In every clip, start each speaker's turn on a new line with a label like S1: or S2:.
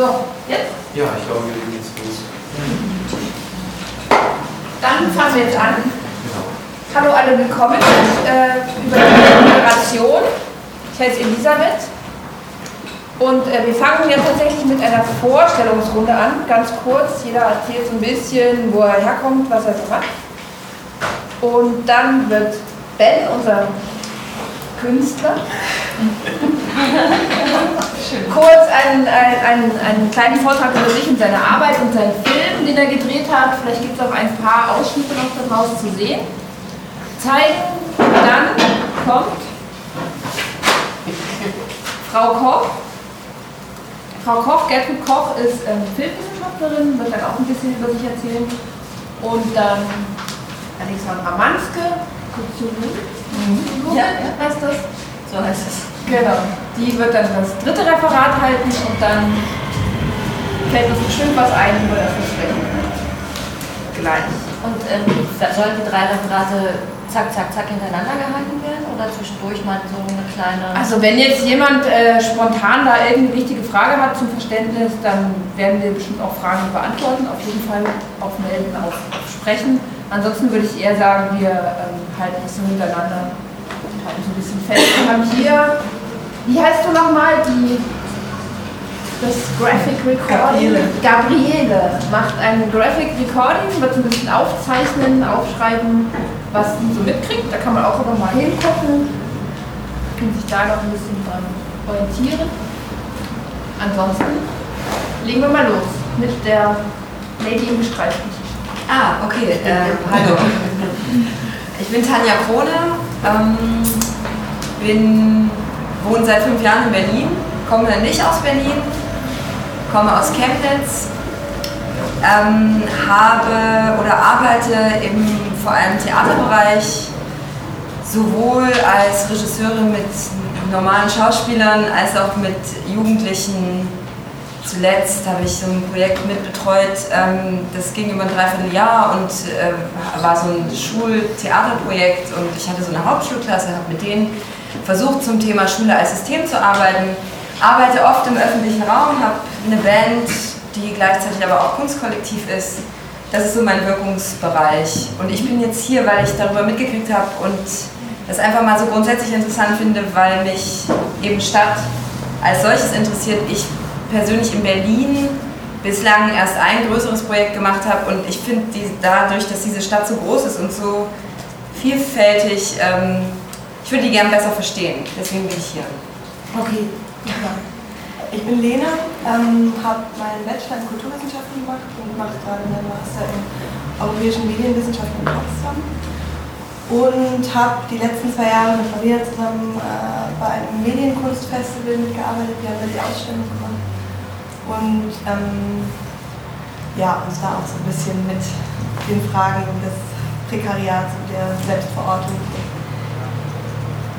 S1: So, jetzt?
S2: Ja, ich glaube, wir jetzt los.
S1: Dann fangen wir jetzt an.
S2: Genau.
S1: Hallo alle willkommen äh, über die Moderation. Ich heiße Elisabeth und äh, wir fangen jetzt tatsächlich mit einer Vorstellungsrunde an, ganz kurz. Jeder erzählt so ein bisschen, wo er herkommt, was er so macht. Und dann wird Ben, unser Künstler, kurz einen, einen, einen, einen kleinen Vortrag über sich und seine Arbeit und seinen Film, den er gedreht hat. Vielleicht gibt es auch ein paar Ausschnitte noch da draußen zu sehen. Zeigen, dann kommt Frau Koch. Frau Koch, Gertrud Koch, ist ähm, Filmwissenschaftlerin, wird dann auch ein bisschen über sich erzählen. Und dann Alexandra Manske, Kulturologin,
S3: Ja,
S1: heißt das.
S3: So heißt es.
S1: Genau. Die wird dann das dritte Referat halten und dann fällt uns bestimmt was ein, über das sprechen. Gleich.
S3: Und ähm, sollen die drei Referate zack, zack, zack hintereinander gehalten werden oder zwischendurch mal so eine kleine.
S1: Also wenn jetzt jemand äh, spontan da irgendeine wichtige Frage hat zum Verständnis, dann werden wir bestimmt auch Fragen beantworten. Auf jeden Fall auf Melden, auf, auf Sprechen. Ansonsten würde ich eher sagen, wir ähm, halten es so hintereinander und halten so ein bisschen fest. Wir haben hier, wie heißt du nochmal, die das Graphic Recording.
S4: Gabriele.
S1: Gabriele macht ein Graphic Recording, wird so ein bisschen aufzeichnen, aufschreiben, was sie so mitkriegt. Da kann man auch immer mal hingucken und sich da noch ein bisschen dran orientieren. Ansonsten legen wir mal los mit der Lady im gestreiften.
S4: Ah, okay. Äh, hallo. Ich bin Tanja Krone, ähm, bin, wohne seit fünf Jahren in Berlin, komme nicht aus Berlin, komme aus Chemnitz, ähm, habe oder arbeite im vor allem Theaterbereich sowohl als Regisseurin mit normalen Schauspielern als auch mit Jugendlichen. Zuletzt habe ich so ein Projekt mitbetreut, ähm, das ging über ein Dreivierteljahr und äh, war so ein Schultheaterprojekt und ich hatte so eine Hauptschulklasse, habe mit denen versucht zum Thema Schule als System zu arbeiten, arbeite oft im öffentlichen Raum, habe eine Band, die gleichzeitig aber auch Kunstkollektiv ist. Das ist so mein Wirkungsbereich und ich bin jetzt hier, weil ich darüber mitgekriegt habe und das einfach mal so grundsätzlich interessant finde, weil mich eben Stadt als solches interessiert. Ich persönlich in Berlin bislang erst ein größeres Projekt gemacht habe und ich finde dadurch, dass diese Stadt so groß ist und so vielfältig, ähm, ich würde die gern besser verstehen. Deswegen bin ich hier.
S1: Okay.
S5: Ich bin Lena, ähm, habe meinen Bachelor in Kulturwissenschaften gemacht und mache gerade meinen Master in Europäischen Medienwissenschaften in Potsdam. Und habe die letzten zwei Jahre mit Maria zusammen äh, bei einem Medienkunstfestival mitgearbeitet. Wir haben da die Ausstellung gemacht. Und ähm, ja, uns da auch so ein bisschen mit den Fragen des Prekariats und der Selbstverortung,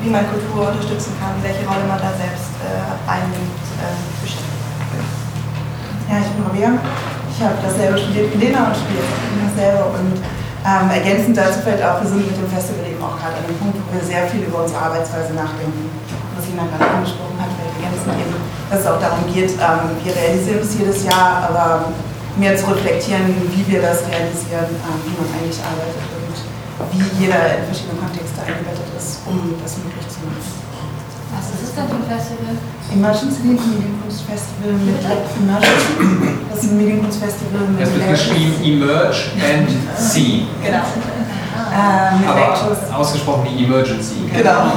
S5: wie man Kultur unterstützen kann, welche Rolle man da selbst äh, einnimmt, äh, beschäftigt.
S6: Ja, ich bin Maria. Ich habe dasselbe studiert wie Lena und studiere dasselbe. Und ähm, ergänzend dazu fällt auch, wir sind mit dem Festival eben auch gerade an dem Punkt, wo wir sehr viel über unsere Arbeitsweise nachdenken. Was Ina gerade angesprochen hat, wir ergänzen eben, dass es auch darum geht, ähm, wir realisieren es jedes Jahr, aber mehr zu reflektieren, wie wir das realisieren, ähm, wie man eigentlich arbeitet wie jeder in verschiedene Kontexte eingebettet ist, um das möglich zu machen.
S3: Was ist es denn für ein Festival?
S6: Emergency Medienkunstfestival mit Emergency. Das ist ein Medienkunstfestival mit
S2: Es wird geschrieben Emerge and See.
S6: Genau. Äh, mit Lectures.
S2: Aber ausgesprochen wie Emergency.
S6: Genau.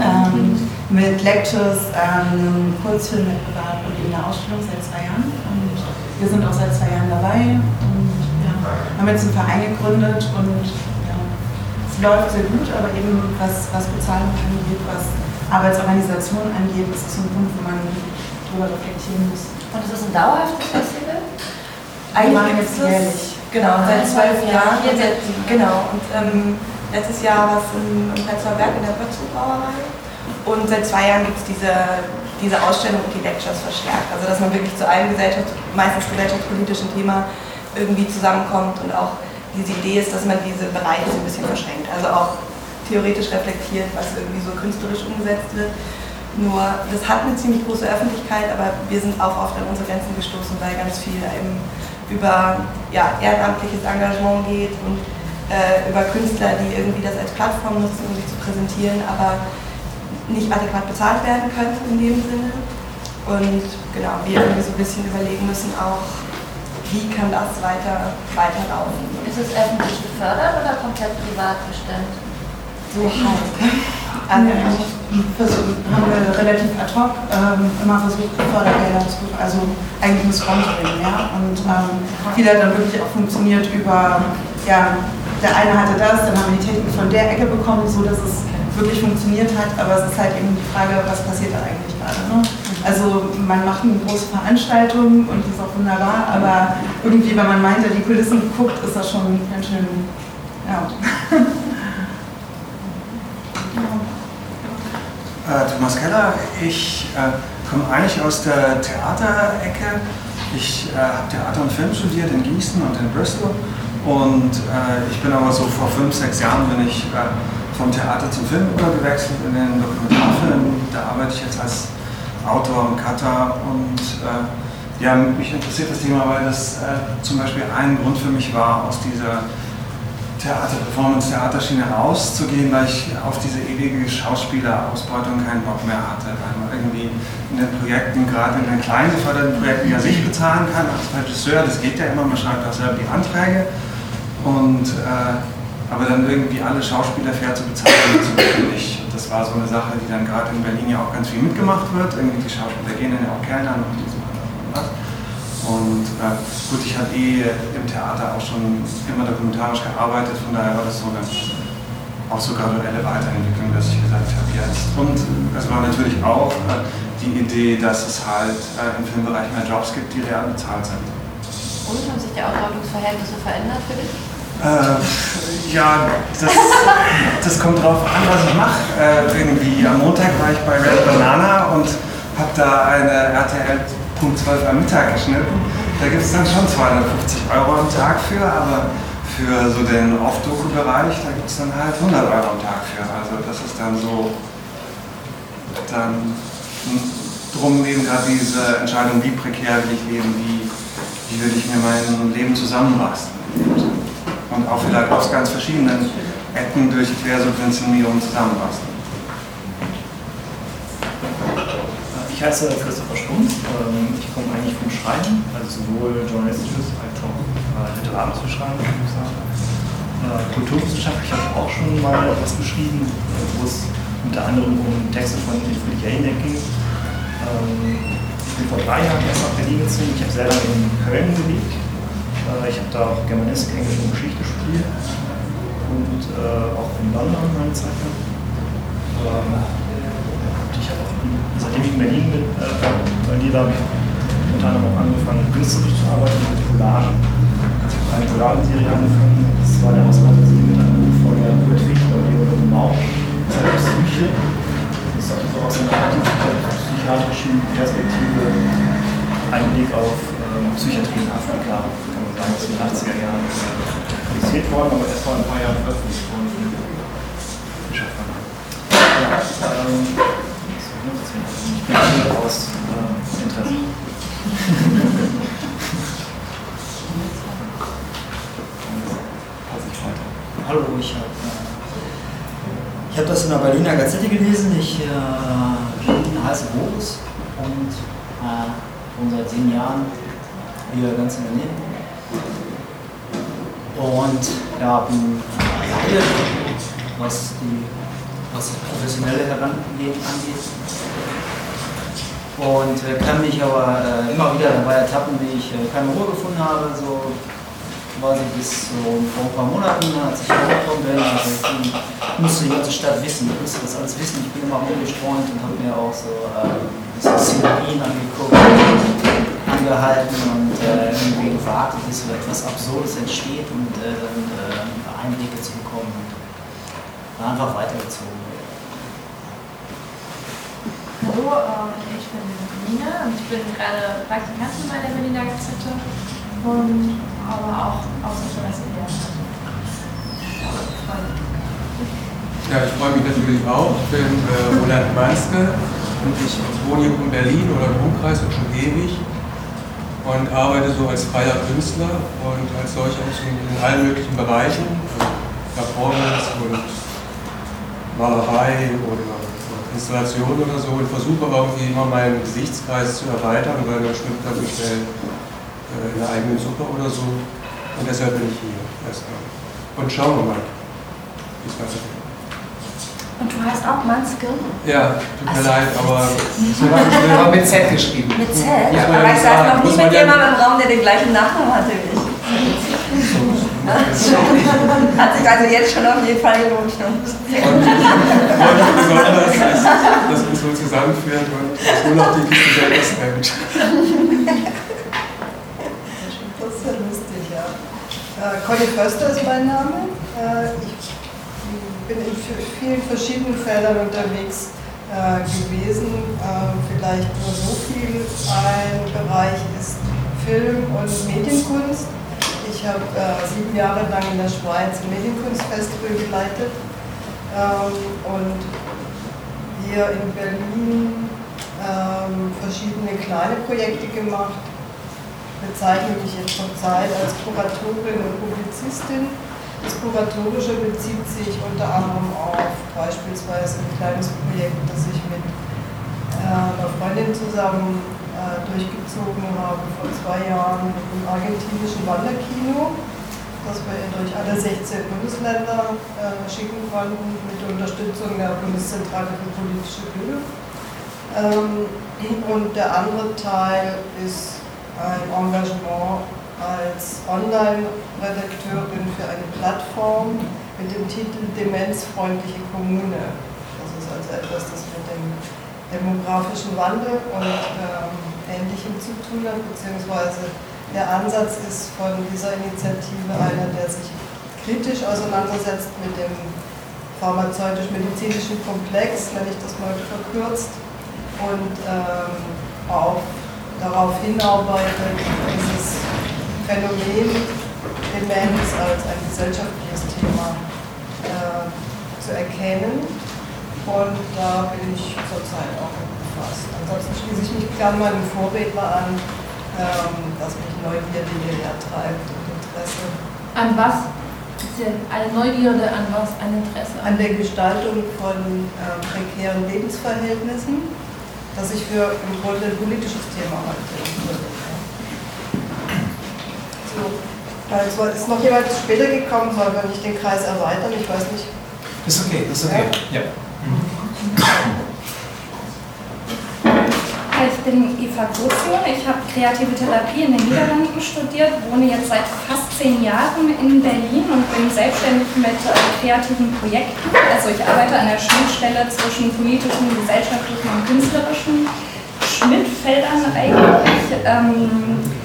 S6: ähm, mit Lectures, ähm, Kurzfilmwettbewerb und eben einer Ausstellung seit zwei Jahren. Und wir sind auch seit zwei Jahren dabei und ja, haben jetzt einen Verein gegründet und läuft sehr gut, aber eben was, was Bezahlung angeht, was Arbeitsorganisation angeht, ist es so ein Punkt, wo man drüber reflektieren muss.
S3: Und ist das ein dauerhaftes Festival?
S5: Eigentlich ist
S6: jährlich.
S5: es genau, seit
S3: Ah,
S5: zwölf
S3: ja.
S5: Jahren. Seit,
S3: seit-
S5: genau, und ähm, letztes Jahr war es im, im Prenzlauer Berg in der Bötzl Brauerei. Und seit zwei Jahren gibt es diese, diese Ausstellung und die Lectures verstärkt. Also dass man wirklich zu einem Gesellschaft, meistens gesellschaftspolitischen Thema irgendwie zusammenkommt und auch diese Idee ist, dass man diese Bereiche so ein bisschen verschränkt. Also auch theoretisch reflektiert, was irgendwie so künstlerisch umgesetzt wird Nur das hat eine ziemlich große Öffentlichkeit, aber wir sind auch oft an unsere Grenzen gestoßen, weil ganz viel eben über ja, ehrenamtliches Engagement geht und äh, über Künstler, die irgendwie das als Plattform nutzen, um sich zu präsentieren, aber nicht adäquat bezahlt werden könnten in dem Sinne. Und genau, wir irgendwie so ein bisschen überlegen müssen auch, wie kann das weiter, weiterlaufen.
S3: Ist es öffentlich gefördert oder komplett privat bestimmt?
S5: So halt.
S6: Also, versuchen, haben wir relativ ad hoc ähm, immer versucht, Fördergelder zu also eigentlich ein Sponsoring, ja. Und ähm, viel hat dann wirklich auch funktioniert über, ja, der eine hatte das, dann haben wir die Technik von der Ecke bekommen, so dass es wirklich funktioniert hat, aber es ist halt eben die Frage, was passiert da eigentlich gerade. Ne? Also man macht eine große Veranstaltung und die ist auch wunderbar, aber irgendwie, wenn man meint, die Kulissen guckt, ist das schon ganz schön, ja.
S7: Äh, Thomas Keller, ich äh, komme eigentlich aus der Theaterecke. Ich äh, habe Theater und Film studiert in Gießen und in Bristol. Und äh, ich bin aber so vor fünf, sechs Jahren bin ich äh, vom Theater zum Film übergewechselt in den Dokumentarfilm. Da arbeite ich jetzt als Autor und Cutter. Und äh, ja, mich interessiert das Thema, weil das zum Beispiel ein Grund für mich war, aus dieser Theater, Performance, Theaterschiene rauszugehen, weil ich auf diese ewige Schauspielerausbeutung keinen Bock mehr hatte, weil man irgendwie in den Projekten, gerade in den kleinen geförderten Projekten, ja sich bezahlen kann als Regisseur, das geht ja immer, man schreibt auch selber die Anträge. Und äh, aber dann irgendwie alle Schauspieler fair zu bezahlen, das nicht. Das war so eine Sache, die dann gerade in Berlin ja auch ganz viel mitgemacht wird. Irgendwie die Schauspieler gehen dann ja auch Kellnern und die so was. Und äh, gut, ich hatte eh im Theater auch schon immer dokumentarisch gearbeitet, von daher war das so eine auch so graduelle Weiterentwicklung, dass ich gesagt habe, jetzt. Und es war natürlich auch äh, die Idee, dass es halt äh, im Filmbereich mehr Jobs gibt, die real bezahlt sind.
S3: Und haben sich die Ausbeutungsverhältnisse verändert für dich?
S7: Äh, ja, das, das kommt drauf an, was ich mache. Äh, irgendwie am Montag war ich bei Red Banana und habe da eine RTL Punkt 12 am Mittag geschnitten. Da gibt es dann schon 250 Euro am Tag für, aber für so den Off-Doku-Bereich, da gibt es dann halt 100 Euro am Tag für. Also das ist dann so, dann drum eben gerade diese Entscheidung, wie prekär will ich leben, wie, wie will ich mir mein Leben zusammenbasteln. Und auch vielleicht aus ganz verschiedenen Ecken durch Quersubventionierung zusammenbasteln.
S8: Ich heiße Christopher Stumpf. Ähm, ich komme eigentlich vom Schreiben, also sowohl journalistisches als auch äh, literarisches Schreiben, würde ich sagen. Äh, Kulturwissenschaft, ich habe auch schon mal etwas geschrieben, wo es unter anderem um Texte von Friedrich Jelinek ging. Ähm, ich bin vor drei Jahren erst nach Berlin gezogen. Ich habe selber in Köln gelebt. Äh, ich habe da auch Germanistik, Englisch und Geschichte studiert und auch in London meine Zeit lang. Ähm, ich habe auch seitdem ich in Berlin bin, äh, bei dir habe ich unter anderem auch angefangen, künstlerisch zu arbeiten mit Collagen. Ich habe eine Collagenserie angefangen, das war der Ausmalserie mit einem Buch von der Kurt Fichter und Leonard Mau, Psyche. Das ist also aus einer psychiatrischen Perspektive ein Blick auf ähm, Psychiatrie in Afrika, ist in den 80er Jahren realisiert worden, aber erst vor ein paar Jahren veröffentlicht worden. Ja, ähm, ich bin hier aus äh, Interesse. Hallo, ich habe äh, hab das in der Berliner Gazette gelesen. Ich äh, Berlin heiße Boris und äh, wohne seit sieben Jahren hier ganz in der Nähe. Und ja, bin hier, was die was das professionelle Herangehen angeht. Und äh, kann mich aber äh, immer wieder dabei ertappen, wie ich äh, keine Ruhe gefunden habe, so quasi bis so vor ein paar Monaten, als ich hergekommen bin. Also ich musste die ganze Stadt wissen, ich musste das alles wissen. Ich bin immer rumgestreunt und habe mir auch so äh, so Szenarien angeguckt, angehalten und äh, irgendwie gewartet, bis so etwas Absurdes entsteht und äh, dann äh, Einblicke zu bekommen. Und einfach weitergezogen.
S9: Hallo, ähm, ich bin Nina und ich bin gerade Praktikantin bei der Berliner Gazette und aber auch aus Interesse hier.
S10: Ja, ich freue mich natürlich auch. Ich bin äh, Roland Manske Und ich wohne hier in Berlin oder im Umkreis und schon ewig und arbeite so als freier Künstler und als solcher auch so in allen möglichen Bereichen, also Performance und Malerei oder Installation oder so und versuche aber irgendwie immer meinen Gesichtskreis zu erweitern, weil man schwimmt da so schnell äh, in der eigenen Suppe oder so. Und deshalb bin ich hier erstmal. Und schauen wir mal, wie es weitergeht.
S11: Und du heißt auch Manske?
S10: Ja, tut mir leid, aber
S2: Aber mit Z geschrieben.
S11: Mit Z?
S10: Ja,
S3: Aber ich saß noch nie mit jemandem im Raum, der den gleichen Nachnamen hatte wie ich. Hat sich also jetzt schon auf jeden Fall gelohnt.
S10: Und besonders, dass, dass uns so zusammenführt und nur noch die Kiste selbst nennt.
S12: Das ist ja lustig, ja. Äh, Conny Förster ist mein Name. Äh, ich bin in vielen verschiedenen Feldern unterwegs äh, gewesen. Äh, vielleicht nur so viel. Ein Bereich ist Film und Medienkunst. Ich habe äh, sieben Jahre lang in der Schweiz ein Medienkunstfestival geleitet ähm, und hier in Berlin ähm, verschiedene kleine Projekte gemacht bezeichne mich jetzt schon Zeit als Kuratorin und Publizistin. Das Kuratorische bezieht sich unter anderem auf beispielsweise ein kleines Projekt, das ich mit äh, einer Freundin zusammen äh, durchgezogen habe vor zwei Jahren dem argentinischen Wanderkino, das wir durch alle 16 Bundesländer äh, schicken konnten mit der Unterstützung der Bundeszentrale für politische Bildung. Ähm, und der andere Teil ist ein Engagement als Online-Redakteurin für eine Plattform mit dem Titel Demenzfreundliche Kommune. Das ist also etwas, das mit dem demografischen Wandel und ähm, Ähnlichem zu tun hat, beziehungsweise der Ansatz ist von dieser Initiative einer, der sich kritisch auseinandersetzt mit dem pharmazeutisch-medizinischen Komplex, nenne ich das mal verkürzt, und ähm, auch darauf hinarbeitet, dieses Phänomen Demenz als ein gesellschaftliches Thema äh, zu erkennen. Und da bin ich zurzeit auch befasst. Ansonsten schließe ich mich gerne meinem Vorredner an, ähm, dass mich Neugierde hierher treibt und Interesse
S1: An was? Eine Neugierde an was? Ein Interesse
S12: an der Gestaltung von äh, prekären Lebensverhältnissen, das ich für im Grunde ein politisches Thema halte. So, also ist noch jemand später gekommen, sollen wir nicht den Kreis erweitern? Ich weiß nicht.
S2: Ist okay, ist okay. Ja.
S13: Ich bin Eva Grozion, ich habe kreative Therapie in den Niederlanden studiert, wohne jetzt seit fast zehn Jahren in Berlin und bin selbstständig mit äh, kreativen Projekten. Also ich arbeite an der Schnittstelle zwischen politischen, gesellschaftlichen und künstlerischen Schnittfeldern eigentlich. Ähm,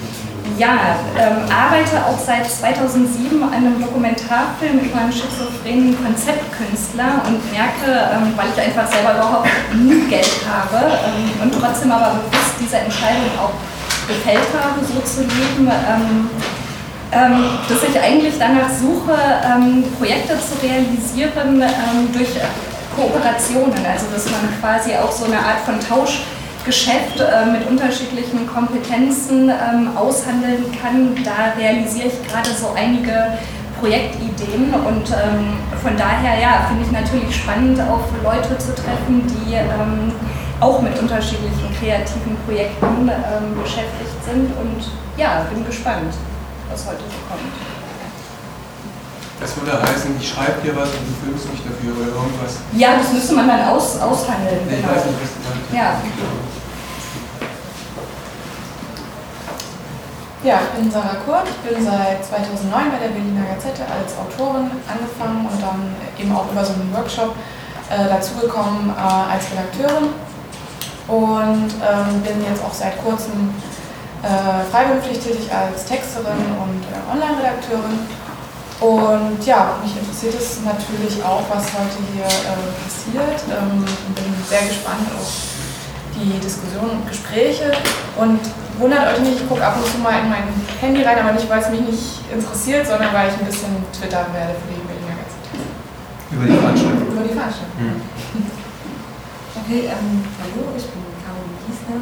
S13: ja, ähm, arbeite auch seit 2007 an einem Dokumentarfilm über einen schizophrenen Konzeptkünstler und merke, ähm, weil ich einfach selber überhaupt nie Geld habe ähm, und trotzdem aber bewusst diese Entscheidung auch gefällt habe, so zu leben, ähm, ähm, dass ich eigentlich danach suche, ähm, Projekte zu realisieren durch Kooperationen, also dass man quasi auch so eine Art von Tausch Geschäft äh, mit unterschiedlichen Kompetenzen ähm, aushandeln kann. Da realisiere ich gerade so einige Projektideen und ähm, von daher ja, finde ich natürlich spannend, auf Leute zu treffen, die ähm, auch mit unterschiedlichen kreativen Projekten beschäftigt sind und ja, bin gespannt, was heute so kommt.
S10: Das würde heißen, ich schreibe dir was und du filmst mich dafür oder irgendwas.
S13: Ja, das müsste man dann aus, aushandeln.
S10: Ich
S13: genau.
S10: weiß nicht, was du meinst.
S13: Ja.
S14: Ja, ich bin Sarah Kurt. Ich bin seit 2009 bei der Berliner Gazette als Autorin angefangen und dann eben auch über so einen Workshop äh, dazugekommen äh, als Redakteurin und ähm, bin jetzt auch seit kurzem äh, freiberuflich tätig als Texterin und äh, Online-Redakteurin. Und ja, mich interessiert es natürlich auch, was heute hier äh, passiert. Ähm, bin sehr gespannt auf die Diskussion und Gespräche. Und wundert euch nicht, ich gucke ab und zu mal in mein Handy rein, aber nicht, weil es mich nicht interessiert, sondern weil ich ein bisschen twittern werde für die Berliner Gazette.
S2: Über die Veranstaltung.
S14: Über die Veranstaltung.
S2: Mhm.
S15: Okay, ähm, hallo, ich bin Caroline Giesner.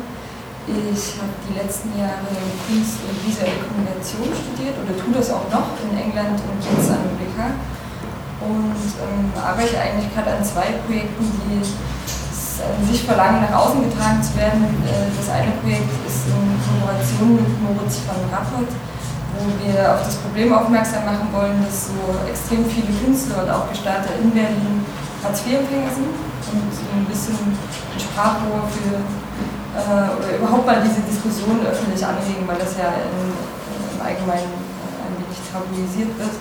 S15: Ich habe die letzten Jahre Kunst und visuelle Kommunikation studiert oder tue das auch noch in England und jetzt an Amerika. Und ähm, arbeite eigentlich gerade an zwei Projekten, die an sich verlangen, nach außen getragen zu werden. Äh, das eine Projekt ist in Kooperation mit Moritz von Rappert, wo wir auf das Problem aufmerksam machen wollen, dass so extrem viele Künstler und auch Gestalter in Berlin Hartz-IV-Empfänger sind und so ein bisschen ein Sprachrohr für äh, oder überhaupt mal diese Diskussion öffentlich anregen, weil das ja in, im Allgemeinen ein wenig tabuisiert wird.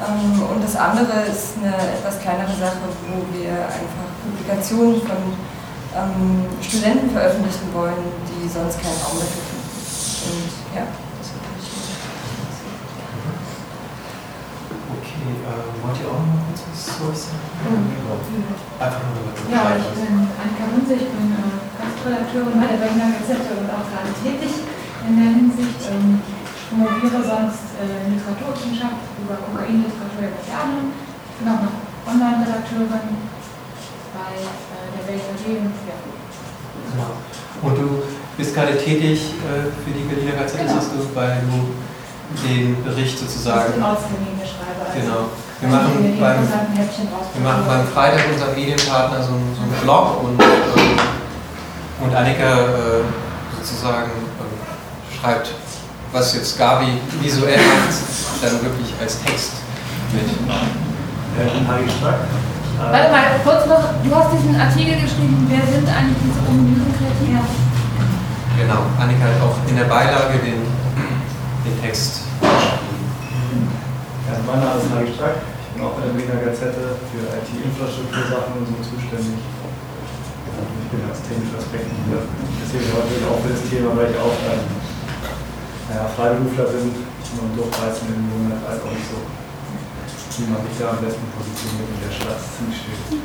S15: Ähm, und das andere ist eine etwas kleinere Sache, wo wir einfach Publikationen von ähm, Studenten veröffentlichen wollen, die sonst keinen Raum dafür finden. Und ja, das würde ich
S2: Okay, äh, wollt ihr auch noch kurz was zu euch sagen? Einfach nur
S9: Ja, ich bin Annika Munze, ich bin äh, Gastredakteurin bei der Berliner Gazette und auch gerade tätig in der Hinsicht. Ähm, ich promoviere sonst äh, Literaturwissenschaft über Kokainliteratur über Jahre. Ich bin auch noch Online-Redakteurin bei äh, der Berliner G und ja.
S2: Genau. Und du bist gerade tätig äh, für die Berliner Gazette,
S9: Genau.
S2: sagst du, weil du den Bericht sozusagen.
S9: Schreibe. Also
S2: Genau. Wir machen beim, wir machen beim. Freitag unserem Medienpartner so einen, so einen Blog und, ähm, und Annika äh, sozusagen ähm, schreibt, was jetzt Gabi visuell macht, dann wirklich als Text mit.
S16: Äh,
S1: Warte mal, kurz noch, du hast diesen Artikel geschrieben, wer sind eigentlich diese unmüden Kreativen?
S2: Genau, Annika hat auch in der Beilage den, den Text geschrieben.
S16: Ja, mein Name ist Harry Strack. Ich bin auch bei der Berliner Gazette für IT-Infrastruktursachen und so zuständig. Ich bin als technischer Aspekten hier. Deswegen heute auch für das Thema, weil ich auch ähm, naja, Freiberufler bin und durchreißen im Monat, weiß auch nicht so, wie man sich da am besten positioniert in der Stadt ziemlich steht.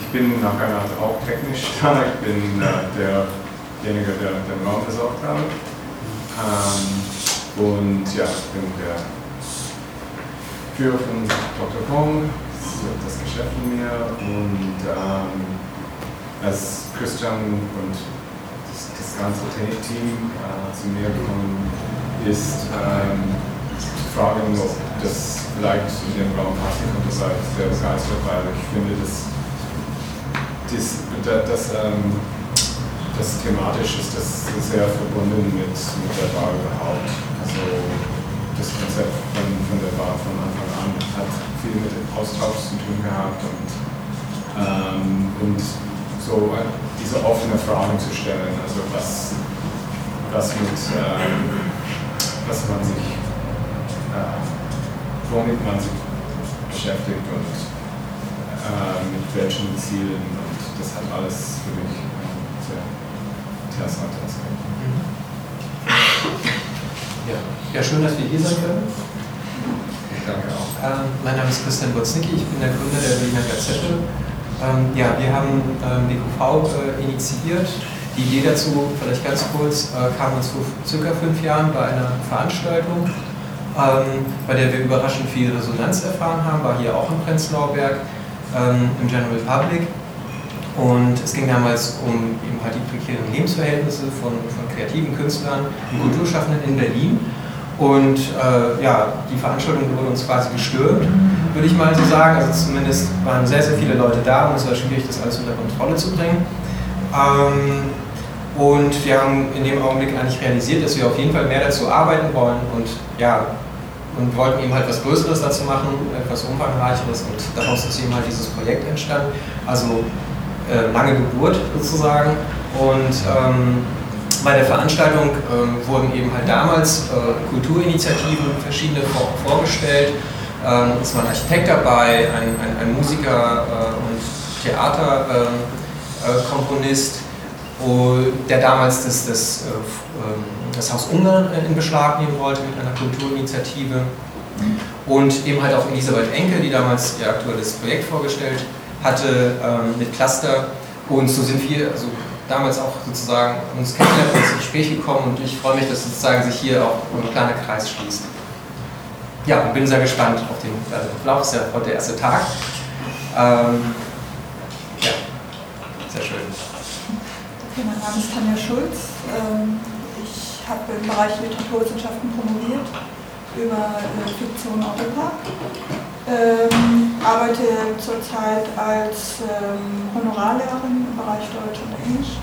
S17: Ich bin nachher also auch technisch da. Ich bin äh, derjenige, der den Raum besorgt habe. Ähm, und ja, ich bin der Führer von Dr. Kong, das Geschäft von mir. Und ähm, als Christian und das, das ganze Te- Team äh, zu mir gekommen ist, ähm, zu fragen, ob das vielleicht in den Raum passen könnte, sei ich sehr begeistert, weil ich finde, dass das, ähm, das thematisch ist das sehr verbunden mit, mit der Bar überhaupt. Also das Konzept von, von der Bar von Anfang an hat viel mit dem Austausch zu tun gehabt und, ähm, und so äh, diese offene Fragen zu stellen, also was, was mit, ähm, was man sich, äh, womit man sich beschäftigt und äh, mit welchen Zielen und das hat alles für mich interessanten Aspekt.
S2: Ja. ja, schön, dass wir hier sein können.
S17: Danke auch.
S2: Ähm, mein Name ist Christian Botznicki, ich bin der Gründer der Berliner Gazette. Ähm, ja, wir haben ähm, BQV äh, initiiert. Die Idee dazu, vielleicht ganz kurz, äh, kam uns vor circa fünf Jahren bei einer Veranstaltung, ähm, bei der wir überraschend viel Resonanz erfahren haben, war hier auch im Prenzlauer Berg ähm, im General Public. Und es ging damals um eben halt die prekären Lebensverhältnisse von, von kreativen Künstlern und Kulturschaffenden in Berlin. Und äh, ja, die Veranstaltung wurde uns quasi gestürmt, würde ich mal so sagen. Also zumindest waren sehr, sehr viele Leute da und es war schwierig, das alles unter Kontrolle zu bringen. Ähm, und wir haben in dem Augenblick eigentlich realisiert, dass wir auf jeden Fall mehr dazu arbeiten wollen und ja, und wollten eben halt was Größeres dazu machen, etwas Umfangreicheres und daraus ist eben halt dieses Projekt entstanden. Also äh, lange Geburt sozusagen. Und ähm, bei der Veranstaltung ähm, wurden eben halt damals äh, Kulturinitiativen verschiedene vor vorgestellt. Ähm, es war ein Architekt dabei, ein, ein, ein Musiker äh, und Theaterkomponist, äh, der damals das, das, äh, ähm, das Haus Ungarn in Beschlag nehmen wollte mit einer Kulturinitiative. Und eben halt auch Elisabeth Enke, die damals ihr aktuelles Projekt vorgestellt hatte ähm, mit Cluster. Und so sind wir also damals auch sozusagen uns kennengelernt ins Gespräch gekommen und ich freue mich, dass sozusagen sich hier auch ein kleiner Kreis schließt. Ja, und bin sehr gespannt auf den also Lauf, ist ja heute der erste Tag. Ähm, ja. Sehr schön.
S18: Okay, mein Name ist Tanja Schulz. Ähm, ich habe im Bereich Literaturwissenschaften promoviert über Fiktion Europa. Ähm, arbeite zurzeit als ähm, Honorarlehrerin im Bereich Deutsch und Englisch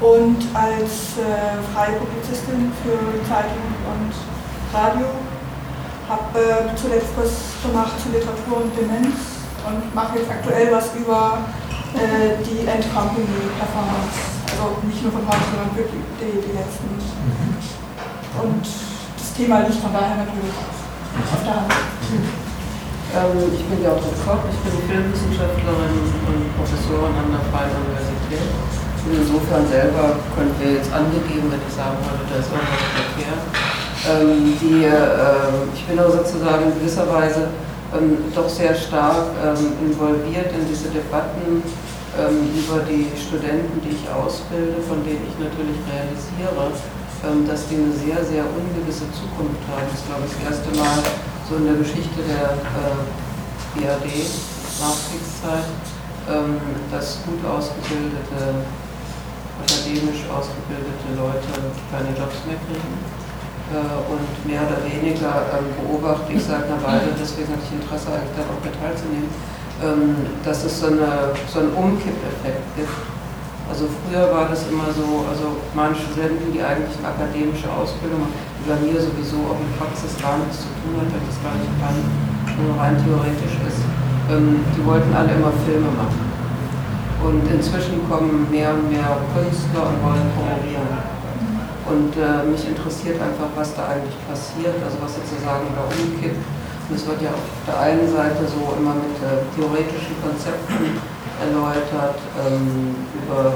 S18: und als äh, freie Publizistin für Zeitung und Radio. Habe äh, zuletzt was gemacht zu Literatur und Demenz und mache jetzt aktuell was über äh, die End Company Performance also nicht nur von heute, sondern wirklich die, die letzten. Und das Thema liegt von daher natürlich auf der Hand.
S19: Ähm, ich bin Gertrud Koch, ich bin Filmwissenschaftlerin und Professorin an der Freien Universität. Und insofern selber könnten wir jetzt angegeben, wenn ich sagen würde, da ist irgendwas verkehrt. Ähm, die, äh, ich bin aber sozusagen in gewisser Weise ähm, doch sehr stark ähm, involviert in diese Debatten ähm, über die Studenten, die ich ausbilde, von denen ich natürlich realisiere, ähm, dass die eine sehr, sehr ungewisse Zukunft haben. Das ist, glaube ich, das erste Mal so in der Geschichte der äh, BRD, Nachkriegszeit, ähm, dass gut ausgebildete, akademisch ausgebildete Leute keine Jobs mehr kriegen. Äh, und mehr oder weniger ähm, beobachte ich seit einer Weile, deswegen hatte ich Interesse eigentlich daran auch teilzunehmen, ähm, dass es so, eine, so einen Umkippeffekt gibt. Also früher war das immer so, also manche Studenten, die eigentlich eine akademische Ausbildung bei mir sowieso auch mit Praxis gar nichts zu tun hat, weil das gar nicht kann, nur rein theoretisch ist, ähm, die wollten alle immer Filme machen. Und inzwischen kommen mehr und mehr Künstler und wollen promovieren. Und äh, mich interessiert einfach, was da eigentlich passiert, also was sozusagen da umkippt das wird ja auf der einen Seite so immer mit äh, theoretischen Konzepten erläutert, ähm, über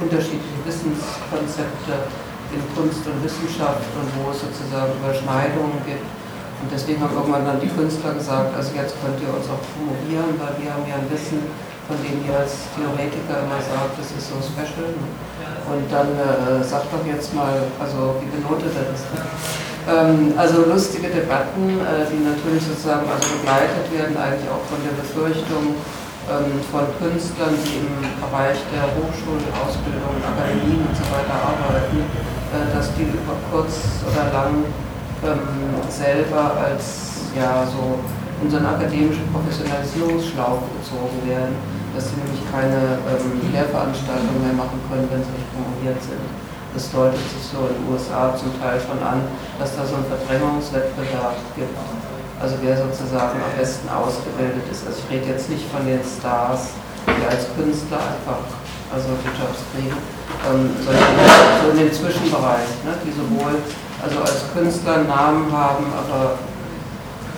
S19: unterschiedliche Wissenskonzepte in Kunst und Wissenschaft und wo es sozusagen Überschneidungen gibt. Und deswegen haben irgendwann dann die Künstler gesagt, also jetzt könnt ihr uns auch promovieren, weil wir haben ja ein Wissen, von dem ihr als Theoretiker immer sagt, das ist so special. Und dann äh, sagt doch jetzt mal, also wie benotet er das? Ähm, also lustige Debatten, äh, die natürlich sozusagen also begleitet werden, eigentlich auch von der Befürchtung von Künstlern, die im Bereich der Hochschulausbildung, Akademien und so weiter arbeiten, äh, dass die über kurz oder lang ähm, selber als ja so in so einen akademischen Professionalisierungsschlauch gezogen werden, dass sie nämlich keine ähm, Lehrveranstaltungen mehr machen können, wenn sie nicht promoviert sind. Das deutet sich so in den USA zum Teil schon an, dass da so ein Verdrängungswettbewerb gibt. Also wer sozusagen am besten ausgebildet ist. Also ich rede jetzt nicht von den Stars, die als Künstler einfach also die Jobs kriegen, ähm, sondern so in dem Zwischenbereich, ne, die sowohl also als Künstler einen Namen haben, aber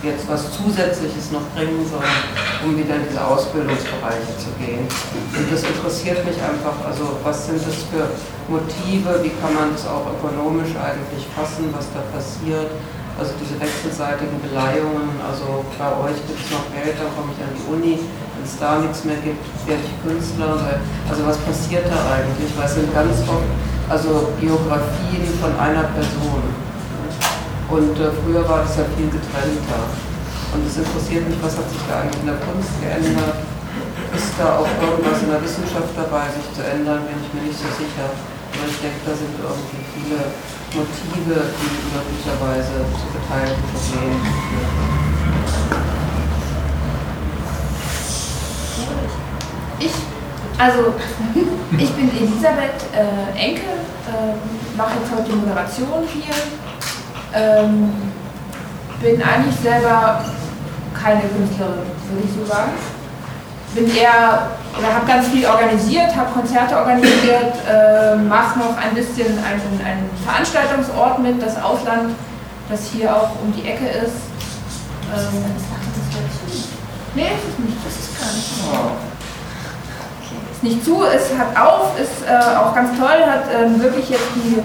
S19: jetzt was Zusätzliches noch bringen sollen, um wieder in diese Ausbildungsbereiche zu gehen. Und das interessiert mich einfach, also was sind das für Motive, wie kann man das auch ökonomisch eigentlich fassen, was da passiert. Also diese wechselseitigen Beleihungen, also bei euch gibt es noch Geld, dann komme ich an die Uni, wenn es da nichts mehr gibt, werde ich Künstler. Also was passiert da eigentlich? Weil es sind ganz oft also Biografien von einer Person. Und äh, früher war das ja viel getrennter. Und es interessiert mich, was hat sich da eigentlich in der Kunst geändert? Ist da auch irgendwas in der Wissenschaft dabei, sich zu ändern, bin ich mir nicht so sicher. Aber ich denke, da sind irgendwie viele Motive, die möglicherweise zu geteilten Problemen führen.
S1: Ich, also ich bin Elisabeth äh, Enke, äh, mache jetzt heute die Moderation hier ähm, bin eigentlich selber keine Künstlerin, würde ich so sagen. Bin eher, oder habe ganz viel organisiert, habe Konzerte organisiert, äh, mache noch ein bisschen einen, einen Veranstaltungsort mit, das Ausland, das hier auch um die Ecke ist. Ähm, nee, ist es nicht, das ist gar nicht. Oh. Ist nicht zu, es hat auf, ist äh, auch ganz toll, hat äh, wirklich jetzt die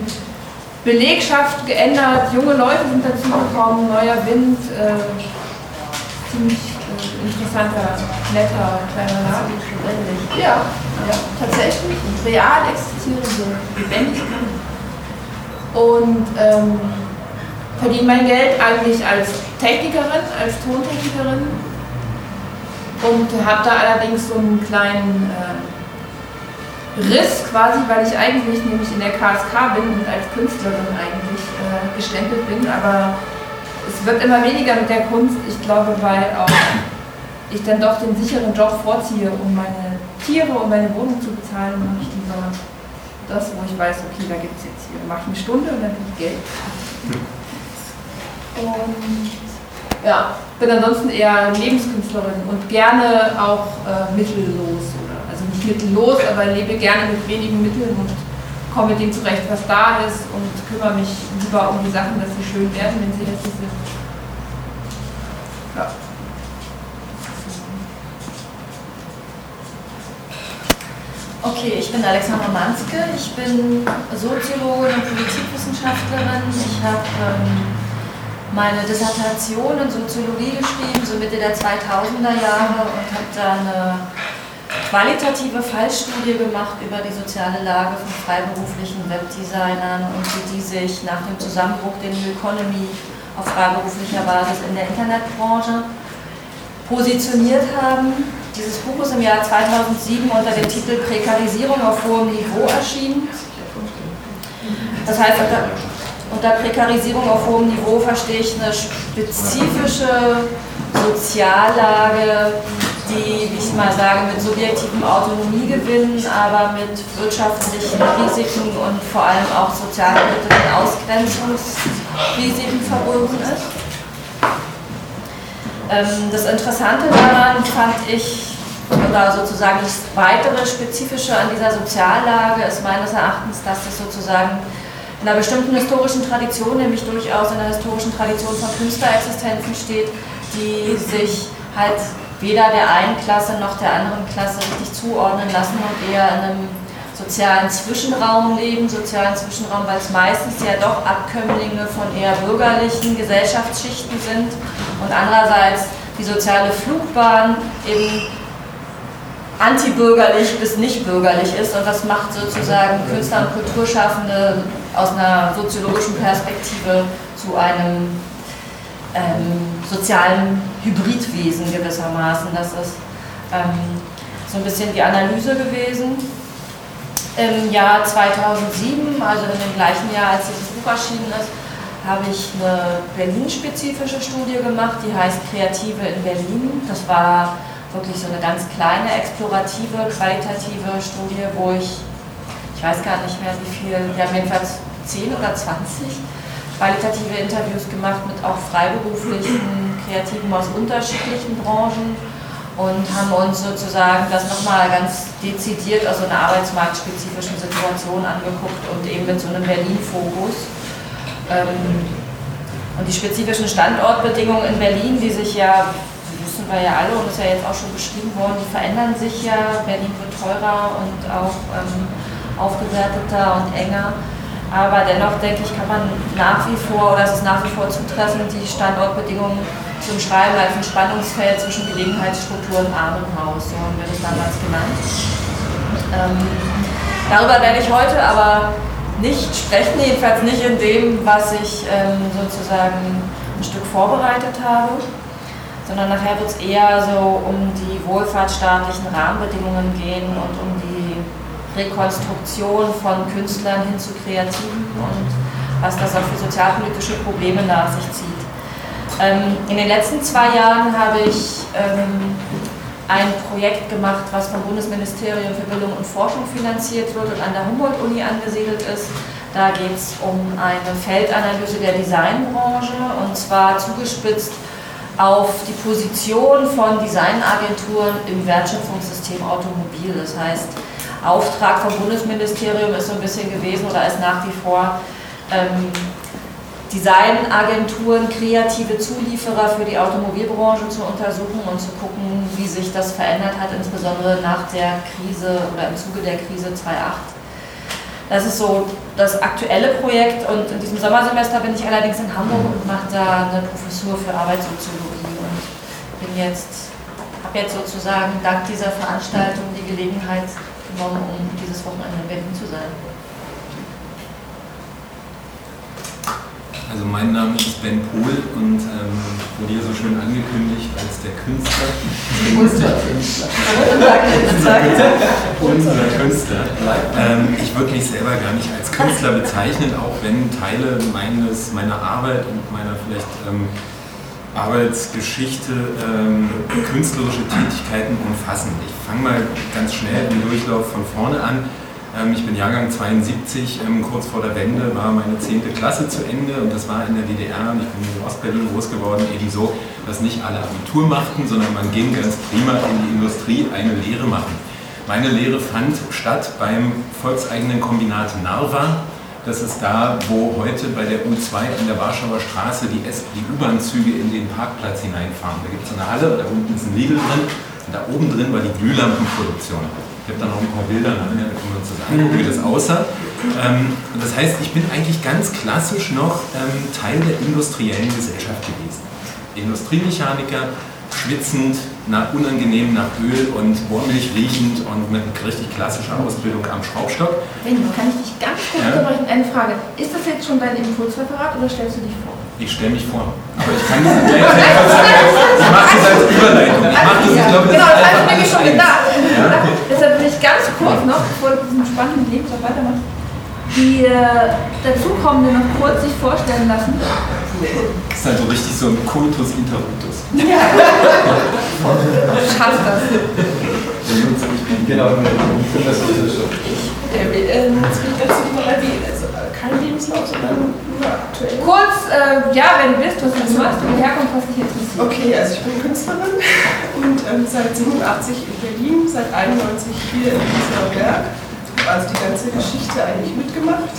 S1: Belegschaft geändert, junge Leute sind dazugekommen, neuer Wind, äh, ziemlich interessanter, netter kleiner Laden. Ja, ja, tatsächlich, real existierende Lebendigkeit. Und ähm, verdiene mein Geld eigentlich als Technikerin, als Tontechnikerin und habe da allerdings so einen kleinen äh, Riss quasi, weil ich eigentlich nämlich in der KSK bin und als Künstlerin eigentlich äh, gestempelt bin, aber es wird immer weniger mit der Kunst, ich glaube, weil auch ich dann doch den sicheren Job vorziehe, um meine Tiere und meine Wohnung zu bezahlen, mache ich lieber das, wo ich weiß, okay, da gibt es jetzt hier, mache eine Stunde und dann kriege ich Geld. Und ja, bin ansonsten eher Lebenskünstlerin und gerne auch äh, mittellos oder also nicht mittellos, aber lebe gerne mit wenigen Mitteln und komme mit dem zurecht, was da ist und kümmere mich lieber um die Sachen, dass sie schön werden, wenn sie hässlich sind. Ja.
S3: Okay, ich bin Alexandra Manske, ich bin Soziologin und Politikwissenschaftlerin. Ich habe ähm, meine Dissertation in Soziologie geschrieben, so Mitte der 2000er Jahre und habe da eine qualitative Fallstudie gemacht über die soziale Lage von freiberuflichen Webdesignern und wie die sich nach dem Zusammenbruch der New Economy auf freiberuflicher Basis in der Internetbranche positioniert haben. Dieses Buch ist im Jahr 2007 unter dem Titel Prekarisierung auf hohem Niveau erschienen. Das heißt, unter, unter Prekarisierung auf hohem Niveau verstehe ich eine spezifische Soziallage, die, wie ich mal sage, mit subjektivem Autonomiegewinn, aber mit wirtschaftlichen Risiken und vor allem auch sozialpolitischen Ausgrenzungsrisiken verbunden ist. Ähm, das Interessante daran fand ich, oder sozusagen das weitere Spezifische an dieser Soziallage ist meines Erachtens, dass es sozusagen in einer bestimmten historischen Tradition, nämlich durchaus in einer historischen Tradition von Künstlerexistenzen steht, die sich halt weder der einen Klasse noch der anderen Klasse richtig zuordnen lassen und eher in einem sozialen Zwischenraum leben, sozialen Zwischenraum, weil es meistens ja doch Abkömmlinge von eher bürgerlichen Gesellschaftsschichten sind. Und andererseits die soziale Flugbahn eben antibürgerlich bis nicht bürgerlich ist. Und das macht sozusagen Künstler und Kulturschaffende aus einer soziologischen Perspektive zu einem ähm, sozialen Hybridwesen gewissermaßen. Das ist ähm, so ein bisschen die Analyse gewesen. Im Jahr 2007, also in dem gleichen Jahr, als dieses Buch erschienen ist, habe ich eine Berlin-spezifische Studie gemacht, die heißt Kreative in Berlin. Das war wirklich so eine ganz kleine, explorative, qualitative Studie, wo ich, ich weiß gar nicht mehr wie viel, wir haben jedenfalls 10 oder 20 qualitative Interviews gemacht mit auch freiberuflichen Kreativen aus unterschiedlichen Branchen und haben uns sozusagen das nochmal ganz dezidiert aus so einer arbeitsmarktspezifischen Situation angeguckt und eben mit so einem Berlin-Fokus. Ähm, und die spezifischen Standortbedingungen in Berlin, die sich ja, wissen wir ja alle und ist ja jetzt auch schon beschrieben worden, die verändern sich ja. Berlin wird teurer und auch ähm, aufgewerteter und enger. Aber dennoch denke ich, kann man nach wie vor, oder es ist nach wie vor zutreffend, die Standortbedingungen zu Schreiben als ein Spannungsfeld zwischen Gelegenheitsstruktur und Armenhaus, so haben wir das damals genannt. Ähm, darüber werde ich heute aber nicht sprechen, jedenfalls nicht in dem, was ich ähm, sozusagen ein Stück vorbereitet habe, sondern nachher wird es eher so um die wohlfahrtsstaatlichen Rahmenbedingungen gehen und um die Rekonstruktion von Künstlern hin zu Kreativen und was das auch für sozialpolitische Probleme nach sich zieht. Ähm, in den letzten zwei Jahren habe ich ähm, ein Projekt gemacht, was vom Bundesministerium für Bildung und Forschung finanziert wird und an der Humboldt-Uni angesiedelt ist. Da geht es um eine Feldanalyse der Designbranche und zwar zugespitzt auf die Position von Designagenturen im Wertschöpfungssystem Automobil. Das heißt, Auftrag vom Bundesministerium ist so ein bisschen gewesen oder ist nach wie vor, ähm, Designagenturen, kreative Zulieferer für die Automobilbranche zu untersuchen und zu gucken, wie sich das verändert hat, insbesondere nach der Krise oder im Zuge der Krise 2008. Das ist so das aktuelle Projekt und in diesem Sommersemester bin ich allerdings in Hamburg und mache da eine Professur für Arbeitssoziologie und bin jetzt, habe jetzt sozusagen dank dieser Veranstaltung die Gelegenheit genommen, um dieses Wochenende in Berlin zu sein.
S17: Also mein Name ist Ben Pohl und ähm, wurde hier so schön angekündigt als der Künstler.
S12: Unser Künstler.
S17: Unser Künstler. Ähm, ich würde mich selber gar nicht als Künstler bezeichnen, auch wenn Teile meines, meiner Arbeit und meiner vielleicht ähm, Arbeitsgeschichte ähm, künstlerische Tätigkeiten umfassen. Ich fange mal ganz schnell im Durchlauf von vorne an. Ähm, ich bin Jahrgang 72, ähm, kurz vor der Wende war meine 10. Klasse zu Ende und das war in der DDR und ich bin in Ostberlin groß geworden, eben so, dass nicht alle Abitur machten, sondern man ging ganz prima in die Industrie eine Lehre machen. Meine Lehre fand statt beim volkseigenen Kombinat Narva. Das ist da, wo heute bei der U2 an der Warschauer Straße die, die U-Bahn-Züge in den Parkplatz hineinfahren. Da gibt es eine Halle, da unten ist ein Lidl drin und da oben drin war die Glühlampenproduktion. Ich habe da noch ein paar Bilder nachher, da können wir uns das angucken, wie das aussah. Ähm, das heißt, ich bin eigentlich ganz klassisch noch ähm, Teil der industriellen Gesellschaft gewesen. Industriemechaniker, schwitzend, nach, unangenehm nach Öl und Bohrmilch riechend und mit richtig klassischer Ausbildung am Schraubstock.
S1: Wenn, kann ich dich ganz kurz
S17: Ja.
S1: unterbrechen? Eine Frage. Ist das jetzt schon dein Impulsreferat oder stellst du dich vor?
S17: Ich stelle mich vor. Aber ich kann das nicht. Ich mache das als Überleitung. Ich mache das, ich glaube, das
S1: genau, das habe ich
S17: einfach
S1: nämlich schon gedacht.
S17: eins.
S1: Deshalb will ich ganz kurz noch, bevor du diesen spannenden Lebenslauf weitermachst, die äh, dazukommenden noch kurz sich vorstellen lassen.
S17: Das ist halt so richtig so ein Kultus Interruptus.
S1: Schaffst das.
S17: Genau, ich finde das so
S18: jetzt will ich dazu mal erwähnen, also äh, kein Lebenslauf, sondern nur aktuell.
S1: Kurz, äh, ja, wenn du bist, was du machst, wo du herkommst, was dich interessiert.
S18: Okay, also ich bin Künstlerin und ähm, seit 87 in Berlin, seit 91 hier in Prenzlauer Berg. Habe also die ganze Geschichte eigentlich mitgemacht.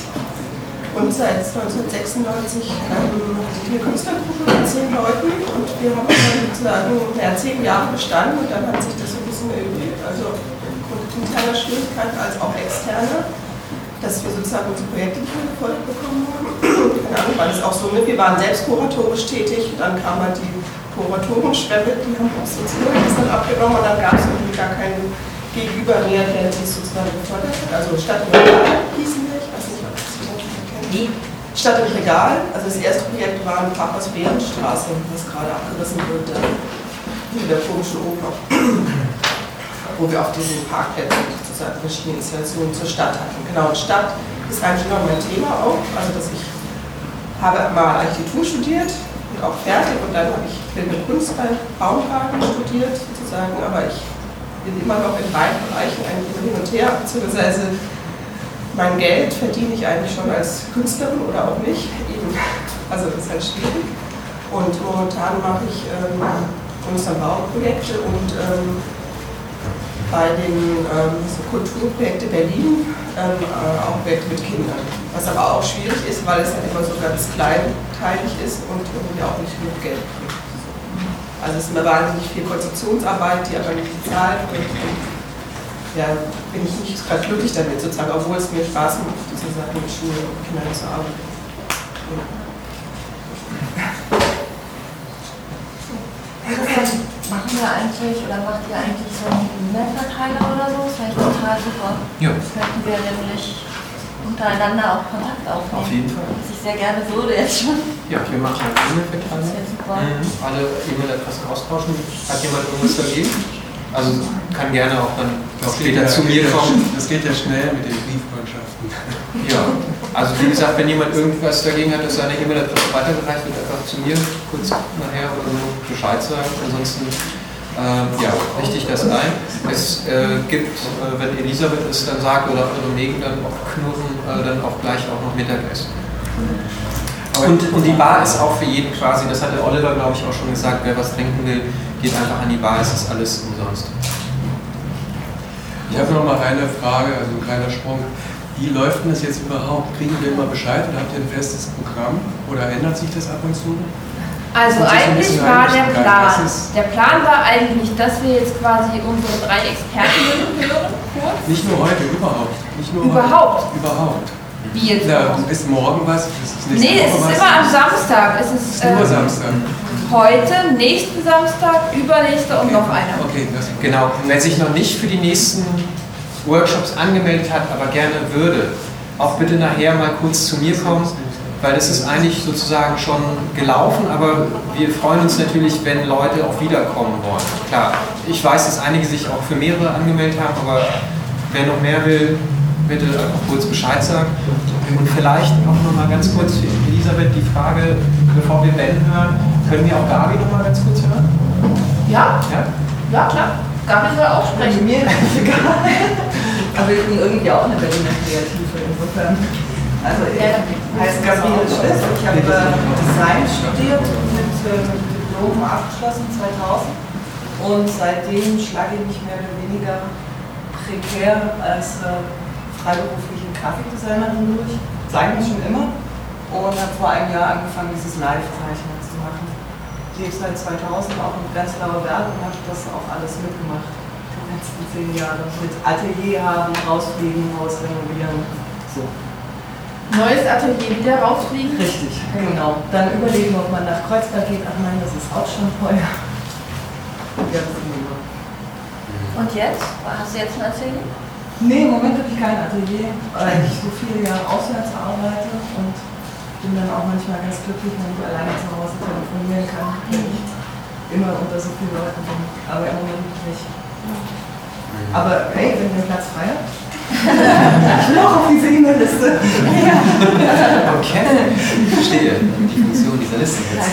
S18: Und seit 1996 ähm, eine Künstlergruppe mit zehn Leuten und wir haben dann sozusagen ja, zehn Jahre bestanden und dann hat sich das so ein bisschen erübrigt. Also interner Schwierigkeiten als auch externer, dass wir sozusagen unsere Projekte nicht mehr bekommen haben. Keine Ahnung, war das auch so mit. Wir waren selbst kuratorisch tätig und dann kam halt die Kuratorenschwemme, die haben auch sozusagen dann abgenommen und dann gab es irgendwie gar keinen Gegenüber mehr, der sich sozusagen gefordert hat. Also Stadt hießen wir, ich weiß nicht, das. Wie? Stadt im Regal, also das erste Projekt war in Papas Bärenstraße, was gerade abgerissen wird, äh, in der komischen Oper wo wir auf diesen Parkplätzen sozusagen verschiedene Installationen zur Stadt hatten. Genau, und Stadt ist eigentlich immer mein Thema auch. Also dass ich habe mal Architektur studiert und auch fertig und dann habe ich Bildende Kunst bei Baumgarten studiert sozusagen, aber ich bin immer noch in beiden Bereichen eigentlich hin und her, beziehungsweise mein Geld verdiene ich eigentlich schon als Künstlerin oder auch nicht. Eben. Also das ist halt schwierig. Und momentan mache ich ähm, Bauprojekte und ähm, bei den ähm, so Kulturprojekte Berlin ähm, äh, auch Projekte mit Kindern. Was aber auch schwierig ist, weil es halt immer so ganz kleinteilig ist und irgendwie auch nicht genug Geld kriegt. Also es ist immer wahnsinnig viel Konzeptionsarbeit, die aber nicht bezahlt wird. Ja, bin ich nicht gerade glücklich damit sozusagen, obwohl es mir Spaß macht, sozusagen mit Schule und Kindern zu arbeiten. Ja.
S3: Machen wir eigentlich oder macht ihr eigentlich so einen E-Mail-Verteiler oder so? Das wäre total super.
S17: Ja.
S3: Könnten wir nämlich untereinander auch Kontakt aufnehmen.
S2: Auf jeden Fall.
S3: Was ich sehr gerne würde jetzt schon.
S2: Ja, wir machen einen E-Mail-Verteiler.
S3: Das wäre super.
S2: Mhm. Alle E-Mail-Adressen austauschen. Hat jemand irgendwas dagegen? Also kann gerne auch dann auch später zu mir kommen.
S10: Das geht ja schnell mit den Brieffreundschaften.
S2: Ja, also wie gesagt, wenn jemand irgendwas dagegen hat, dass seine E-Mail-Adresse weitergereicht wird, einfach zu mir kurz nachher oder so Bescheid sagen. Ansonsten äh, ja, richte ich das ein. Es äh, gibt, äh, wenn Elisabeth es dann sagt oder andere Megan dann auch knurren, äh, dann auch gleich auch noch Mittagessen. Und, und die Bar ist auch für jeden quasi, das hatte Oliver glaube ich auch schon gesagt, wer was trinken will, geht einfach an die Bar, es ist alles umsonst.
S10: Ich habe noch mal eine Frage, also ein kleiner Sprung. Wie läuft denn das jetzt überhaupt? Kriegen wir immer Bescheid oder habt ihr ein festes Programm? Oder ändert sich das ab und zu?
S1: Also eigentlich war der Plan, der Plan war eigentlich, dass wir jetzt quasi unsere drei Expertinnen hören, kurz.
S10: Nicht nur heute, überhaupt. Nur
S1: Überhaupt?
S10: Heute. Überhaupt.
S1: Wie jetzt
S10: Na, ist morgen was? Ist
S1: Nee, es ist
S10: was?
S1: immer am Samstag. Es ist,
S10: Ist nur
S1: ähm,
S10: Samstag.
S1: heute, nächsten Samstag, übernächster und noch einer.
S2: Okay, das genau. Und wer sich noch nicht für die nächsten Workshops angemeldet hat, aber gerne würde, auch bitte nachher mal kurz zu mir kommen. weil es ist eigentlich sozusagen schon gelaufen, aber wir freuen uns natürlich, wenn Leute auch wiederkommen wollen. Klar, ich weiß, dass einige sich auch für mehrere angemeldet haben, aber wer noch mehr will, bitte einfach kurz Bescheid sagen. Und vielleicht auch nochmal ganz kurz für Elisabeth die Frage, bevor wir Ben hören, können wir auch Gabi nochmal ganz kurz hören?
S1: Ja?
S2: Ja,
S1: ja klar. Gabi soll auch sprechen.
S12: Mir ist egal. Aber ich bin irgendwie auch eine Berliner Kreative, insofern. Also ich heiße Gabriele Schliss, ich habe äh, Design studiert mit äh, Diplom abgeschlossen 2000 und seitdem schlage ich mich mehr oder weniger prekär als äh, freiberufliche Grafikdesignerin durch. Zeichne schon immer und habe vor einem Jahr angefangen, dieses Live-Zeichnen zu machen. Ich lebe seit 2000 auch in Prenzlauer Berg und habe das auch alles mitgemacht. Die letzten zehn Jahre mit Atelier haben, rausfliegen, Haus renovieren. So.
S1: Neues Atelier wieder rausfliegen?
S12: Richtig, genau. Dann überlegen, ob man nach Kreuzberg geht. Ach nein, das ist auch schon teuer. Ja, das ist immer.
S3: Und jetzt? Hast du jetzt ein Atelier?
S12: Nee, im Moment habe ich kein Atelier, weil ich so viele Jahre auswärts arbeite und bin dann auch manchmal ganz glücklich, wenn ich alleine zu Hause telefonieren kann, wenn ich immer unter so vielen Leuten bin. Aber im Moment nicht. Aber hey, wenn ihr Platz frei habt, ich will auch auf diese E-Mail-Liste.
S2: Okay, ich verstehe die Funktion dieser Liste jetzt.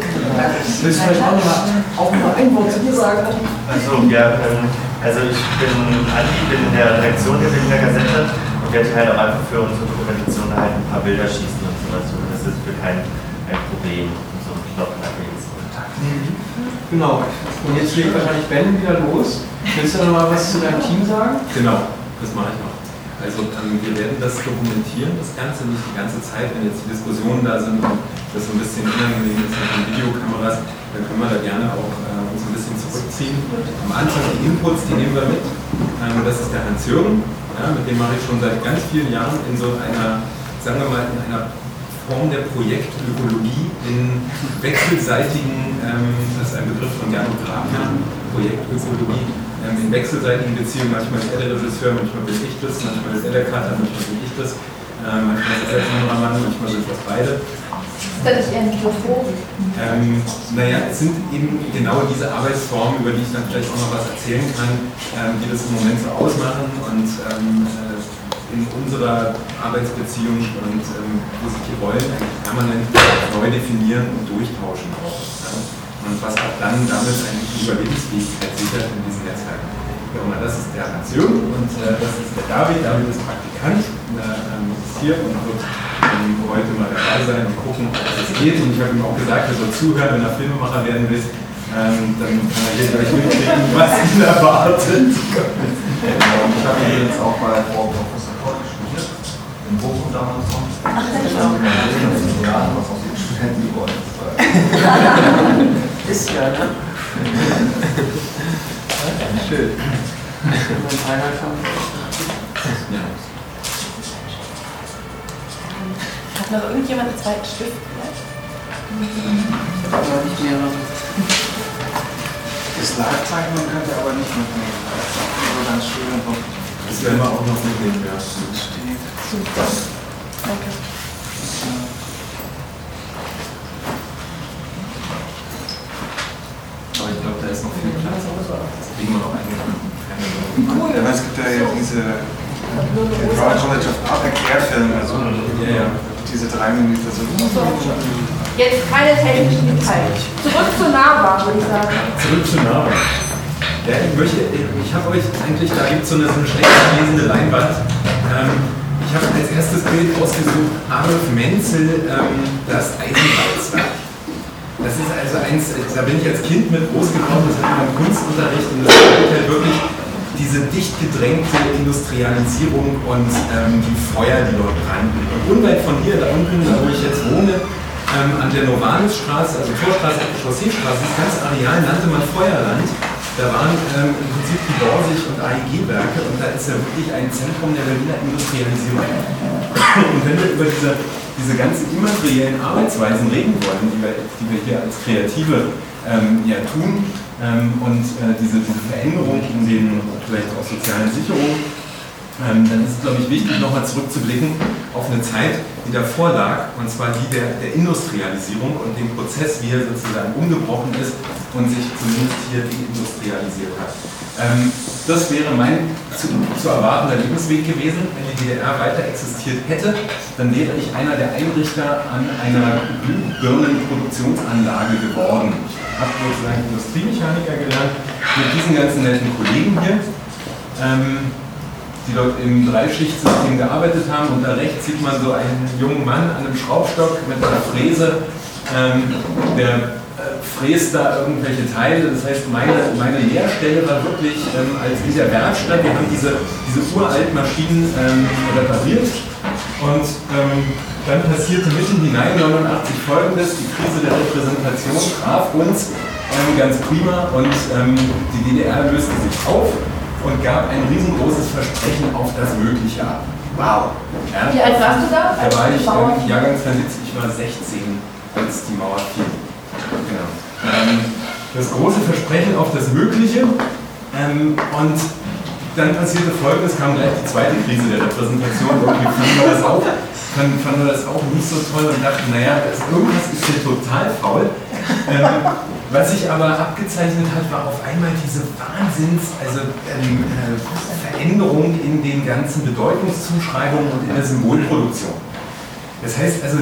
S2: Willst du vielleicht auch noch
S12: auch mal ein Wort zu dir sagen?
S20: Also, ja, ähm, also ich bin Andi, bin in der Redaktion der Berliner Gazette und werde halt auch einfach für unsere Dokumentation halt ein paar Bilder schießen und sowas. Und das ist für kein, kein Problem, so ein knochenabhängiges Kontakt.
S2: Genau. Und jetzt legt wahrscheinlich Ben wieder los. Willst du noch mal was zu deinem Team sagen?
S17: Genau, das mache ich noch. Also ähm, wir werden das dokumentieren, das Ganze nicht die ganze Zeit, wenn jetzt die Diskussionen da sind und das so ein bisschen unangenehm ist mit den Videokameras, dann können wir da gerne auch äh, uns ein bisschen zurückziehen. Am Anfang die Inputs, die nehmen wir mit. Ähm, das ist der Hans Jürgen, ja, mit dem mache ich schon seit ganz vielen Jahren in so einer, sagen wir mal, in einer Form der Projektökologie in wechselseitigen, ähm, das ist ein Begriff von Jan Grabner, Projektökologie, ähm, in wechselseitigen Beziehungen. Manchmal ist er der Regisseur, manchmal bin ich das, manchmal ist er der Cutter, manchmal bin ich das. Ähm, manchmal ist er der Kameramann, manchmal sind das beide.
S1: Ist das nicht eher Mikrofon?
S17: Ähm, naja, es sind eben genau diese Arbeitsformen, über die ich dann vielleicht auch noch was erzählen kann, ähm, die das im Moment so ausmachen und ähm, äh, in unserer Arbeitsbeziehung und ähm, wo sich die Rollen eigentlich permanent neu definieren und durchtauschen. Und was auch dann damit eigentlich die Überlebensfähigkeit sichert in diesen Netzwerken. Ja, das ist der Hans Jürgen und äh, das ist der David. David ist Praktikant, äh, ähm, ist hier und wird ähm, heute mal dabei sein und gucken, ob das geht. Und ich habe ihm auch gesagt, er soll zuhören, wenn er Filmemacher werden will. Ähm, dann kann er hier gleich mitkriegen, was ihn erwartet.
S8: Ich habe übrigens auch bei Frau Professor Koch studiert, in Bochum damals noch. Ach, das ist ja, was aus den Studenten geworden ist.
S19: Ist ja, ne?
S2: Schön.
S21: Hat noch irgendjemand einen zweiten Stift vielleicht?
S19: Ich habe aber nicht mehrere.
S7: Das Live-Zeichnen könnt ihr aber nicht mitnehmen. Das ist auch so ganz schön.
S17: Das werden wir auch noch mitnehmen, ja.
S21: Super. Danke.
S17: Aber ich glaube, da ist noch kriegen wir noch eingefangen.
S7: Cool. Aber es gibt ja jetzt diese den Royal College of Art Erklärfilme, also
S17: ja, ja.
S7: diese drei Minuten. So.
S1: Jetzt keine technischen Details. Zurück zur NAVA, würde ich sagen.
S17: Zurück zu Nava. Ja, ich möchte, ich habe euch eigentlich, da gibt es so eine, so eine schlecht gelesene Leinwand. Ähm, ich habe als erstes Bild ausgesucht, Adolf Menzel, ähm, das Eisenwalzwerk. Das ist also eins, da bin ich als Kind mit groß geworden, das hat man im Kunstunterricht und das zeigt halt wirklich diese dicht gedrängte Industrialisierung und ähm, die Feuer, die dort brannten. Und unweit von hier, da unten, da wo ich jetzt wohne, ähm, an der Novanusstraße, also Torstraße, Chausseestraße, das ganze Areal nannte man Feuerland. Da waren ähm, im Prinzip die Borsig und AEG-Werke und da ist ja wirklich ein Zentrum der Berliner Industrialisierung. Und wenn wir über diese, diese ganzen immateriellen Arbeitsweisen reden wollen, die wir, die wir hier als Kreative ähm, ja, tun, ähm, und äh, diese, diese Veränderung in den vielleicht auch sozialen Sicherungen, ähm, dann ist es, glaube ich, wichtig, nochmal zurückzublicken auf eine Zeit, die davor lag, und zwar die der, der Industrialisierung und dem Prozess, wie er sozusagen umgebrochen ist und sich zumindest hier deindustrialisiert hat. Ähm, das wäre mein zu, zu erwartender Lebensweg gewesen. Wenn die DDR weiter existiert hätte, dann wäre ich einer der Einrichter an einer Glühbirnenproduktionsanlage geworden. Ich habe sozusagen Industriemechaniker gelernt mit diesen ganzen netten Kollegen hier. Ähm, die dort im Dreischichtsystem gearbeitet haben. Und da rechts sieht man so einen jungen Mann an einem Schraubstock mit einer Fräse, ähm, der äh, fräst da irgendwelche Teile. Das heißt, meine, meine Lehrstelle war wirklich ähm, als in der Werkstatt. Wir haben diese, diese uralten Maschinen ähm, repariert und ähm, dann passierte mitten hinein 89 folgendes, die Krise der Repräsentation traf uns ähm, ganz prima und ähm, die DDR löste sich auf und gab ein riesengroßes Versprechen auf das Mögliche ab. Wow!
S1: Ja. Wie alt warst du da?
S17: Da war ich ähm, Jahrgang 72, ich war 16, als die Mauer fiel. Genau. Ähm, das große Versprechen auf das Mögliche ähm, und dann passierte folgendes, kam gleich die zweite Krise der Repräsentation. Irgendwie fanden wir das auch, fanden, fanden wir das auch nicht so toll und dachten, naja, das, irgendwas ist hier total faul. Ähm, was sich aber abgezeichnet hat, war auf einmal diese Wahnsinns, also ähm, äh, Veränderung in den ganzen Bedeutungszuschreibungen und in der Symbolproduktion. Das heißt also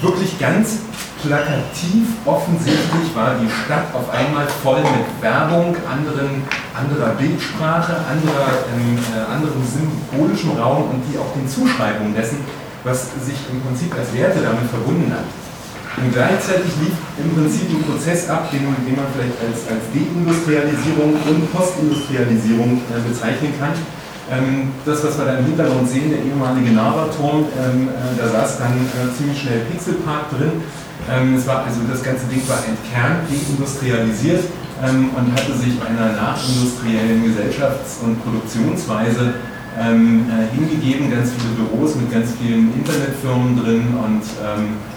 S17: wirklich ganz plakativ offensichtlich war die Stadt auf einmal voll mit Werbung, anderen, anderer Bildsprache, anderer, ähm, äh, anderem symbolischen Raum und die auch den Zuschreibungen dessen, was sich im Prinzip als Werte damit verbunden hat. Und gleichzeitig lief im Prinzip ein Prozess ab, den, den man vielleicht als, als Deindustrialisierung und Postindustrialisierung äh, bezeichnen kann. Ähm, das, was wir da im Hintergrund sehen, der ehemalige Nava-Turm, ähm, äh, da saß dann äh, ziemlich schnell Pixelpark drin. Ähm, es war, also das ganze Ding war entkernt, deindustrialisiert ähm, und hatte sich einer nachindustriellen Gesellschafts- und Produktionsweise ähm, äh, hingegeben, ganz viele Büros mit ganz vielen Internetfirmen drin und ähm, äh,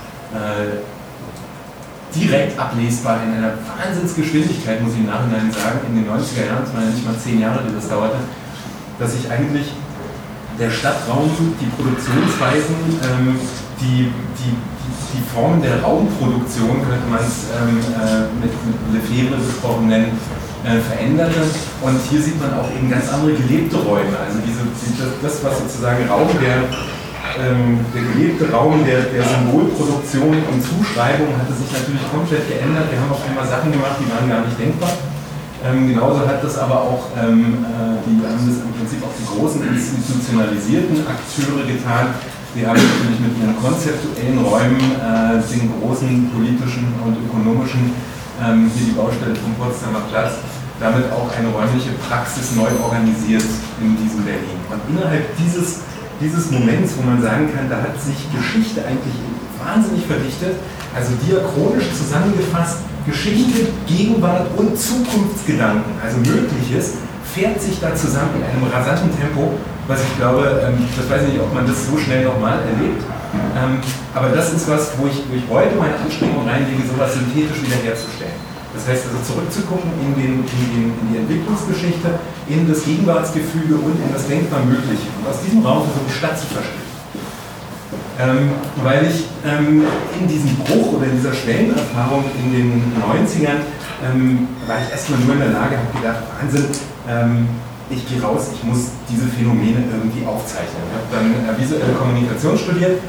S17: direkt ablesbar in einer Wahnsinnsgeschwindigkeit, muss ich im Nachhinein sagen, in den 90er Jahren, es waren ja nicht mal zehn Jahre, die das dauerte, dass sich eigentlich der Stadtraum, die Produktionsweisen, ähm, die, die, die Form der Raumproduktion, könnte man es ähm, äh, mit, mit Lefebvre gesprochen nennen, äh, veränderte. Und hier sieht man auch eben ganz andere gelebte Räume. Also diese, das, was sozusagen Raum der ähm, der gelebte Raum der, der Symbolproduktion und Zuschreibung hatte sich natürlich komplett geändert. Wir haben auf einmal Sachen gemacht, die waren gar nicht denkbar. Ähm, genauso hat das aber auch, ähm, äh, die haben das im Prinzip auch die großen institutionalisierten Akteure getan. Die haben natürlich mit ihren konzeptuellen Räumen äh, den großen politischen und ökonomischen, ähm, hier die Baustelle vom Potsdamer Platz, damit auch eine räumliche Praxis neu organisiert in diesem Berlin. Und innerhalb dieses dieses Moments, wo man sagen kann, da hat sich Geschichte eigentlich wahnsinnig verdichtet, also diachronisch zusammengefasst, Geschichte, Gegenwart und Zukunftsgedanken, also Mögliches, fährt sich da zusammen in einem rasanten Tempo, was ich glaube, ähm, das weiß ich nicht, ob man das so schnell nochmal erlebt, ähm, aber das ist was, wo ich, wo ich heute meine Anstrengungen reinlege, sowas synthetisch wiederherzustellen. Das heißt also zurückzugucken in, den, in, den, in die Entwicklungsgeschichte, in das Gegenwartsgefüge und in das denkbar Mögliche. Und aus diesem Raum versuche ich Stadt zu verstehen. Ähm, weil ich ähm, in diesem Bruch oder in dieser Schwellenerfahrung in den 90ern ähm, war ich erstmal nur in der Lage, habe gedacht, Wahnsinn, ähm, ich gehe raus, ich muss diese Phänomene irgendwie aufzeichnen. Ich habe dann äh, visuelle Kommunikation studiert,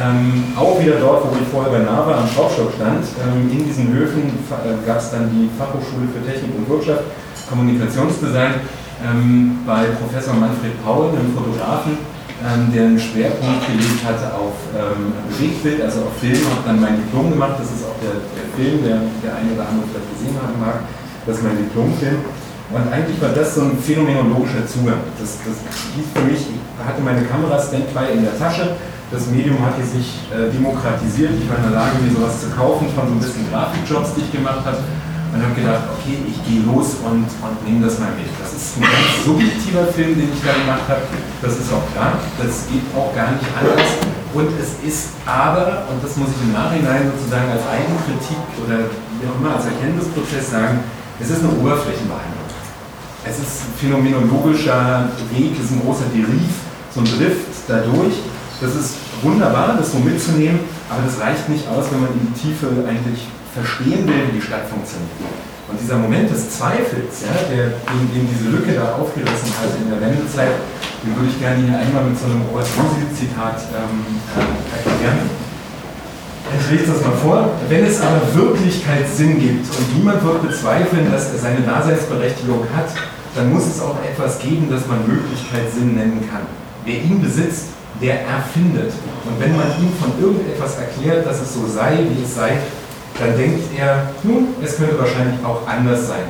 S17: ähm, auch wieder dort, wo ich vorher bei NAVA am Schraubstock stand, ähm, in diesen Höfen äh, gab es dann die Fachhochschule für Technik und Wirtschaft, Kommunikationsdesign, ähm, bei Professor Manfred Paul, einem Fotografen, ähm, der einen Schwerpunkt gelegt hatte auf ähm, Bewegtbild, also auf Film, habe dann mein Diplom gemacht, das ist auch der, der Film, der der eine oder andere vielleicht gesehen haben mag, das ist mein Diplomfilm. Und eigentlich war das so ein phänomenologischer Zugang. Das, das hieß für mich, ich hatte meine Kamera Standby in der Tasche, das Medium hatte sich äh, demokratisiert. Ich war in der Lage, mir sowas zu kaufen von so ein bisschen Grafikjobs, die ich gemacht habe. Und habe gedacht, okay, ich gehe los und, und nehme das mal mit. Das ist ein ganz subjektiver Film, den ich da gemacht habe. Das ist auch klar. Das geht auch gar nicht anders. Und es ist aber, und das muss ich im Nachhinein sozusagen als Eigenkritik oder wie auch immer als Erkenntnisprozess sagen, es ist eine Oberflächenbehandlung. Es ist ein phänomenologischer Weg, es ist ein großer Deriv so ein Drift dadurch, das ist wunderbar, das so mitzunehmen, aber das reicht nicht aus, wenn man in die Tiefe eigentlich verstehen will, wie die Stadt funktioniert. Und dieser Moment des Zweifels, ja, der, den diese Lücke da aufgerissen hat in der Wendezeit, den würde ich gerne hier einmal mit so einem Robert Musil-Zitat ähm, äh, erklären. Ich lese das mal vor. Wenn es aber Wirklichkeitssinn gibt und niemand wird bezweifeln, dass er seine Daseinsberechtigung hat, dann muss es auch etwas geben, das man Möglichkeitssinn nennen kann. Wer ihn besitzt, der erfindet. Und wenn man ihm von irgendetwas erklärt, dass es so sei, wie es sei, dann denkt er, nun, es könnte wahrscheinlich auch anders sein.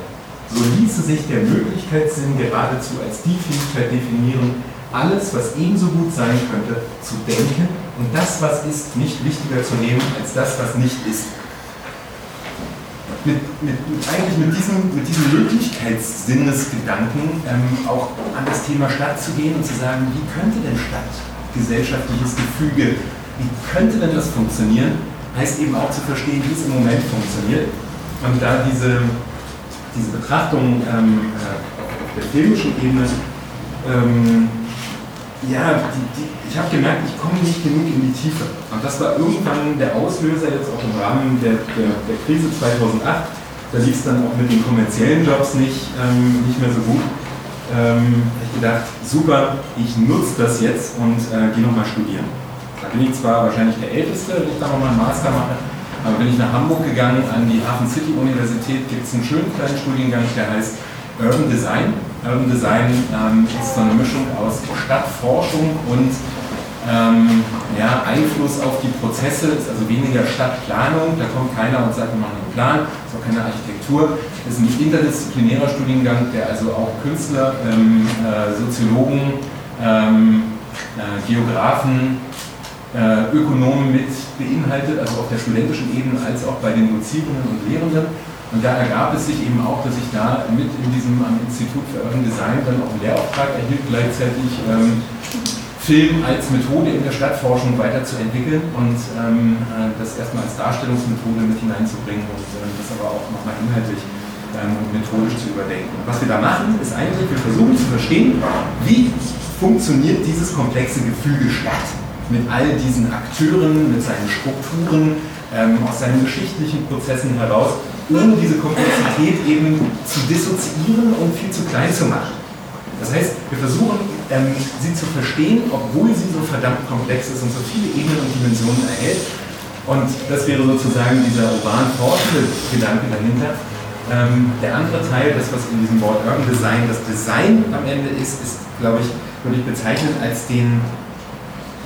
S17: So ließe sich der Möglichkeitssinn geradezu als die Fähigkeit definieren, alles, was ebenso gut sein könnte, zu denken und das, was ist, nicht wichtiger zu nehmen als das, was nicht ist. Mit, mit, eigentlich mit diesem, mit diesem Möglichkeitssinnesgedanken ähm, auch an das Thema Stadt zu gehen und zu sagen, wie könnte denn Stadt gesellschaftliches Gefüge, wie könnte denn das funktionieren, heißt eben auch zu verstehen, wie es im Moment funktioniert. Und da diese, diese Betrachtung ähm, äh, auf der filmischen Ebene, ähm, ja, die, die, ich habe gemerkt, ich komme nicht genug in die Tiefe. Und das war irgendwann der Auslöser jetzt auch im Rahmen der, der, der Krise 2008. Da lief es dann auch mit den kommerziellen Jobs nicht, ähm, nicht mehr so gut. Ähm, ich gedacht, super, ich nutze das jetzt und äh, gehe nochmal studieren. Da bin ich zwar wahrscheinlich der Älteste, wenn ich da nochmal einen Master mache, aber bin ich nach Hamburg gegangen, an die Hafen City Universität, gibt es einen schönen kleinen Studiengang, der heißt Urban Design. Urban Design ähm, ist so eine Mischung aus Stadtforschung und ähm, ja, Einfluss auf die Prozesse, ist also weniger Stadtplanung, da kommt keiner und sagt, wir machen einen Plan, ist auch keine Architektur, ist ein interdisziplinärer Studiengang, der also auch Künstler, ähm, äh, Soziologen, ähm, äh, Geografen, äh, Ökonomen mit beinhaltet, also auf der studentischen Ebene als auch bei den Dozierenden und Lehrenden. Und da ergab es sich eben auch, dass ich da mit in diesem am Institut für Urban Design dann auch einen Lehrauftrag erhielt, gleichzeitig ähm, Film als Methode in der Stadtforschung weiterzuentwickeln und ähm, äh, das erstmal als Darstellungsmethode mit hineinzubringen und äh, das aber auch nochmal inhaltlich und methodisch zu überdenken. Was wir da machen, ist eigentlich, wir versuchen zu verstehen, wie funktioniert dieses komplexe Gefüge Stadt mit all diesen Akteuren, mit seinen Strukturen, ähm, aus seinen geschichtlichen Prozessen heraus, ohne diese Komplexität eben zu dissoziieren und viel zu klein zu machen. Das heißt, wir versuchen, ähm, sie zu verstehen, obwohl sie so verdammt komplex ist und so viele Ebenen und Dimensionen erhält. Und das wäre sozusagen dieser urban forschende Gedanke dahinter. Ähm, der andere Teil, das was in diesem Wort Urban Design das Design am Ende ist, ist, glaube ich, würde ich bezeichnen als den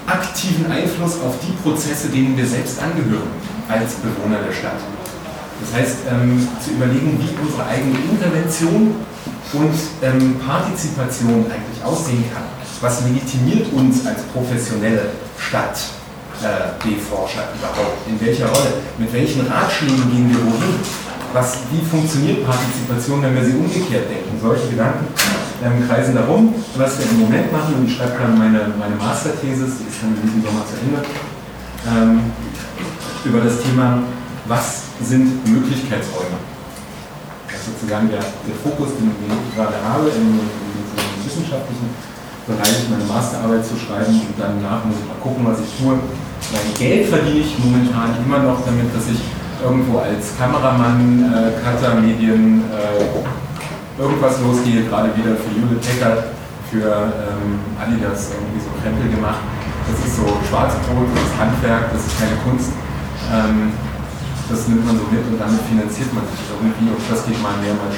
S17: aktiven Einfluss auf die Prozesse, denen wir selbst angehören als Bewohner der Stadt. Das heißt, ähm, zu überlegen, wie unsere eigene Intervention und ähm, Partizipation eigentlich aussehen kann. Was legitimiert uns als professionelle Stadt-B-Forscher äh, überhaupt? In welcher Rolle? Mit welchen Ratschlägen gehen wir wohin? Was, wie funktioniert Partizipation, wenn wir sie umgekehrt denken? Solche Gedanken ähm, kreisen darum. Was wir im Moment machen, und ich schreibe gerade meine, meine Masterthesis, die ist dann in diesem Sommer zu Ende, ähm, über das Thema, was sind Möglichkeitsräume? Das ist sozusagen der, der Fokus, den, ich gerade habe, in, in wissenschaftlichen Bereich meine Masterarbeit zu schreiben und dann nach muss ich mal gucken, was ich tue. Mein Geld verdiene ich momentan immer noch damit, dass ich irgendwo als Kameramann, äh, Cutter, Medien, äh, irgendwas losgehe, gerade wieder für Jule Packard, für ähm, Adidas irgendwie so Krempel gemacht. Das ist so Schwarzbrot, das ist Handwerk, das ist keine Kunst. Ähm, das nimmt man so mit und damit finanziert man sich irgendwie und das geht mal mehr, mal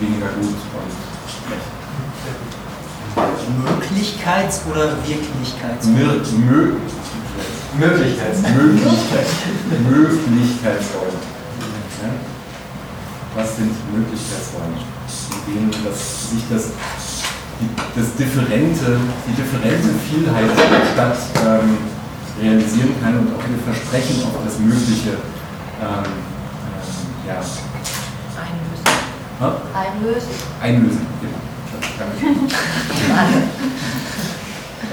S17: weniger gut und schlecht.
S22: Möglichkeits- oder Wirklichkeits?
S17: Mö Mö Möglichkeits Möglichkeits Möglichkeitsräume. Ja? Was sind Möglichkeitsräume? In denen dass sich das, die, das differente, die differente Vielheit der Stadt ähm, realisieren kann und auch wir versprechen auf das Mögliche ähm, ähm, ja.
S3: Einlösen.
S17: Ha?
S3: Einlösen.
S17: Einlösen, genau. Danke.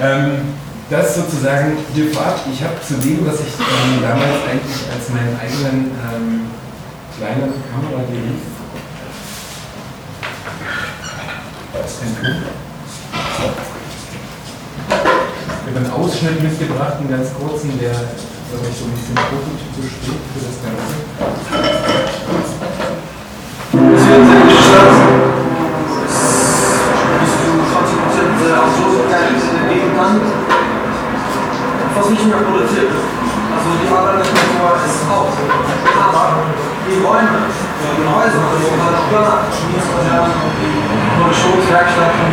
S17: ähm, das sozusagen hier vorab. Ich habe zu dem, was ich ähm, damals eigentlich als meinen eigenen ähm, kleinen Kamera lief. Denn du? So. habe einen Ausschnitt mitgebracht, einen ganz kurzen, der, glaube ich, so ein bisschen prototypisch steht für das Ganze.
S23: Nicht mehr produziert. Also die Arbeiterkultur ist raus. Aber die Räume, die Häuser, also halt auch Börner, Schmiedskasernen, Produktionswerkstätten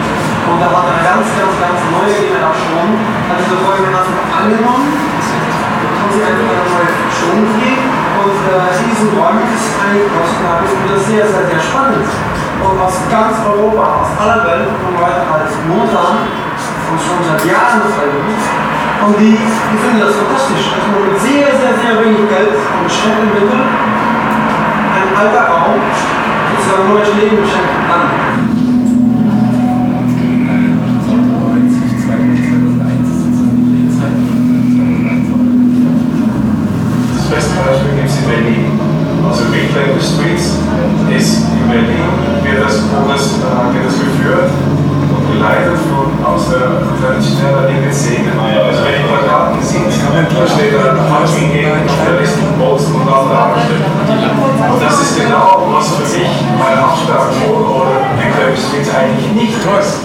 S23: und da war eine ganz, ganz, ganz neue Generation, hat diese einfach angenommen, haben sie einfach eine neue Funktion gegeben und äh, in diesen Räumen ist eingegossen, da ist wieder sehr, sehr, sehr spannend. Und aus ganz Europa, aus aller Welt kommen Leute als momentan und schon seit Jahren freiwillig und die, die finden das fantastisch, dass man mit sehr, sehr, sehr wenig Geld und bestimmten Mitteln ein alter Raum sozusagen neues Leben schenken kann.
S24: Also Streets ist in Berlin, wird das, das, wird das geführt geleitet von, aus der traditionellen Szene. Also wenn ihr Plakaten seht, da steht da Marching gegen Kapitalisten, Posten und andere Und das ist genau, was für mich bei Hauptstadt oder Streets eigentlich nicht ist.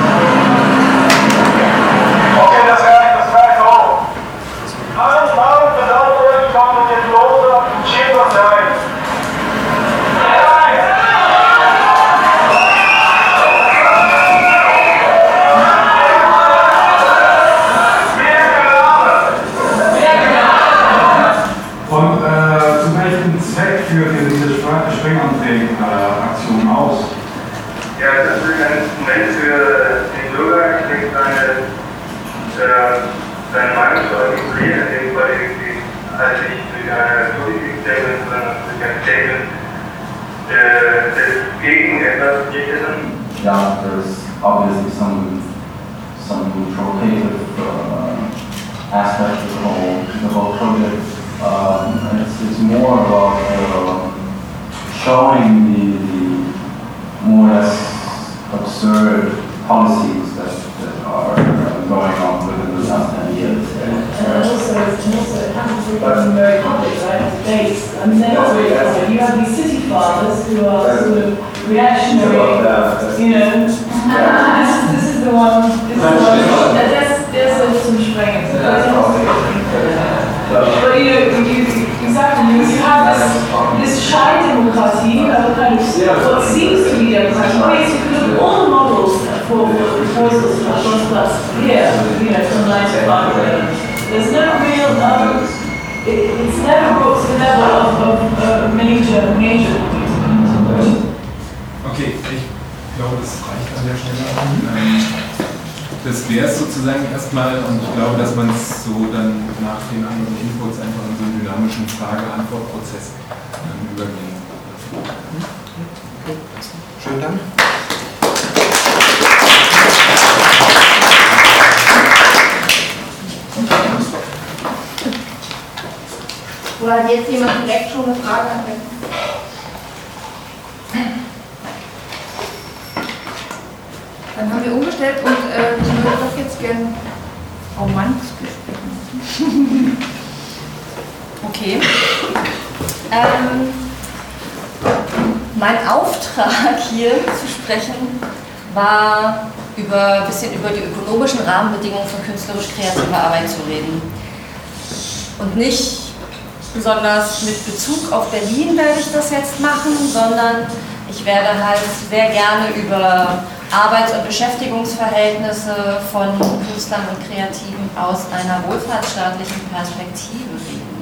S3: Auf Berlin werde ich das jetzt machen, sondern ich werde halt sehr gerne über Arbeits- und Beschäftigungsverhältnisse von Künstlern und Kreativen aus einer wohlfahrtsstaatlichen Perspektive reden.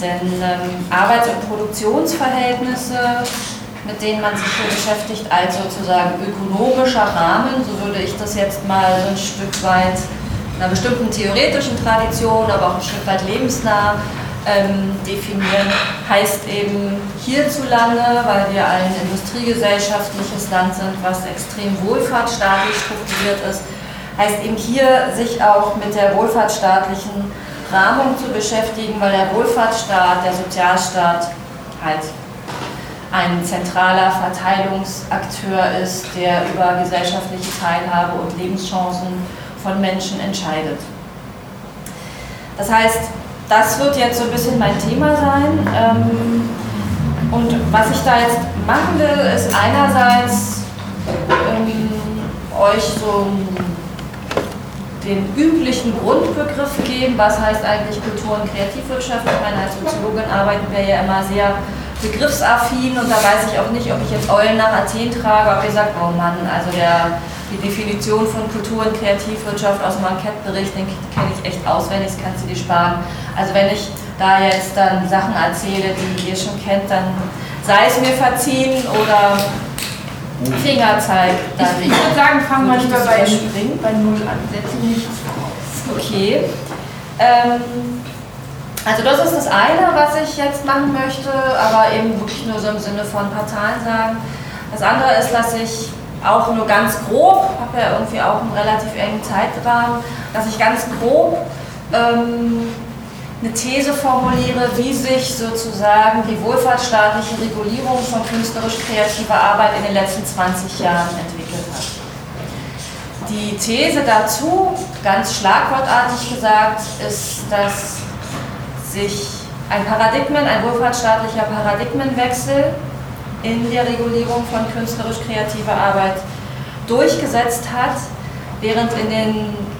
S3: Denn ähm, Arbeits- und Produktionsverhältnisse, mit denen man sich hier beschäftigt, als sozusagen ökonomischer Rahmen, so würde ich das jetzt mal so ein Stück weit einer bestimmten theoretischen Tradition, aber auch ein Stück weit lebensnah ähm, definieren, heißt eben hierzulande, weil wir ein industriegesellschaftliches Land sind, was extrem wohlfahrtsstaatlich strukturiert ist, heißt eben hier sich auch mit der wohlfahrtsstaatlichen Rahmung zu beschäftigen, weil der Wohlfahrtsstaat, der Sozialstaat halt ein zentraler Verteilungsakteur ist, der über gesellschaftliche Teilhabe und Lebenschancen von Menschen entscheidet. Das heißt, das wird jetzt so ein bisschen mein Thema sein. Ähm, und was ich da jetzt machen will, ist einerseits ähm, euch so den üblichen Grundbegriff geben, was heißt eigentlich Kultur- und Kreativwirtschaft. Ich meine, als Soziologin arbeiten wir ja immer sehr begriffsaffin und da weiß ich auch nicht, ob ich jetzt Eulen nach Athen trage, ob ihr sagt, oh Mann, also der, die Definition von Kultur- und Kreativwirtschaft aus dem Enquete-Bericht, den kenne ich echt auswendig, das kannst du dir sparen. Also wenn ich da jetzt dann Sachen erzähle, die ihr schon kennt, dann sei es mir verziehen oder Fingerzeig.
S1: Ich, ich würde sagen, fangen wir lieber bei, bei Null an, setzen nicht.
S3: Okay. Ähm, also das ist das eine, was ich jetzt machen möchte, aber eben wirklich nur so im Sinne von ein paar Zahlen sagen. Das andere ist, dass ich auch nur ganz grob, habe ja irgendwie auch einen relativ engen Zeitrahmen, dass ich ganz grob ähm, eine These formuliere, wie sich sozusagen die wohlfahrtsstaatliche Regulierung von künstlerisch-kreativer Arbeit in den letzten 20 Jahren entwickelt hat. Die These dazu, ganz schlagwortartig gesagt, ist, dass sich ein Paradigmen, ein wohlfahrtsstaatlicher Paradigmenwechsel in der Regulierung von künstlerisch-kreativer Arbeit durchgesetzt hat, während in den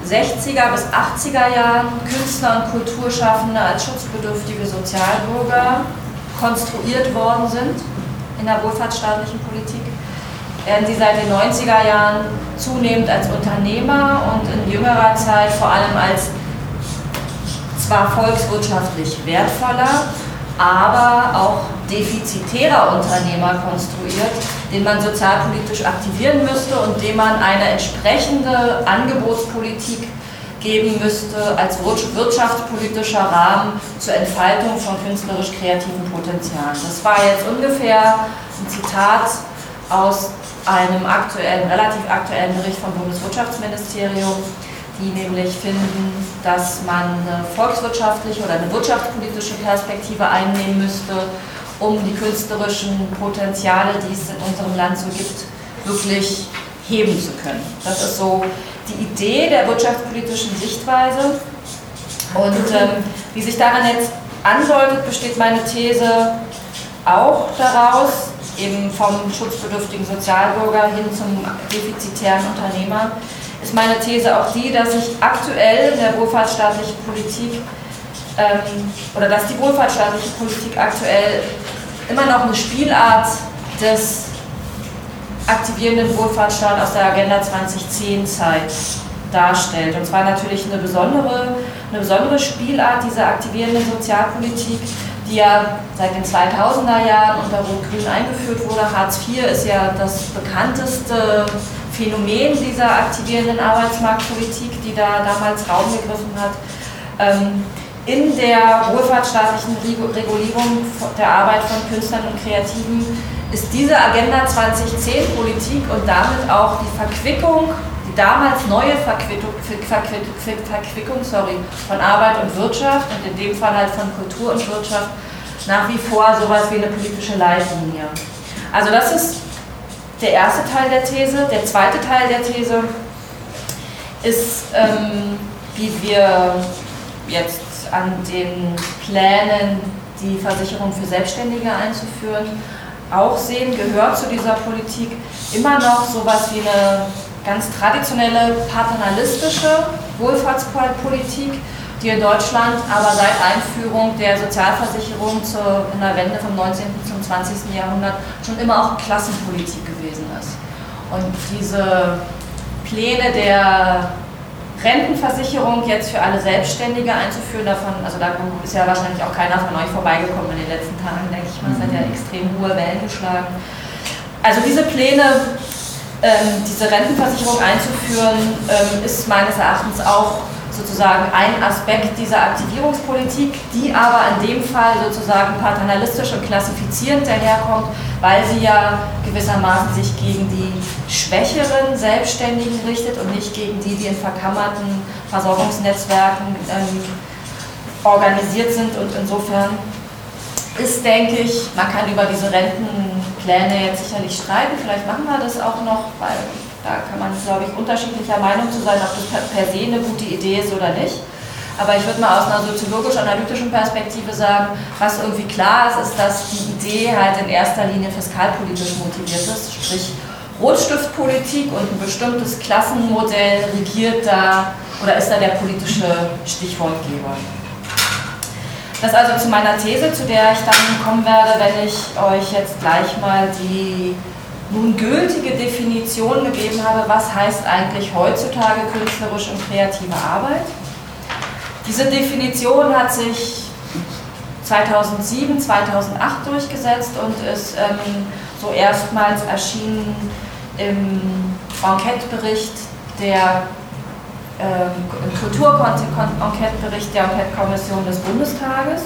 S3: 60er bis 80er Jahren Künstler und Kulturschaffende als schutzbedürftige Sozialbürger konstruiert worden sind in der wohlfahrtsstaatlichen Politik, werden sie seit den 90er Jahren zunehmend als Unternehmer und in jüngerer Zeit vor allem als zwar volkswirtschaftlich wertvoller, aber auch defizitärer Unternehmer konstruiert, den man sozialpolitisch aktivieren müsste und dem man eine entsprechende Angebotspolitik geben müsste als wirtschaftspolitischer Rahmen zur Entfaltung von künstlerisch-kreativen Potenzialen. Das war jetzt ungefähr ein Zitat aus einem aktuellen, relativ aktuellen Bericht vom Bundeswirtschaftsministerium die nämlich finden, dass man eine volkswirtschaftliche oder eine wirtschaftspolitische Perspektive einnehmen müsste, um die künstlerischen Potenziale, die es in unserem Land so gibt, wirklich heben zu können. Das ist so die Idee der wirtschaftspolitischen Sichtweise. Und ähm, wie sich daran jetzt andeutet, besteht meine These auch daraus, eben vom schutzbedürftigen Sozialbürger hin zum defizitären Unternehmer, ist meine These auch die, dass sich aktuell in der wohlfahrtsstaatlichen Politik ähm, oder dass die wohlfahrtsstaatliche Politik aktuell immer noch eine Spielart des aktivierenden Wohlfahrtsstaats aus der Agenda 2010-Zeit darstellt. Und zwar natürlich eine besondere, eine besondere Spielart dieser aktivierenden Sozialpolitik, die ja seit den 2000er Jahren unter Rot-Grün eingeführt wurde. Hartz IV ist ja das bekannteste Phänomen dieser aktivierenden Arbeitsmarktpolitik, die da damals Raum gegriffen hat. Ähm, in der wohlfahrtsstaatlichen Regulierung der Arbeit von Künstlern und Kreativen ist diese Agenda 2010-Politik und damit auch die Verquickung, die damals neue Verquickung, Verquickung sorry, von Arbeit und Wirtschaft und in dem Fall halt von Kultur und Wirtschaft nach wie vor sowas wie eine politische Leitlinie. Also das ist der erste Teil der These. Der zweite Teil der These ist, ähm, wie wir jetzt an den Plänen, die Versicherung für Selbstständige einzuführen, auch sehen, gehört zu dieser Politik immer noch sowas wie eine ganz traditionelle paternalistische Wohlfahrtspolitik, die in Deutschland aber seit Einführung der Sozialversicherung zur, in der Wende vom 19. zum 20. Jahrhundert schon immer auch Klassenpolitik gewesen ist. Und diese Pläne der Rentenversicherung jetzt für alle Selbstständige einzuführen, davon, also da ist ja wahrscheinlich auch keiner von euch vorbeigekommen in den letzten Tagen, denke ich mal, es hat ja extrem hohe Wellen geschlagen. Also diese Pläne, ähm, diese Rentenversicherung einzuführen, ähm, ist meines Erachtens auch sozusagen ein Aspekt dieser Aktivierungspolitik, die aber in dem Fall sozusagen paternalistisch und klassifizierend daherkommt, weil sie ja gewissermaßen sich gegen die schwächeren Selbstständigen richtet und nicht gegen die, die in verkammerten Versorgungsnetzwerken ähm, organisiert sind. Und insofern ist, denke ich, man kann über diese Rentenpläne jetzt sicherlich streiten, vielleicht machen wir das auch noch, weil da kann man, glaube ich, unterschiedlicher Meinung zu sein, ob das per se eine gute Idee ist oder nicht. Aber ich würde mal aus einer soziologisch-analytischen Perspektive sagen, was irgendwie klar ist, ist, dass die Idee halt in erster Linie fiskalpolitisch motiviert ist, sprich Rotstiftpolitik und ein bestimmtes Klassenmodell regiert da oder ist da der politische Stichwortgeber. Das also zu meiner These, zu der ich dann kommen werde, wenn ich euch jetzt gleich mal die nun gültige Definition gegeben habe, was heißt eigentlich heutzutage künstlerische und kreative Arbeit. Diese Definition hat sich 2007, 2008 durchgesetzt und ist ähm, so erstmals erschienen im Enquete-Bericht der ähm, Kultur-Enquete-Bericht der Enquete-Kommission des Bundestages.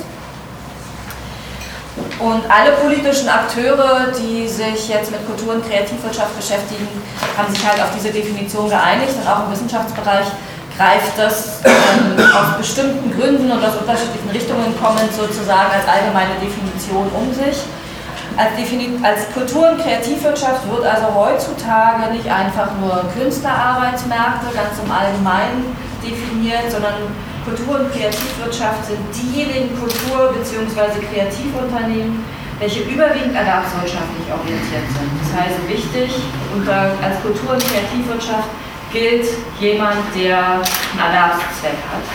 S3: Und alle politischen Akteure, die sich jetzt mit Kultur- und Kreativwirtschaft beschäftigen, haben sich halt auf diese Definition geeinigt und auch im Wissenschaftsbereich greift das ähm, aus bestimmten Gründen und aus unterschiedlichen Richtungen kommend sozusagen als allgemeine Definition um sich. Als, als Kultur- und Kreativwirtschaft wird also heutzutage nicht einfach nur Künstlerarbeitsmärkte ganz im Allgemeinen definiert, sondern Kultur- und Kreativwirtschaft sind diejenigen Kultur- bzw. Kreativunternehmen, welche überwiegend erwerbswirtschaftlich orientiert sind. Das heißt, wichtig unter, als Kultur- und Kreativwirtschaft gilt jemand, der einen Erwerbszweck hat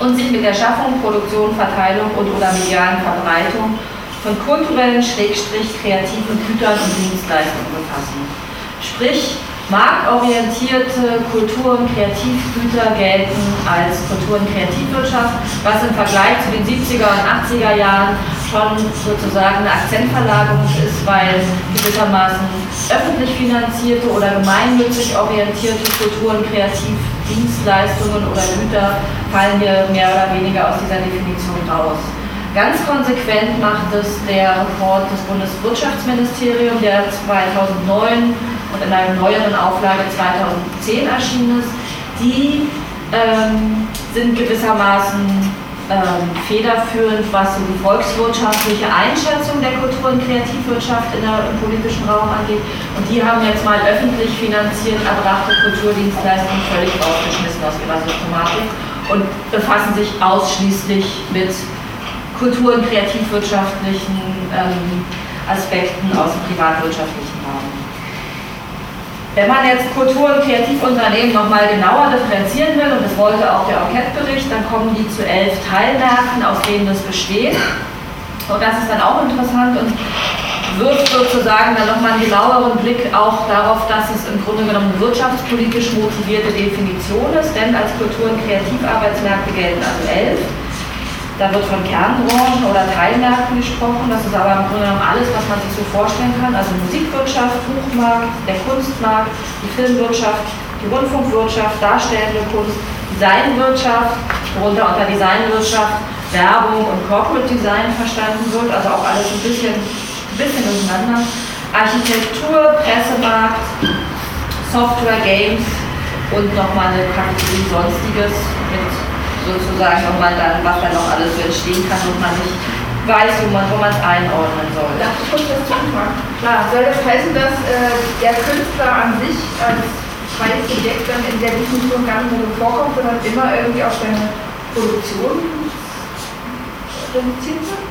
S3: und sich mit der Schaffung, Produktion, Verteilung und oder medialen Verbreitung von kulturellen, schrägstrich kreativen Gütern und Dienstleistungen befassen. Sprich, marktorientierte Kultur- und Kreativgüter gelten als Kultur- und Kreativwirtschaft, was im Vergleich zu den 70er und 80er Jahren schon sozusagen eine Akzentverlagerung ist, weil gewissermaßen öffentlich finanzierte oder gemeinnützig orientierte Kultur- und Kreativdienstleistungen oder Güter fallen hier mehr oder weniger aus dieser Definition raus. Ganz konsequent macht es der Report des Bundeswirtschaftsministeriums, der 2009 und in einer neueren Auflage 2010 erschienen ist. Die ähm, sind gewissermaßen ähm, federführend, was so die volkswirtschaftliche Einschätzung der Kultur- und Kreativwirtschaft in der, im politischen Raum angeht. Und die haben jetzt mal öffentlich finanziert erbrachte Kulturdienstleistungen völlig rausgeschmissen aus ihrer Systematik und befassen sich ausschließlich mit kultur- und kreativwirtschaftlichen ähm, Aspekten aus dem privatwirtschaftlichen Raum. Wenn man jetzt Kultur- und Kreativunternehmen nochmal genauer differenzieren will, und das wollte auch der Enquete-Bericht, dann kommen die zu elf Teilmärkten, aus denen das besteht. Und das ist dann auch interessant und wirft sozusagen dann nochmal einen genaueren Blick auch darauf, dass es im Grunde genommen eine wirtschaftspolitisch motivierte Definition ist, denn als Kultur- und Kreativarbeitsmärkte gelten also elf. Da wird von Kernbranchen oder Teilmärkten gesprochen. Das ist aber im Grunde genommen alles, was man sich so vorstellen kann. Also Musikwirtschaft, Buchmarkt, der Kunstmarkt, die Filmwirtschaft, die Rundfunkwirtschaft, darstellende Kunst, Designwirtschaft, worunter unter Designwirtschaft Werbung und Corporate Design verstanden wird. Also auch alles ein bisschen, ein bisschen durcheinander. Architektur, Pressemarkt, Software, Games und nochmal eine Kategorie Sonstiges mit sozusagen nochmal dann, was da noch alles so entstehen kann und man nicht weiß, wo man es einordnen soll.
S1: Darf ich kurz das zurückmachen? Klar, soll das heißen, dass äh, der Künstler an sich als freies Subjekt dann in der Definition gar nicht mehr vorkommt, sondern immer irgendwie auf seine Produktion reduziert wird?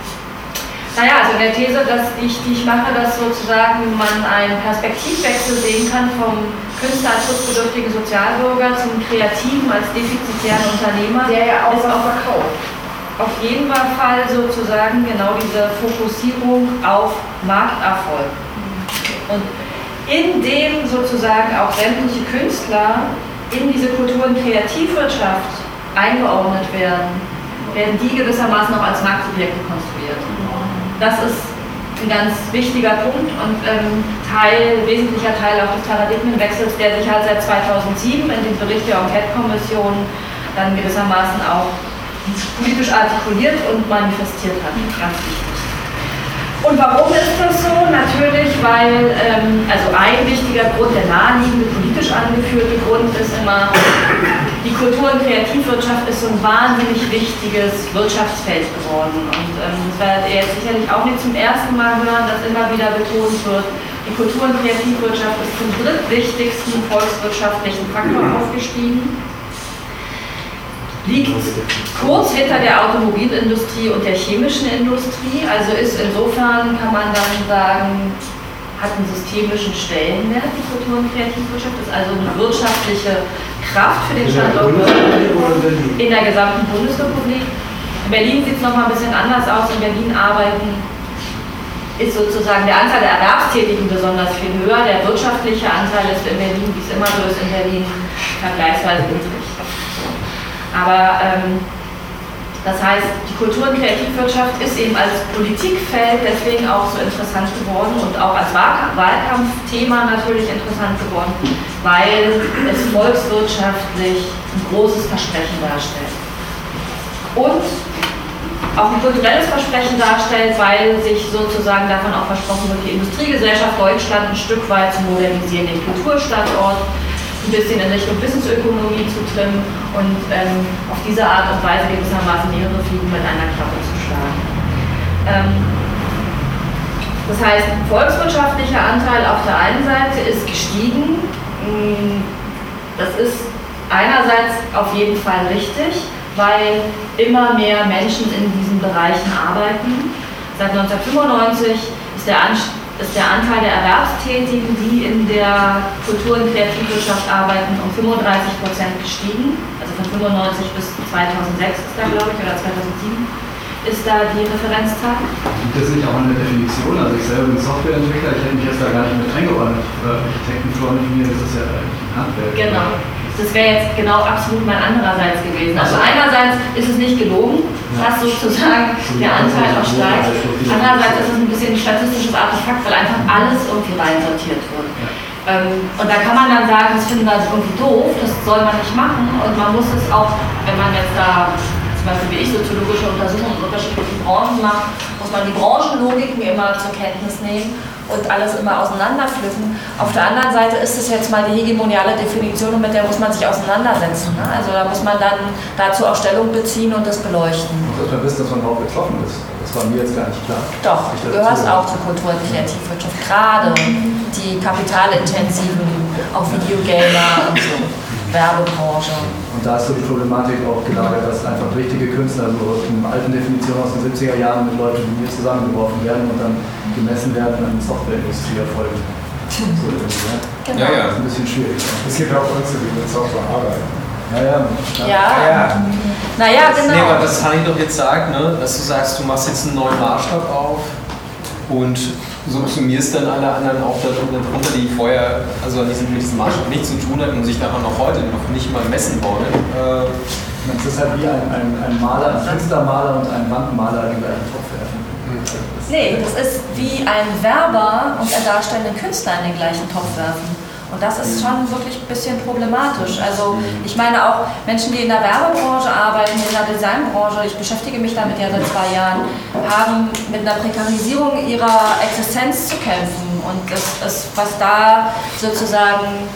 S3: Naja, also in der These, dass ich, die ich mache, dass sozusagen man einen Perspektivwechsel sehen kann vom Künstler als schutzbedürftigen Sozialbürger zum Kreativen als defizitären Unternehmer.
S1: Der ja auch was verkauft.
S3: Auf jeden Fall sozusagen genau diese Fokussierung auf Markterfolg. Und indem sozusagen auch sämtliche Künstler in diese Kultur- und Kreativwirtschaft eingeordnet werden, werden die gewissermaßen auch als Marktsubjekte konstruiert. Das ist ein ganz wichtiger Punkt und ähm, Teil, wesentlicher Teil auch des Paradigmenwechsels, der sich halt seit 2007 in dem Bericht der Enquete-Kommission dann gewissermaßen auch politisch artikuliert und manifestiert hat. Ganz wichtig. Und warum ist das so? Natürlich, weil, ähm, also ein wichtiger Grund, der naheliegende, politisch angeführte Grund ist immer, die Kultur- und Kreativwirtschaft ist so ein wahnsinnig wichtiges Wirtschaftsfeld geworden. Und ähm, das werdet ihr jetzt sicherlich auch nicht zum ersten Mal hören, dass immer wieder betont wird, die Kultur- und Kreativwirtschaft ist zum drittwichtigsten volkswirtschaftlichen Faktor aufgestiegen. liegt kurz hinter der Automobilindustrie und der chemischen Industrie, also ist insofern, kann man dann sagen, hat einen systemischen Stellenwert, die Kultur- und Kreativwirtschaft, ist also eine wirtschaftliche Kraft für den Standort in der gesamten Bundesrepublik. In Berlin sieht es nochmal ein bisschen anders aus. In Berlin arbeiten ist sozusagen der Anteil der Erwerbstätigen besonders viel höher. Der wirtschaftliche Anteil ist in Berlin, wie es immer so ist in Berlin, vergleichsweise niedrig. Aber ähm, das heißt, die Kultur- und Kreativwirtschaft ist eben als Politikfeld deswegen auch so interessant geworden und auch als Wahlkampfthema natürlich interessant geworden, weil es volkswirtschaftlich ein großes Versprechen darstellt. Und auch ein kulturelles Versprechen darstellt, weil sich sozusagen davon auch versprochen wird, die Industriegesellschaft Deutschland ein Stück weit zu modernisieren, den Kulturstandort ein bisschen in Richtung Wissensökonomie zu trimmen und ähm, auf diese Art und Weise gewissermaßen mehrere Fliegen mit einer Klappe zu schlagen. Ähm, das heißt, volkswirtschaftlicher Anteil auf der einen Seite ist gestiegen. Mm, das ist einerseits auf jeden Fall richtig weil immer mehr Menschen in diesen Bereichen arbeiten. Seit 1995 ist der, ist der Anteil der Erwerbstätigen, die in der Kultur- und Kreativwirtschaft arbeiten, um 35 Prozent gestiegen. Also von 95 bis 2006 ist da, glaube ich, oder 2007 ist da die Referenzzahl.
S25: Gibt es nicht auch eine Definition? Also ich selber bin Softwareentwickler, ich hätte mich jetzt da gar nicht mit eingeordnet. Architekten, Florentinier, das ist ja ein Handwerk.
S3: Genau. Das wäre jetzt genau absolut mein andererseits gewesen. Also einerseits ist es nicht gelogen, dass sozusagen der Anteil auch steigt. Andererseits ist es ein bisschen ein statistisches Artefakt, weil einfach alles irgendwie reinsortiert wird. Ähm, und da kann man dann sagen, das finden wir irgendwie doof, das soll man nicht machen. Und man muss es auch, wenn man jetzt da zum Beispiel wie ich soziologische Untersuchungen in unterschiedlichen Branchen macht, muss man die Branchenlogiken immer zur Kenntnis nehmen und alles immer auseinanderpflücken. Auf der anderen Seite ist es jetzt mal die hegemoniale Definition und mit der muss man sich auseinandersetzen. Ne? Also da muss man dann dazu auch Stellung beziehen und das beleuchten.
S25: Und dass man wissen, dass man überhaupt betroffen ist. Das war mir jetzt gar nicht klar.
S3: Doch, du gehörst auch zur Kultur- und Kreativwirtschaft. Gerade die kapitalintensiven, auch Videogamer und so. Werbebranche.
S25: Und da ist so die Problematik auch gelagert, dass einfach richtige Künstler so in alten Definitionen aus den 70er Jahren mit Leuten wie mir zusammengeworfen werden und dann gemessen werden an Softwareindustrie-Erfolgen. So irgendwie, ja.
S3: Genau.
S25: Ja, ja. Das ist ein bisschen schwierig.
S24: Es gibt auch Künstler, die mit Software arbeiten.
S25: Ja, ja.
S3: Ja.
S2: ja.
S3: Naja, genau.
S2: Nee, aber was Hanni doch jetzt sagt, ne, dass du sagst, du machst jetzt einen neuen Maßstab auf und subsumierst dann alle anderen auch darunter, die vorher also an diesem, mit diesem Maßstab nichts zu tun hatten und sich daran noch heute noch nicht mal messen wollen. Äh,
S25: das ist halt wie ein, ein, ein Maler, ein Fenstermaler und ein Wandmaler in gleichen Topf werfen.
S3: Nee, das ist wie ein Werber und ein darstellender Künstler in den gleichen Topf werfen. Und das ist schon wirklich ein bisschen problematisch. Also ich meine auch Menschen, die in der Werbebranche arbeiten, in der Designbranche, ich beschäftige mich damit ja seit zwei Jahren, haben mit einer Prekarisierung ihrer Existenz zu kämpfen. Und das ist, was da sozusagen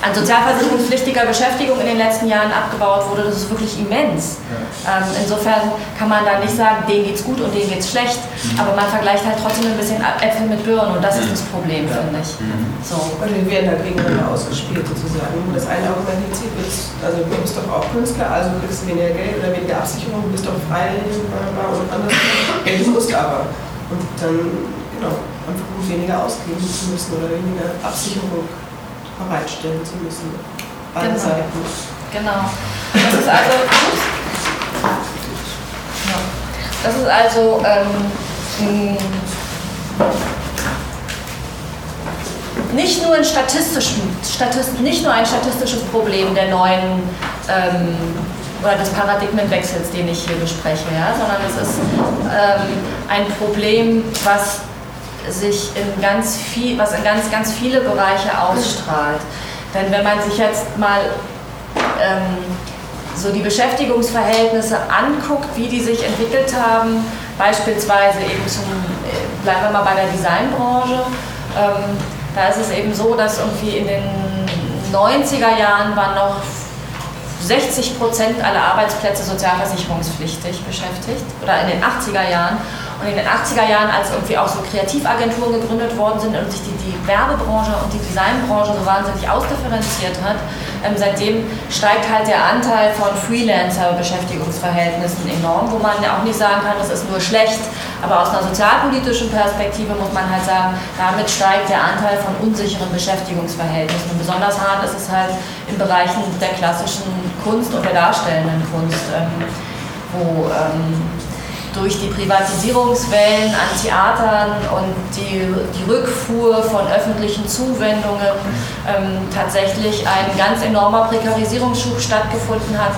S3: an sozialversicherungspflichtiger Beschäftigung in den letzten Jahren abgebaut wurde, das ist wirklich immens. Ähm, insofern kann man da nicht sagen, denen geht's gut und denen geht's schlecht, aber man vergleicht halt trotzdem ein bisschen Äpfel mit Birnen und das ist das Problem, finde ich. So.
S26: Und wir werden halt gegeneinander ausgespielt sozusagen. Das eine Argument hinzieht, also du bist doch auch Künstler, also du kriegst weniger Geld oder weniger Absicherung, du bist doch frei und anders. Ja, du musst aber. Und dann, genau, einfach weniger ausgeben zu müssen oder weniger Absicherung bereitstellen zu müssen. Beide
S3: Genau.
S26: Seiten.
S3: Genau. Das ist also. Das ist also ähm, nicht nur ein statistischen, Statist, nicht nur ein statistisches Problem der neuen ähm, oder des Paradigmenwechsels, den ich hier bespreche, ja, sondern es ist ähm, ein Problem, was sich in ganz viel, was in ganz, ganz viele Bereiche ausstrahlt. Denn wenn man sich jetzt mal ähm, so die Beschäftigungsverhältnisse anguckt, wie die sich entwickelt haben, beispielsweise eben zum, äh, bleiben wir mal bei der Designbranche, ähm, da ist es eben so, dass irgendwie in den 90er Jahren waren noch 60 Prozent aller Arbeitsplätze sozialversicherungspflichtig beschäftigt oder in den 80er Jahren Und in den 80er Jahren, als irgendwie auch so Kreativagenturen gegründet worden sind und sich die, die Werbebranche und die Designbranche so wahnsinnig ausdifferenziert hat, ähm, seitdem steigt halt der Anteil von Freelancer-Beschäftigungsverhältnissen enorm, wo man ja auch nicht sagen kann, das ist nur schlecht, aber aus einer sozialpolitischen Perspektive muss man halt sagen, damit steigt der Anteil von unsicheren Beschäftigungsverhältnissen. Und besonders hart ist es halt in Bereichen der klassischen Kunst und der darstellenden Kunst, ähm, wo ähm, durch die Privatisierungswellen an Theatern und die, die Rückfuhr von öffentlichen Zuwendungen ähm, tatsächlich ein ganz enormer Prekarisierungsschub stattgefunden hat,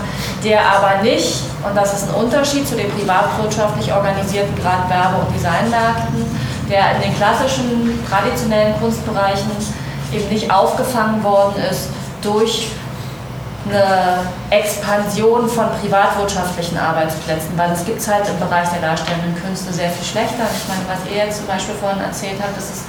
S3: der aber nicht, und das ist ein Unterschied zu den privatwirtschaftlich organisierten gerade Werbe- und Designmärkten, der in den klassischen, traditionellen Kunstbereichen eben nicht aufgefangen worden ist durch eine Expansion von privatwirtschaftlichen Arbeitsplätzen, weil es gibt es halt im Bereich der darstellenden Künste sehr viel schlechter. Ich meine, was er jetzt zum Beispiel vorhin erzählt hat, das ist,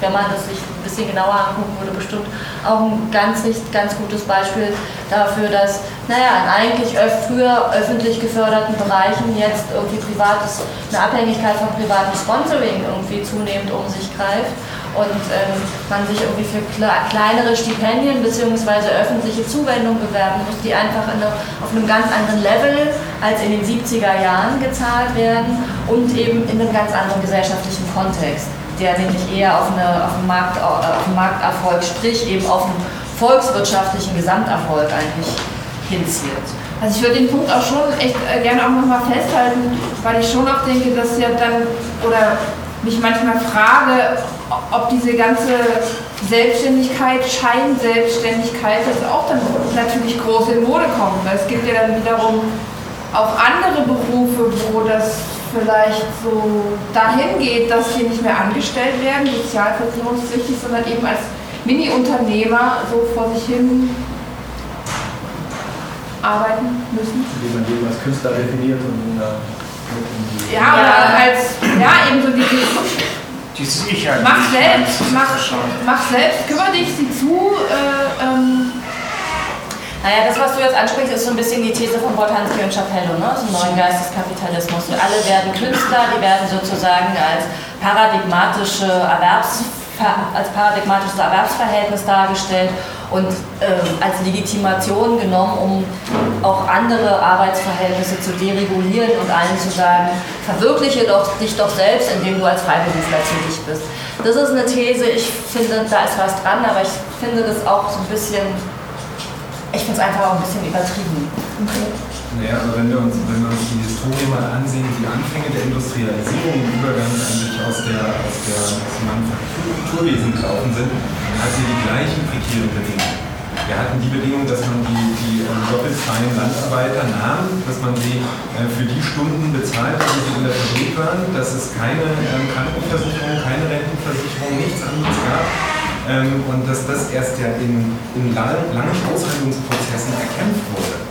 S3: wenn man das sich ein bisschen genauer angucken würde, bestimmt auch ein ganz, ganz gutes Beispiel dafür, dass, naja, in eigentlich früher öffentlich geförderten Bereichen jetzt irgendwie privates, eine Abhängigkeit von privatem Sponsoring irgendwie zunehmend um sich greift und ähm, man sich irgendwie für kleinere Stipendien bzw. öffentliche Zuwendungen bewerben muss, die einfach eine, auf einem ganz anderen Level als in den 70er Jahren gezahlt werden und eben in einem ganz anderen gesellschaftlichen Kontext, der nämlich eher auf, eine, auf, einen, Markt, äh, auf einen Markterfolg, sprich eben auf einen volkswirtschaftlichen Gesamterfolg eigentlich hinzielt.
S1: Also ich würde den Punkt auch schon echt äh, gerne auch nochmal festhalten, weil ich schon auch denke, dass ja dann, oder mich manchmal frage, ob diese ganze Selbstständigkeit, Scheinselbstständigkeit, das auch dann natürlich groß in Mode kommt. Weil es gibt ja dann wiederum auch andere Berufe, wo das vielleicht so dahin geht, dass die nicht mehr angestellt werden, sozialversicherungspflichtig, sondern eben als Mini-Unternehmer so vor sich hin arbeiten müssen.
S25: Wie man die als Künstler definiert und in der
S1: ja, oder als, ja, eben so dieses.
S27: Dieses Ich halt.
S1: Mach selbst, mach, mach selbst, kümmere dich, sieh zu. Äh, ähm.
S3: Naja, das, was du jetzt ansprichst, ist so ein bisschen die These von Boltanski und Chapello, ne? dem neuen Geist des Kapitalismus. Und alle werden Künstler, die werden sozusagen als paradigmatische Erwerbs als paradigmatisches Erwerbsverhältnis dargestellt und äh, als Legitimation genommen, um auch andere Arbeitsverhältnisse zu deregulieren und allen zu sagen, verwirkliche doch, dich doch selbst, indem du als Freiberufler tätig bist. Das ist eine These, ich finde, da ist was dran, aber ich finde das auch so ein bisschen, ich finde es einfach auch ein bisschen übertrieben.
S17: Naja, also wenn wir, uns, wenn wir uns die Historie mal ansehen, die Anfänge der Industrialisierung im Übergang eigentlich aus der, aus der Manufakturwesen gelaufen sind, dann hatten sie die gleichen prekären Bedingungen. Wir hatten die Bedingung, dass man die, die ähm, doppelt freien Landarbeiter nahm, dass man sie äh, für die Stunden bezahlt, die sie in der Fabrik waren, dass es keine ähm, Krankenversicherung, keine Rentenversicherung, nichts anderes gab. Ähm, und dass das erst ja in, in langen Aushandlungsprozessen erkämpft wurde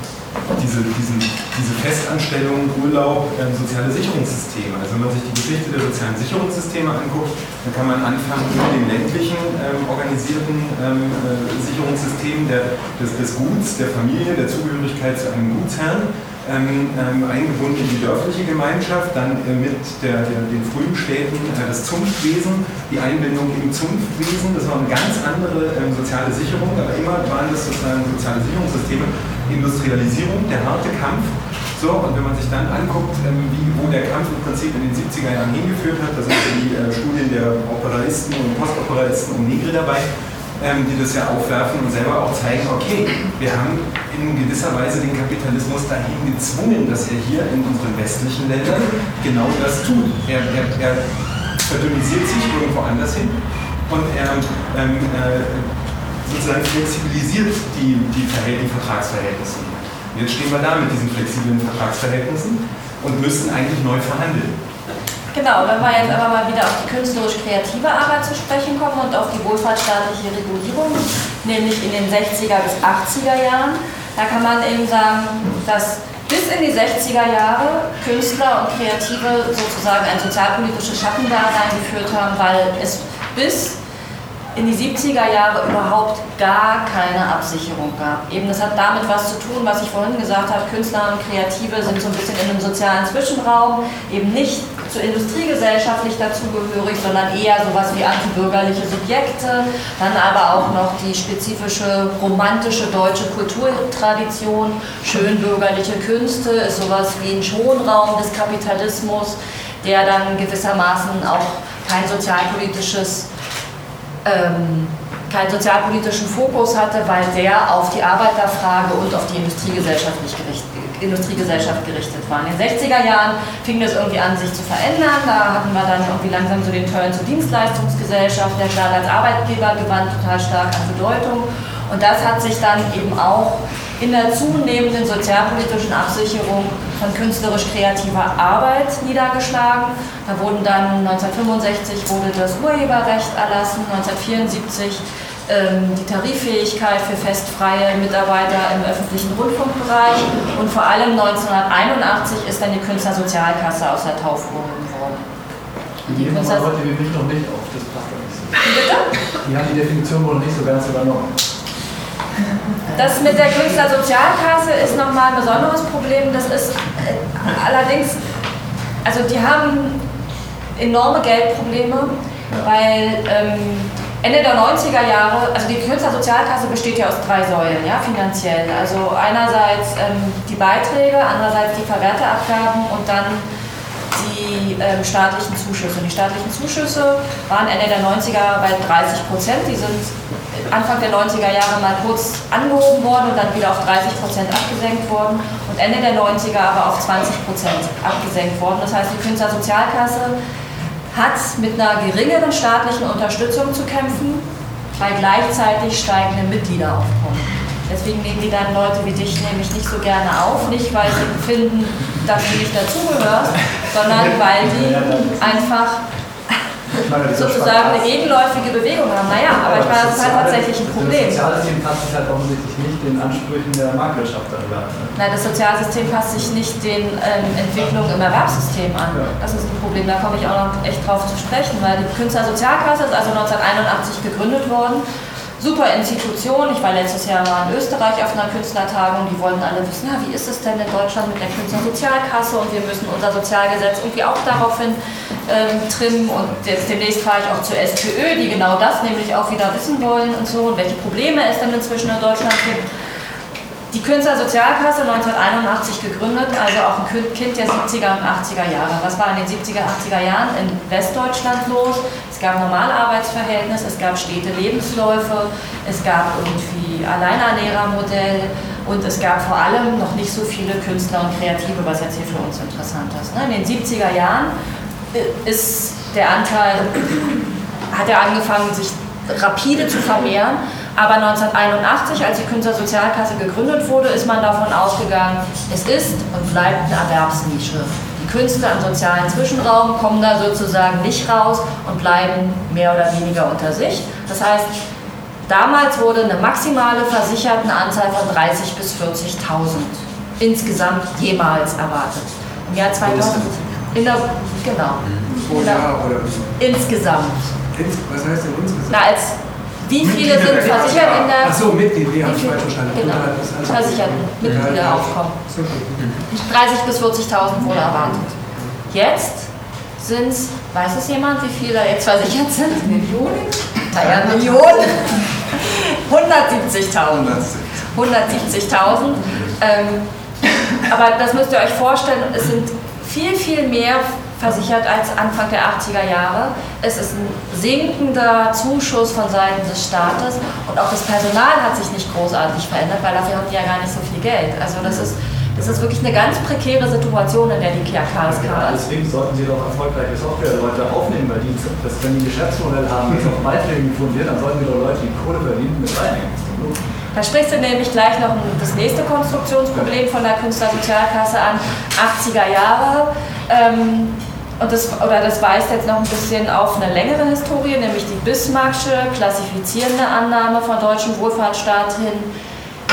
S17: diese, diesen, diese Festanstellung, Urlaub, ähm, soziale Sicherungssysteme. Also wenn man sich die Geschichte der sozialen Sicherungssysteme anguckt, dann kann man anfangen mit dem ländlichen ähm, organisierten ähm, äh, Sicherungssystem der, des, des Guts, der Familie, der Zugehörigkeit zu einem Gutsherrn ähm, ähm, eingebunden in die dörfliche Gemeinschaft, dann äh, mit der, der, den frühen Städten äh, das Zunftwesen, die Einbindung im Zunftwesen, das war eine ganz andere ähm, soziale Sicherung, aber immer waren das sozusagen soziale Sicherungssysteme, Industrialisierung, der harte Kampf. So, und wenn man sich dann anguckt, ähm, wie, wo der Kampf im Prinzip in den 70er Jahren hingeführt hat, da sind die äh, Studien der Operaisten und Postoperaisten um Negri dabei, ähm, die das ja aufwerfen und selber auch zeigen, okay, wir haben in gewisser Weise den Kapitalismus dahin gezwungen, dass er hier in unseren westlichen Ländern genau das tut. Er, er, er verdünnisiert sich irgendwo anders hin und er ähm, äh, sozusagen flexibilisiert die, die, die Vertragsverhältnisse. Jetzt stehen wir da mit diesen flexiblen Vertragsverhältnissen und müssen eigentlich neu verhandeln.
S3: Genau, wenn wir jetzt aber mal wieder auf die künstlerisch-kreative Arbeit zu sprechen kommen und auf die wohlfahrtsstaatliche Regulierung, nämlich in den 60er bis 80er Jahren, da kann man eben sagen, dass bis in die 60er Jahre Künstler und Kreative sozusagen ein sozialpolitisches Schattendasein geführt haben, weil es bis in die 70er Jahre überhaupt gar keine Absicherung gab. Eben das hat damit was zu tun, was ich vorhin gesagt habe, Künstler und Kreative sind so ein bisschen in einem sozialen Zwischenraum, eben nicht zur industriegesellschaftlich dazugehörig, sondern eher sowas wie antibürgerliche Subjekte, dann aber auch noch die spezifische romantische deutsche Kulturtradition, schönbürgerliche Künste, ist sowas wie ein Schonraum des Kapitalismus, der dann gewissermaßen auch kein sozialpolitisches ähm, keinen sozialpolitischen Fokus hatte, weil der auf die Arbeiterfrage und auf die Industriegesellschaft, nicht gerichtet, Industriegesellschaft gerichtet war. In den 60er Jahren fing das irgendwie an, sich zu verändern. Da hatten wir dann irgendwie langsam so den Turn zur Dienstleistungsgesellschaft, der gerade als Arbeitgeber gewann total stark an Bedeutung. Und das hat sich dann eben auch in der zunehmenden sozialpolitischen Absicherung von künstlerisch-kreativer Arbeit niedergeschlagen. Da wurden dann 1965 wurde das Urheberrecht erlassen, 1974 ähm, die Tariffähigkeit für festfreie Mitarbeiter im öffentlichen Rundfunkbereich und vor allem 1981 ist dann die Künstlersozialkasse aus der Taufe gehoben worden.
S25: Die heute wie mich noch nicht auf, das
S3: bitte?
S25: Die haben die Definition wohl noch nicht so ganz übernommen.
S3: Das mit der Künstlersozialkasse ist nochmal ein besonderes Problem. Das ist äh, allerdings, also die haben enorme Geldprobleme, weil ähm, Ende der 90er Jahre, also die Künstlersozialkasse besteht ja aus drei Säulen, ja, finanziell. Also einerseits ähm, die Beiträge, andererseits die Verwerteabgaben und dann die ähm, staatlichen Zuschüsse. Die staatlichen Zuschüsse waren Ende der 90er bei 30 Prozent. Die sind Anfang der 90er Jahre mal kurz angehoben worden und dann wieder auf 30 Prozent abgesenkt worden und Ende der 90er aber auf 20 Prozent abgesenkt worden. Das heißt, die Künstlersozialkasse hat mit einer geringeren staatlichen Unterstützung zu kämpfen, bei gleichzeitig steigendem Mitgliederaufkommen. Deswegen nehmen die dann Leute wie dich nämlich nicht so gerne auf, nicht weil sie finden, dass du nicht dazugehörst, sondern weil die einfach sozusagen eine gegenläufige Bewegung haben. Naja, aber ich meine, das ist halt tatsächlich ein Problem.
S25: Das Sozialsystem passt sich halt offensichtlich nicht den Ansprüchen der Marktwirtschaft an. Ne?
S3: Nein, das Sozialsystem passt sich nicht den ähm, Entwicklungen im Erwerbssystem an. Das ist ein Problem, da komme ich auch noch echt drauf zu sprechen, weil die Künstlersozialkasse ist also 1981 gegründet worden super Institution. Ich war letztes Jahr mal in Österreich auf einer Künstlertagung. Die wollten alle wissen, ja, wie ist es denn in Deutschland mit der Künstlersozialkasse und wir müssen unser Sozialgesetz irgendwie auch daraufhin ähm, trimmen. Und jetzt demnächst fahre ich auch zur SPÖ, die genau das nämlich auch wieder wissen wollen und so und welche Probleme es denn inzwischen in Deutschland gibt. Die Künstlersozialkasse 1981 gegründet, also auch ein Kind der 70er und 80er Jahre. Was war in den 70er, 80er Jahren in Westdeutschland los? Es gab Normalarbeitsverhältnis, es gab stete Lebensläufe, es gab irgendwie Alleinernährermodell und es gab vor allem noch nicht so viele Künstler und Kreative, was jetzt hier für uns interessant ist. Ne? In den 70er Jahren ist der Anteil, hat er angefangen, sich rapide zu vermehren aber 1981, als die Künstlersozialkasse gegründet wurde, ist man davon ausgegangen, es ist und bleibt eine Erwerbsnische. Künstler im sozialen Zwischenraum kommen da sozusagen nicht raus und bleiben mehr oder weniger unter sich. Das heißt, damals wurde eine maximale versicherte Anzahl von 30.000 bis 40.000 insgesamt jemals erwartet. Im Jahr 2000. In der, genau.
S10: Pro Jahr oder
S3: Insgesamt.
S10: Was heißt denn insgesamt?
S3: Na, als wie viele sind versichert in der.
S10: Achso, Mitglied, nee, habe ich falsch verstanden.
S3: Genau, versicherten Mitgliederaufkommen. 30.000 bis 40.000 wurde erwartet. Jetzt sind es, weiß es jemand, wie viele da jetzt versichert sind? Millionen? Naja, Millionen. 170.000. 170.000. Ähm, aber das müsst ihr euch vorstellen, es sind viel, viel mehr versichert als Anfang der 80er Jahre. Es ist ein sinkender Zuschuss von Seiten des Staates und auch das Personal hat sich nicht großartig verändert, weil dafür haben die ja gar nicht so viel Geld. Also das ist, das ist wirklich eine ganz prekäre Situation, in der die KKs
S25: ja, Deswegen sollten sie doch erfolgreiche Software-Leute aufnehmen, weil die, das, wenn die ein Geschäftsmodell haben, das auf Beiträgen fundiert, dann sollten die doch Leute, die Kohle verdienen, mit reinnehmen.
S3: Da sprichst du nämlich gleich noch das nächste Konstruktionsproblem von der Künstlersozialkasse an, 80er Jahre. Ähm, und das, oder das weist jetzt noch ein bisschen auf eine längere Historie, nämlich die Bismarcksche klassifizierende Annahme von deutschem Wohlfahrtsstaat hin.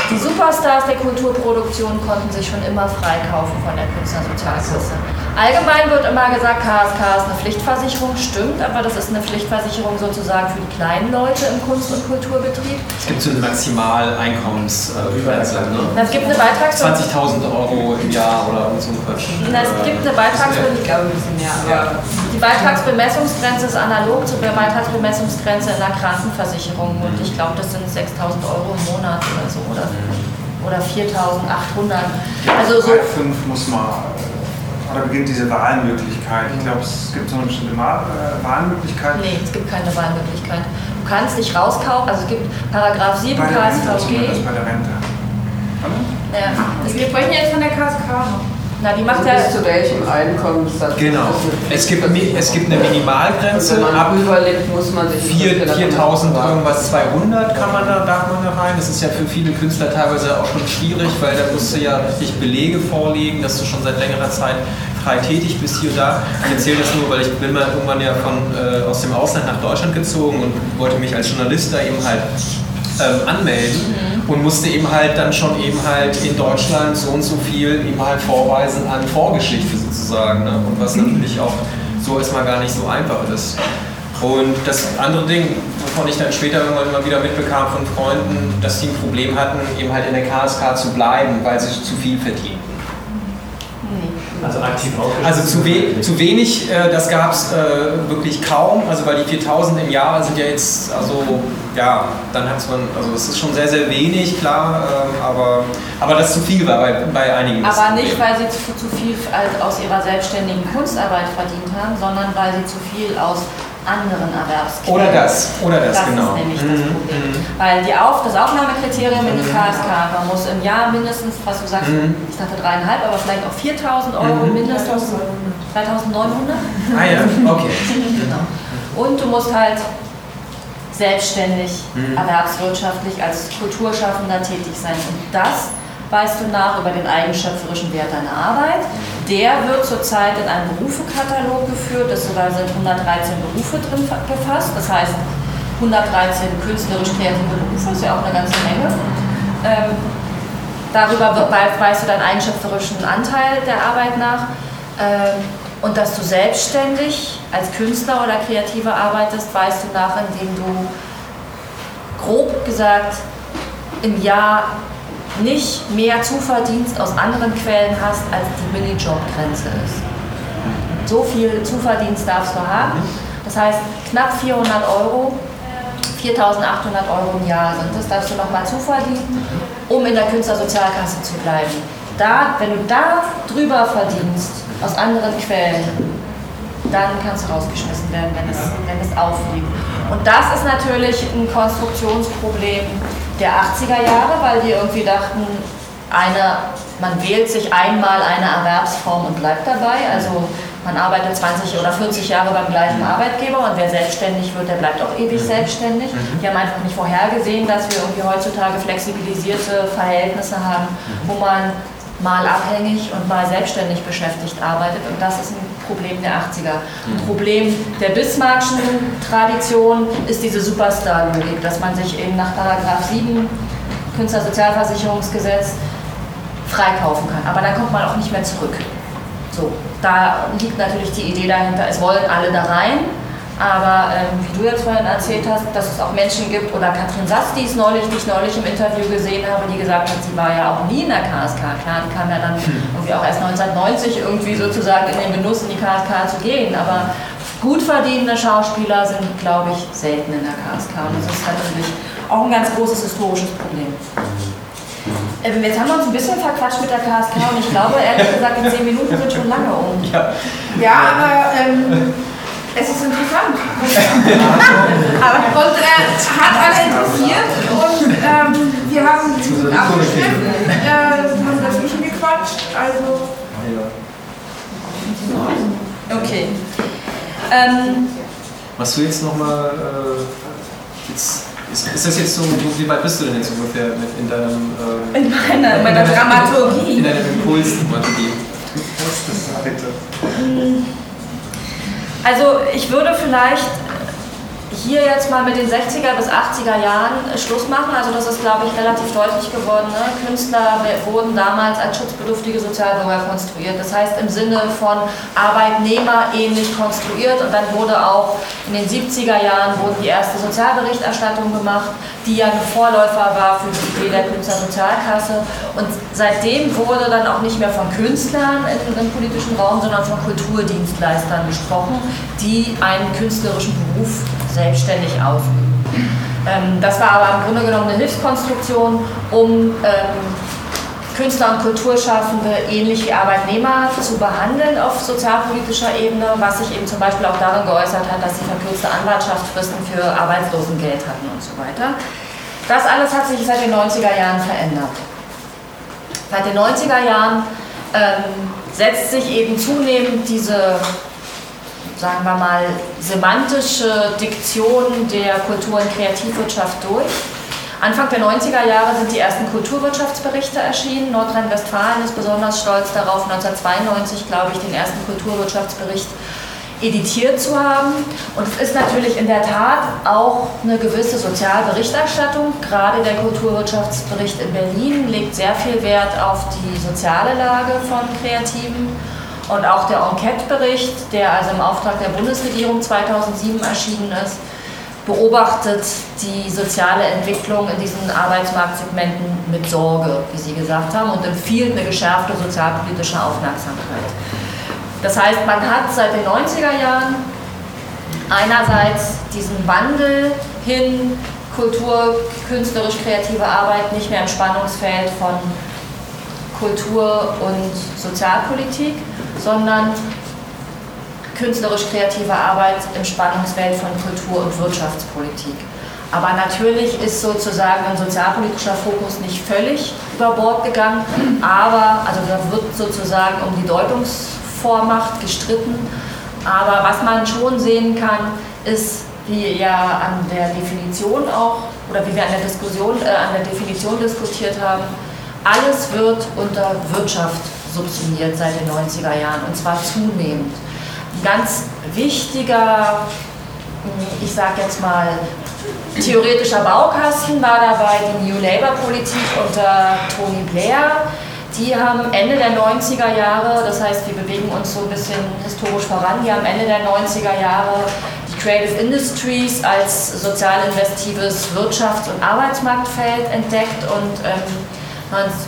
S3: Die Superstars der Kulturproduktion konnten sich schon immer freikaufen von der Künstlersozialkasse. Allgemein wird immer gesagt, KSK ist eine Pflichtversicherung, stimmt, aber das ist eine Pflichtversicherung sozusagen für die kleinen Leute im Kunst- und Kulturbetrieb.
S2: Es gibt so eine Maximaleinkommensgrenze. Ne?
S3: Es gibt eine Beitrags-
S2: 20.000 Euro im Jahr oder so ein Quatsch.
S3: Es gibt eine Beitrags-
S2: Ich glaube ein bisschen mehr, aber.
S3: Die Beitragsbemessungsgrenze ist analog zur Beitragsbemessungsgrenze in der Krankenversicherung und ich glaube, das sind 6.000 Euro im Monat oder so oder, oder 4.800. Also so.
S27: Bei 5 muss man, oder beginnt diese Wahlmöglichkeit. Ich glaube, es gibt so eine bestimmte äh, Wahlmöglichkeit.
S3: Nee, es gibt keine Wahlmöglichkeit. Du kannst dich rauskaufen, also es gibt Paragraph 7
S27: Bei der Rente,
S3: KSVG.
S27: zumindest bei der Rente.
S3: Ja.
S1: Wir sprechen jetzt von der KSK.
S3: Na, die macht
S19: Also
S3: ja.
S19: bis zu welchem Einkommenssatz?
S2: Genau. Es gibt, es gibt eine Minimalgrenze.
S19: Und wenn man
S2: ab
S19: überlebt, muss man sich
S2: vier- 4000 irgendwas 200 kann man da, darf man da rein. Das ist ja für viele Künstler teilweise auch schon schwierig, weil da musst du ja richtig Belege vorlegen, dass du schon seit längerer Zeit frei tätig bist hier und da. Ich erzähle das nur, weil ich bin mal irgendwann ja von, äh, aus dem Ausland nach Deutschland gezogen und wollte mich als Journalist da eben halt ähm, anmelden und musste eben halt dann schon eben halt in Deutschland so und so viel eben halt vorweisen an Vorgeschichte sozusagen. Ne? Und was natürlich auch so erstmal gar nicht so einfach ist. Und das andere Ding, wovon ich dann später irgendwann mal wieder mitbekam von Freunden, dass die ein Problem hatten, eben halt in der KSK zu bleiben, weil sie zu viel verdienten.
S8: Also aktiv
S2: Also zu, we zu wenig, äh, das gab es äh, wirklich kaum, also weil die 4000 im Jahr sind ja jetzt, also ja, dann hat man, also es ist schon sehr, sehr wenig, klar, ähm, aber, aber das zu viel war bei, bei einigen.
S3: Aber nicht, weil sie zu, zu viel als- aus ihrer selbstständigen Kunstarbeit verdient haben, sondern weil sie zu viel aus anderen Erwerbsquellen.
S2: Oder das, oder das,
S3: das
S2: genau.
S3: ist nämlich das
S2: Mhm,
S3: Problem.
S2: mhm.
S3: Weil die Auf, das Aufnahmekriterium in die KSK, man muss im Jahr mindestens, was du sagst,
S2: Mhm.
S3: ich dachte dreieinhalb, aber vielleicht auch 4000 Euro
S2: Mhm.
S3: mindestens. 3900?
S2: Ah ja, okay.
S3: genau. Und du musst halt selbstständig,
S2: Mhm.
S3: erwerbswirtschaftlich als Kulturschaffender tätig sein. Und das weißt du nach über den eigenschöpferischen Wert deiner Arbeit. Der wird zurzeit in einem Berufekatalog geführt. Das da sind 113 Berufe drin fa- gefasst. Das heißt 113 künstlerisch-kreative Berufe, ist ja auch eine ganze Menge. Ähm, darüber we- wei- weißt du deinen eigenschöpferischen Anteil der Arbeit nach. Ähm, und dass du selbstständig als Künstler oder Kreativer arbeitest, weißt du nach, indem du grob gesagt im Jahr nicht mehr Zuverdienst aus anderen Quellen hast, als die Minijob-Grenze ist. So viel Zuverdienst darfst du haben. Das heißt, knapp 400 Euro, 4.800 Euro im Jahr sind das, darfst du nochmal zuverdienen, um in der Künstlersozialkasse zu bleiben. Da, wenn du da drüber verdienst, aus anderen Quellen, dann kannst du rausgeschmissen werden, wenn es, wenn es auffliegt. Und das ist natürlich ein Konstruktionsproblem der 80er Jahre, weil die irgendwie dachten, eine, man wählt sich einmal eine Erwerbsform und bleibt dabei. Also man arbeitet 20 oder 40 Jahre beim gleichen Arbeitgeber und wer selbstständig wird, der bleibt auch ewig selbstständig. Die haben einfach nicht vorhergesehen, dass wir irgendwie heutzutage flexibilisierte Verhältnisse haben, wo man mal abhängig und mal selbstständig beschäftigt arbeitet. Und das ist ein Problem der 80er. Ein Problem der Bismarckschen Tradition ist diese Superstar-Logik, dass man sich eben nach Paragraph 7 Künstlersozialversicherungsgesetz freikaufen kann. Aber dann kommt man auch nicht mehr zurück. So, da liegt natürlich die Idee dahinter, es wollen alle da rein. Aber ähm, wie du jetzt vorhin erzählt hast, dass es auch Menschen gibt, oder Katrin Sass, die es neulich, die ich neulich im Interview gesehen habe, die gesagt hat, sie war ja auch nie in der KSK. Klar, die kam ja dann irgendwie auch erst 1990 irgendwie sozusagen in den Genuss, in die KSK zu gehen. Aber gut verdienende Schauspieler sind, glaube ich, selten in der KSK. Und das ist natürlich auch ein ganz großes historisches Problem. Ähm, jetzt haben wir uns ein bisschen verquatscht mit der KSK und ich glaube, ehrlich gesagt, die 10 Minuten sind schon lange um.
S2: Ja,
S1: Ja, aber ähm, es ist interessant. aber, und äh, hat alle interessiert und ähm, wir haben abgestimmt, äh, haben dazwischen gequatscht, also
S3: Okay. Ähm,
S2: Machst du jetzt nochmal, äh, jetzt, ist, ist das jetzt so, wie weit bist du denn jetzt ungefähr mit in deinem... ähm,
S3: In meiner- meiner
S2: deiner-
S3: Dramaturgie.
S2: In deiner Impulsdramaturgie.
S3: Also ich würde vielleicht hier jetzt mal mit den 60er bis 80er Jahren Schluss machen. Also das ist, glaube ich, relativ deutlich geworden. Ne? Künstler wurden damals als schutzbedürftige Sozialbürger konstruiert. Das heißt im Sinne von Arbeitnehmer ähnlich konstruiert. Und dann wurde auch in den 70er Jahren wurden die erste Sozialberichterstattung gemacht, die ja ein Vorläufer war für die Idee der Künstlersozialkasse. Und seitdem wurde dann auch nicht mehr von Künstlern im politischen Raum, sondern von Kulturdienstleistern gesprochen, die einen künstlerischen Beruf selbstständig ausüben. Ähm, das war aber im Grunde genommen eine Hilfskonstruktion, um ähm, Künstler und Kulturschaffende ähnlich wie Arbeitnehmer zu behandeln auf sozialpolitischer Ebene, was sich eben zum Beispiel auch darin geäußert hat, dass sie verkürzte Anwartschaftsfristen für Arbeitslosengeld hatten und so weiter. Das alles hat sich seit den 90er Jahren verändert. Seit den 90er Jahren ähm, setzt sich eben zunehmend diese sagen wir mal, semantische Diktion der Kultur- und Kreativwirtschaft durch. Anfang der 90er Jahre sind die ersten Kulturwirtschaftsberichte erschienen. Nordrhein-Westfalen ist besonders stolz darauf, 1992, glaube ich, den ersten Kulturwirtschaftsbericht editiert zu haben. Und es ist natürlich in der Tat auch eine gewisse Sozialberichterstattung. Gerade der Kulturwirtschaftsbericht in Berlin legt sehr viel Wert auf die soziale Lage von Kreativen. Und auch der Enquete-Bericht, der also im Auftrag der Bundesregierung 2007 erschienen ist, beobachtet die soziale Entwicklung in diesen Arbeitsmarktsegmenten mit Sorge, wie Sie gesagt haben, und empfiehlt eine geschärfte sozialpolitische Aufmerksamkeit. Das heißt, man hat seit den 90er Jahren einerseits diesen Wandel hin, Kultur, künstlerisch-kreative Arbeit nicht mehr im Spannungsfeld von Kultur und Sozialpolitik sondern künstlerisch-kreative Arbeit im Spannungsfeld von Kultur- und Wirtschaftspolitik. Aber natürlich ist sozusagen ein sozialpolitischer Fokus nicht völlig über Bord gegangen, aber also da wird sozusagen um die Deutungsvormacht gestritten. Aber was man schon sehen kann, ist, wie ja an der Definition auch, oder wie wir an der Diskussion, äh, an der Definition diskutiert haben, alles wird unter Wirtschaft subsumiert seit den 90er Jahren und zwar zunehmend. Ein ganz wichtiger, ich sage jetzt mal, theoretischer Baukasten war dabei die New Labour-Politik unter Tony Blair. Die haben Ende der 90er Jahre, das heißt, wir bewegen uns so ein bisschen historisch voran, die haben Ende der 90er Jahre die Creative Industries als sozial investives Wirtschafts- und Arbeitsmarktfeld entdeckt und ähm,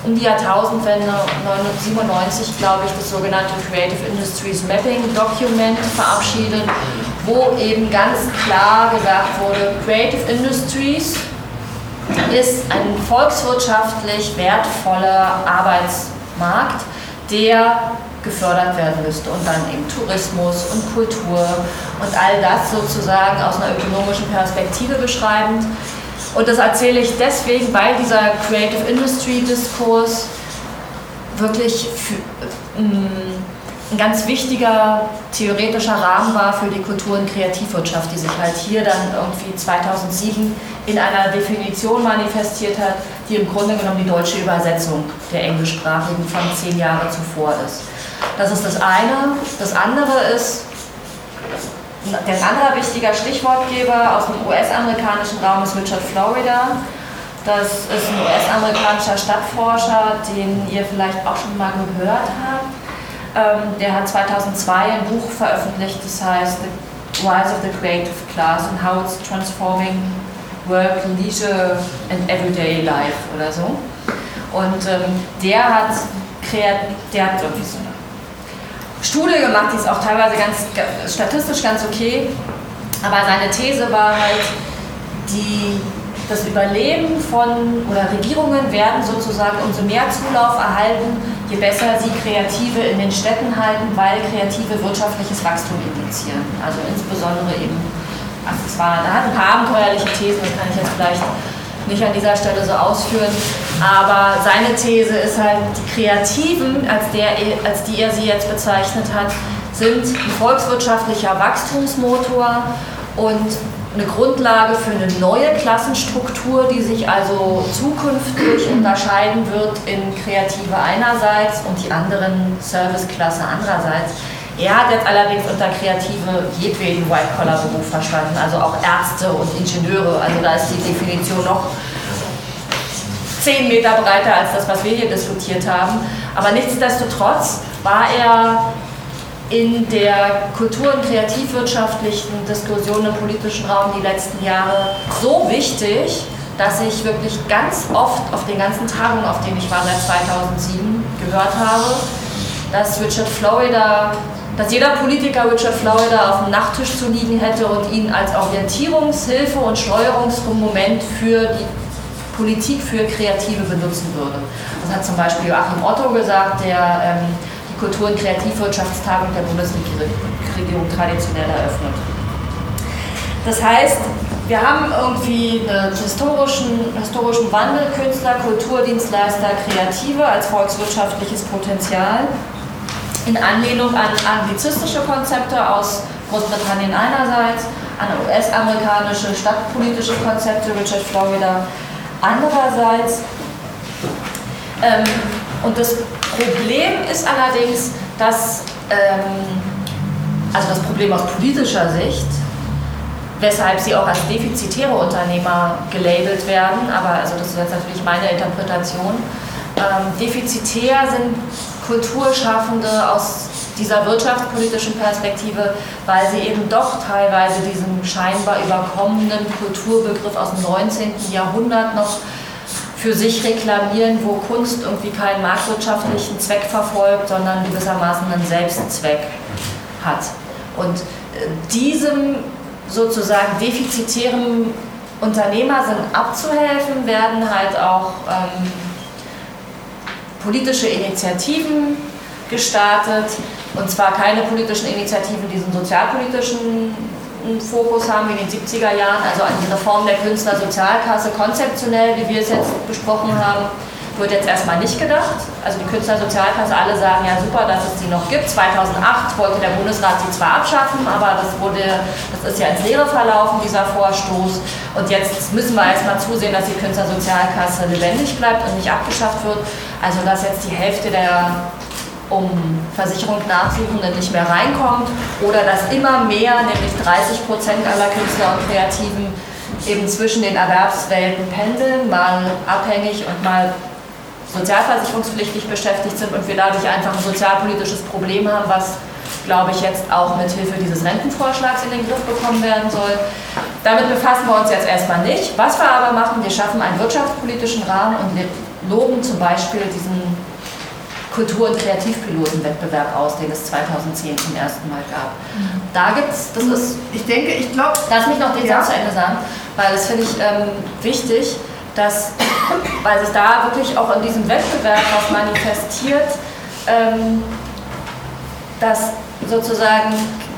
S3: um die Jahrtausendwende 1997, glaube ich, das sogenannte Creative Industries Mapping Document verabschiedet, wo eben ganz klar gesagt wurde, Creative Industries ist ein volkswirtschaftlich wertvoller Arbeitsmarkt, der gefördert werden müsste. Und dann eben Tourismus und Kultur und all das sozusagen aus einer ökonomischen Perspektive beschreibend und das erzähle ich deswegen, weil dieser Creative Industry Diskurs wirklich für, ähm, ein ganz wichtiger theoretischer Rahmen war für die Kultur- und Kreativwirtschaft, die sich halt hier dann irgendwie 2007 in einer Definition manifestiert hat, die im Grunde genommen die deutsche Übersetzung der englischsprachigen von zehn Jahre zuvor ist. Das ist das eine. Das andere ist, ein anderer wichtiger Stichwortgeber aus dem US-amerikanischen Raum ist Richard Florida. Das ist ein US-amerikanischer Stadtforscher, den ihr vielleicht auch schon mal gehört habt. Ähm, der hat 2002 ein Buch veröffentlicht, das heißt The Rise of the Creative Class and How It's Transforming Work, Leisure and Everyday Life oder so. Und ähm, der hat, der hat irgendwie so eine Studie gemacht, die ist auch teilweise ganz statistisch ganz okay. Aber seine These war halt, die, das Überleben von oder Regierungen werden sozusagen umso mehr Zulauf erhalten, je besser sie Kreative in den Städten halten, weil Kreative wirtschaftliches Wachstum indizieren. Also insbesondere eben, also es war, da hat ein paar abenteuerliche Thesen, das kann ich jetzt vielleicht nicht an dieser Stelle so ausführen. Aber seine These ist halt, die Kreativen, als, der, als die er sie jetzt bezeichnet hat, sind ein volkswirtschaftlicher Wachstumsmotor und eine Grundlage für eine neue Klassenstruktur, die sich also zukünftig unterscheiden wird in Kreative einerseits und die anderen Serviceklasse andererseits, Er hat jetzt allerdings unter Kreative jedweden White-Collar-Beruf verstanden, also auch Ärzte und Ingenieure. Also da ist die Definition noch zehn Meter breiter als das, was wir hier diskutiert haben. Aber nichtsdestotrotz war er in der kultur- und kreativwirtschaftlichen Diskussion im politischen Raum die letzten Jahre so wichtig, dass ich wirklich ganz oft auf den ganzen Tagungen, auf denen ich war seit 2007, gehört habe, dass Richard Florida, dass jeder Politiker Richard Florida auf dem Nachttisch zu liegen hätte und ihn als Orientierungshilfe und Steuerungsmoment für die Politik für Kreative benutzen würde. Das hat zum Beispiel Joachim Otto gesagt, der ähm, die Kultur- und Kreativwirtschaftstagung der Bundesregierung traditionell eröffnet. Das heißt, wir haben irgendwie einen historischen, historischen Wandel, Künstler, Kulturdienstleister, Kreative als volkswirtschaftliches Potenzial in Anlehnung an anglizistische Konzepte aus Großbritannien einerseits, an US-amerikanische stadtpolitische Konzepte, Richard Florida andererseits. Ähm, und das Problem ist allerdings, dass, ähm, also das Problem aus politischer Sicht, weshalb sie auch als defizitäre Unternehmer gelabelt werden, aber also das ist jetzt natürlich meine Interpretation. Ähm, defizitär sind Kulturschaffende aus dieser wirtschaftspolitischen Perspektive, weil sie eben doch teilweise diesen scheinbar überkommenen Kulturbegriff aus dem 19. Jahrhundert noch für sich reklamieren, wo Kunst irgendwie keinen marktwirtschaftlichen Zweck verfolgt, sondern gewissermaßen einen Selbstzweck hat. Und äh, diesem sozusagen defizitären Unternehmer sind abzuhelfen, werden halt auch ähm, politische Initiativen gestartet. Und zwar keine politischen Initiativen, die diesen sozialpolitischen Fokus haben wie in den 70er Jahren, also an die Reform der Künstlersozialkasse konzeptionell, wie wir es jetzt besprochen haben, wird jetzt erstmal nicht gedacht. Also die Künstlersozialkasse, alle sagen ja super, dass es die noch gibt. 2008 wollte der Bundesrat sie zwar abschaffen, aber das, wurde, das ist ja ins Leere verlaufen, dieser Vorstoß. Und jetzt müssen wir erstmal zusehen, dass die Künstlersozialkasse lebendig bleibt und nicht abgeschafft wird. Also dass jetzt die Hälfte der um Versicherung Nachsuchenden nicht mehr reinkommt oder dass immer mehr, nämlich 30 Prozent aller Künstler und Kreativen eben zwischen den Erwerbswelten pendeln, mal abhängig und mal sozialversicherungspflichtig beschäftigt sind und wir dadurch einfach ein sozialpolitisches Problem haben, was, glaube ich, jetzt auch mit Hilfe dieses Rentenvorschlags in den Griff bekommen werden soll. Damit befassen wir uns jetzt erstmal nicht. Was wir aber machen, wir schaffen einen wirtschaftspolitischen Rahmen und wir loben zum Beispiel diesen Kultur- und Kreativpilotenwettbewerb aus, den es 2010 zum ersten Mal gab. Mhm. Da gibt es, das ist, ich denke, ich glaube, lass mich noch den ja. Satz zu Ende sagen, weil das finde ich ähm, wichtig, dass, weil sich da wirklich auch in diesem Wettbewerb was manifestiert, ähm, dass sozusagen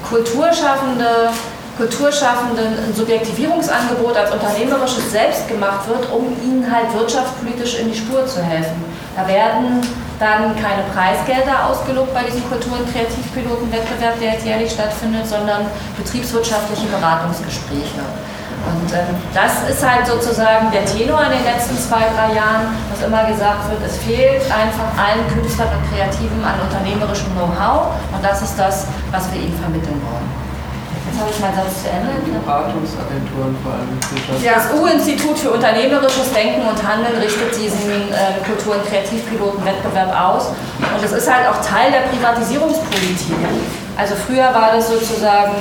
S3: Kulturschaffende Kulturschaffenden ein Subjektivierungsangebot als unternehmerisches Selbst gemacht wird, um ihnen halt wirtschaftspolitisch in die Spur zu helfen. Da werden dann keine Preisgelder ausgelobt bei diesem Kultur- und Kreativpilotenwettbewerb, der jetzt jährlich stattfindet, sondern betriebswirtschaftliche Beratungsgespräche. Und ähm, das ist halt sozusagen der Tenor in den letzten zwei, drei Jahren, dass immer gesagt wird, es fehlt einfach allen Künstlern und Kreativen an unternehmerischem Know-how und das ist das, was wir ihnen vermitteln wollen. Jetzt habe ich meinen Satz zu Ende.
S19: Die Beratungsagenturen vor allem.
S3: Das U-Institut für unternehmerisches Denken und Handeln richtet diesen äh, Kultur- und Kreativpilotenwettbewerb aus. Und es ist halt auch Teil der Privatisierungspolitik. Also früher war das sozusagen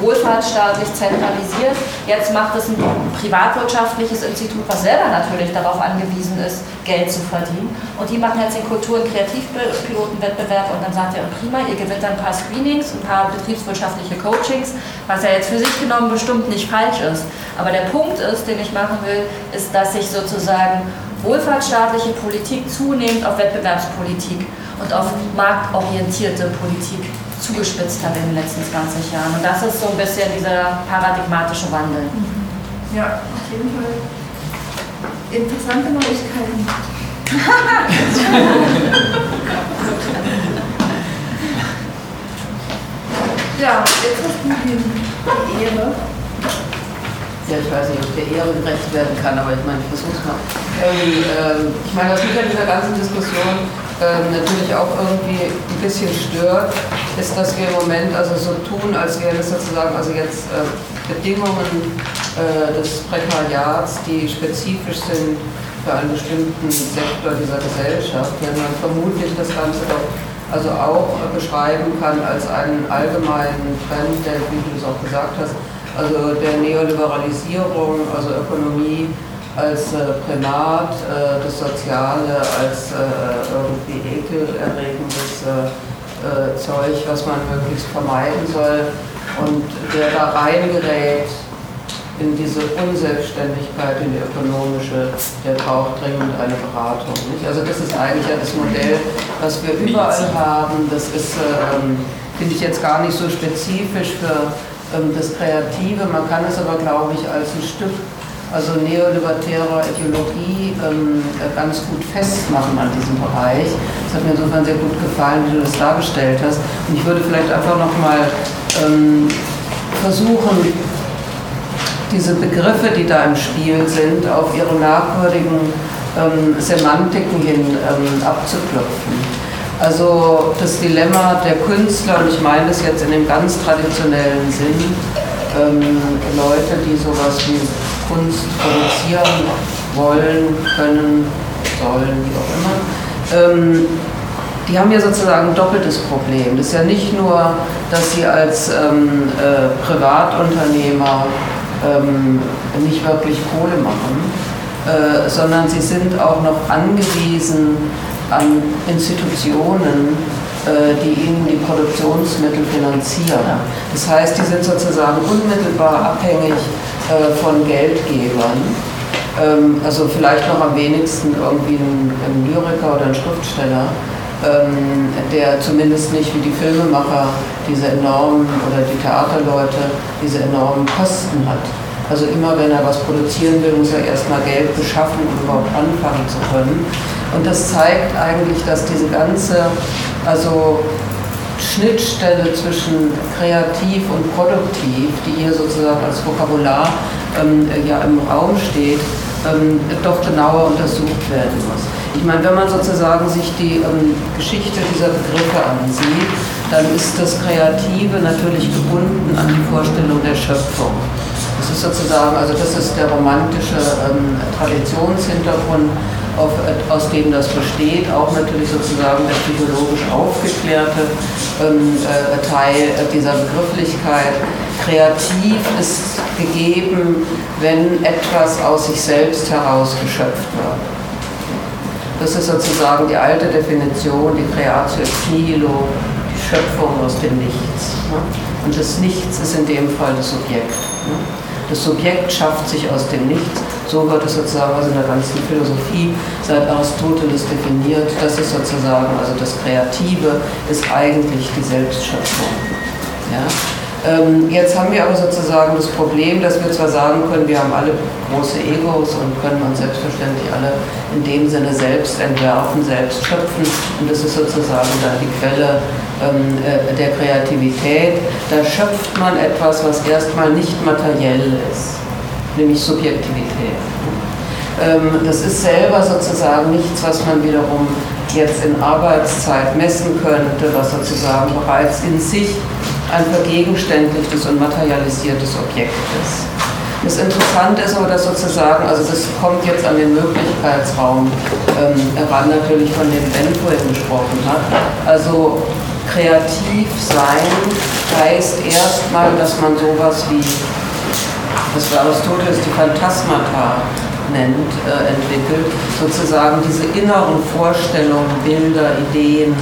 S3: wohlfahrtsstaatlich zentralisiert. Jetzt macht es ein privatwirtschaftliches Institut, was selber natürlich darauf angewiesen ist, Geld zu verdienen. Und die machen jetzt den Kultur- und Kreativpilotenwettbewerb und dann sagt er, prima, ihr gewinnt ein paar Screenings, ein paar betriebswirtschaftliche Coachings, was ja jetzt für sich genommen bestimmt nicht falsch ist. Aber der Punkt ist, den ich machen will, ist, dass sich sozusagen wohlfahrtsstaatliche Politik zunehmend auf Wettbewerbspolitik und auf marktorientierte Politik zugespitzt hat in den letzten 20 Jahren. Und das ist so ein bisschen dieser paradigmatische Wandel.
S1: Mhm. Ja, auf jeden Fall. Interessante Neuigkeiten. ja, jetzt hast du die Ehre,
S19: ja, ich weiß nicht, ob der Ehre gerecht werden kann, aber ich meine, ich versuche es mal. Ähm, ähm, ich meine, was mich an dieser ganzen Diskussion ähm, natürlich auch irgendwie ein bisschen stört, ist, dass wir im Moment also so tun, als wären es sozusagen also jetzt äh, Bedingungen äh, des Prekariats, die spezifisch sind für einen bestimmten Sektor dieser Gesellschaft, wenn man vermutlich das Ganze doch also auch beschreiben kann als einen allgemeinen Trend, der, wie du es auch gesagt hast, also der Neoliberalisierung, also Ökonomie als äh, Primat, äh, das Soziale als äh, irgendwie ekelerregendes Zeug, was man möglichst vermeiden soll und der da reingerät in diese Unselbstständigkeit, in die ökonomische, der braucht dringend eine Beratung. Nicht? Also das ist eigentlich ja das Modell, was wir überall haben. Das ist, ähm, finde ich jetzt gar nicht so spezifisch für das Kreative. Man kann es aber, glaube ich, als ein Stück also neolibertärer Ideologie ähm, ganz gut festmachen an diesem Bereich. Das hat mir insofern sehr gut gefallen, wie du das dargestellt hast. Und ich würde vielleicht einfach nochmal ähm, versuchen, diese Begriffe, die da im Spiel sind, auf ihre merkwürdigen ähm, Semantiken hin ähm, abzuklopfen. Also das Dilemma der Künstler, und ich meine das jetzt in dem ganz traditionellen Sinn, ähm, Leute, die sowas wie Kunst produzieren wollen, können, sollen, wie auch immer, ähm, die haben ja sozusagen ein doppeltes Problem. Das ist ja nicht nur, dass sie als ähm, äh, Privatunternehmer ähm, nicht wirklich Kohle machen, äh, sondern sie sind auch noch angewiesen an Institutionen, äh, die ihnen die Produktionsmittel finanzieren. Das heißt, die sind sozusagen unmittelbar abhängig äh, von Geldgebern. Ähm, also vielleicht noch am wenigsten irgendwie ein, ein Lyriker oder ein Schriftsteller, ähm, der zumindest nicht wie die Filmemacher diese enormen oder die Theaterleute diese enormen Kosten hat. Also immer wenn er was produzieren will, muss er erstmal Geld beschaffen, um überhaupt anfangen zu können. Und das zeigt eigentlich, dass diese ganze also Schnittstelle zwischen kreativ und produktiv, die hier sozusagen als Vokabular ähm, ja im Raum steht, ähm, doch genauer untersucht werden muss. Ich meine, wenn man sozusagen sich die ähm, Geschichte dieser Begriffe ansieht, dann ist das Kreative natürlich gebunden an die Vorstellung der Schöpfung. Das ist sozusagen, also das ist der romantische ähm, Traditionshintergrund, auf, aus dem das besteht, auch natürlich sozusagen der psychologisch aufgeklärte ähm, äh, Teil dieser Begrifflichkeit. Kreativ ist gegeben, wenn etwas aus sich selbst heraus geschöpft wird. Das ist sozusagen die alte Definition, die Creatio nihilo, die Schöpfung aus dem Nichts. Ne? Und das Nichts ist in dem Fall das Subjekt. Ne? Das Subjekt schafft sich aus dem Nichts. So wird es sozusagen also in der ganzen Philosophie seit Aristoteles definiert. Das ist sozusagen, also das Kreative ist eigentlich die Selbstschöpfung. Ja? Ähm, jetzt haben wir aber sozusagen das Problem, dass wir zwar sagen können, wir haben alle große Egos und können uns selbstverständlich alle in dem Sinne selbst entwerfen, selbst schöpfen und das ist sozusagen dann die Quelle ähm, äh, der Kreativität. Da schöpft man etwas, was erstmal nicht materiell ist, nämlich Subjektivität. Ähm, das ist selber sozusagen nichts, was man wiederum jetzt in Arbeitszeit messen könnte, was sozusagen bereits in sich ein vergegenständlichtes und materialisiertes Objekt ist. Das Interessante ist aber, dass sozusagen, also das kommt jetzt an den Möglichkeitsraum ähm, heran, natürlich von dem Ben vorhin gesprochen hat. Also kreativ sein heißt erstmal, dass man sowas wie, was Aristoteles die Phantasmata nennt, äh, entwickelt, sozusagen diese inneren Vorstellungen, Bilder, Ideen,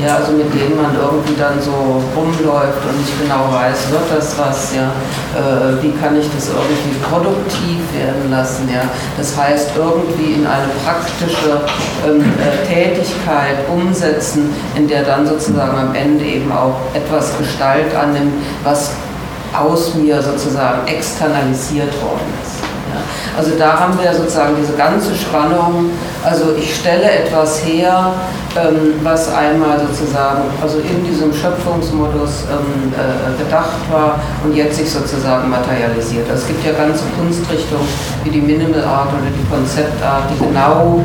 S19: ja, also mit denen man irgendwie dann so rumläuft und nicht genau weiß, wird das was, ja, äh, wie kann ich das irgendwie produktiv werden lassen, ja, das heißt irgendwie in eine praktische ähm, äh, Tätigkeit umsetzen, in der dann sozusagen am Ende eben auch etwas Gestalt annimmt, was aus mir sozusagen externalisiert worden ist. Ja. Also da haben wir sozusagen diese ganze Spannung. Also ich stelle etwas her, ähm, was einmal sozusagen also in diesem Schöpfungsmodus ähm, äh, gedacht war und jetzt sich sozusagen materialisiert. Also es gibt ja ganze Kunstrichtungen wie die Minimal Art oder die Konzeptart, die genau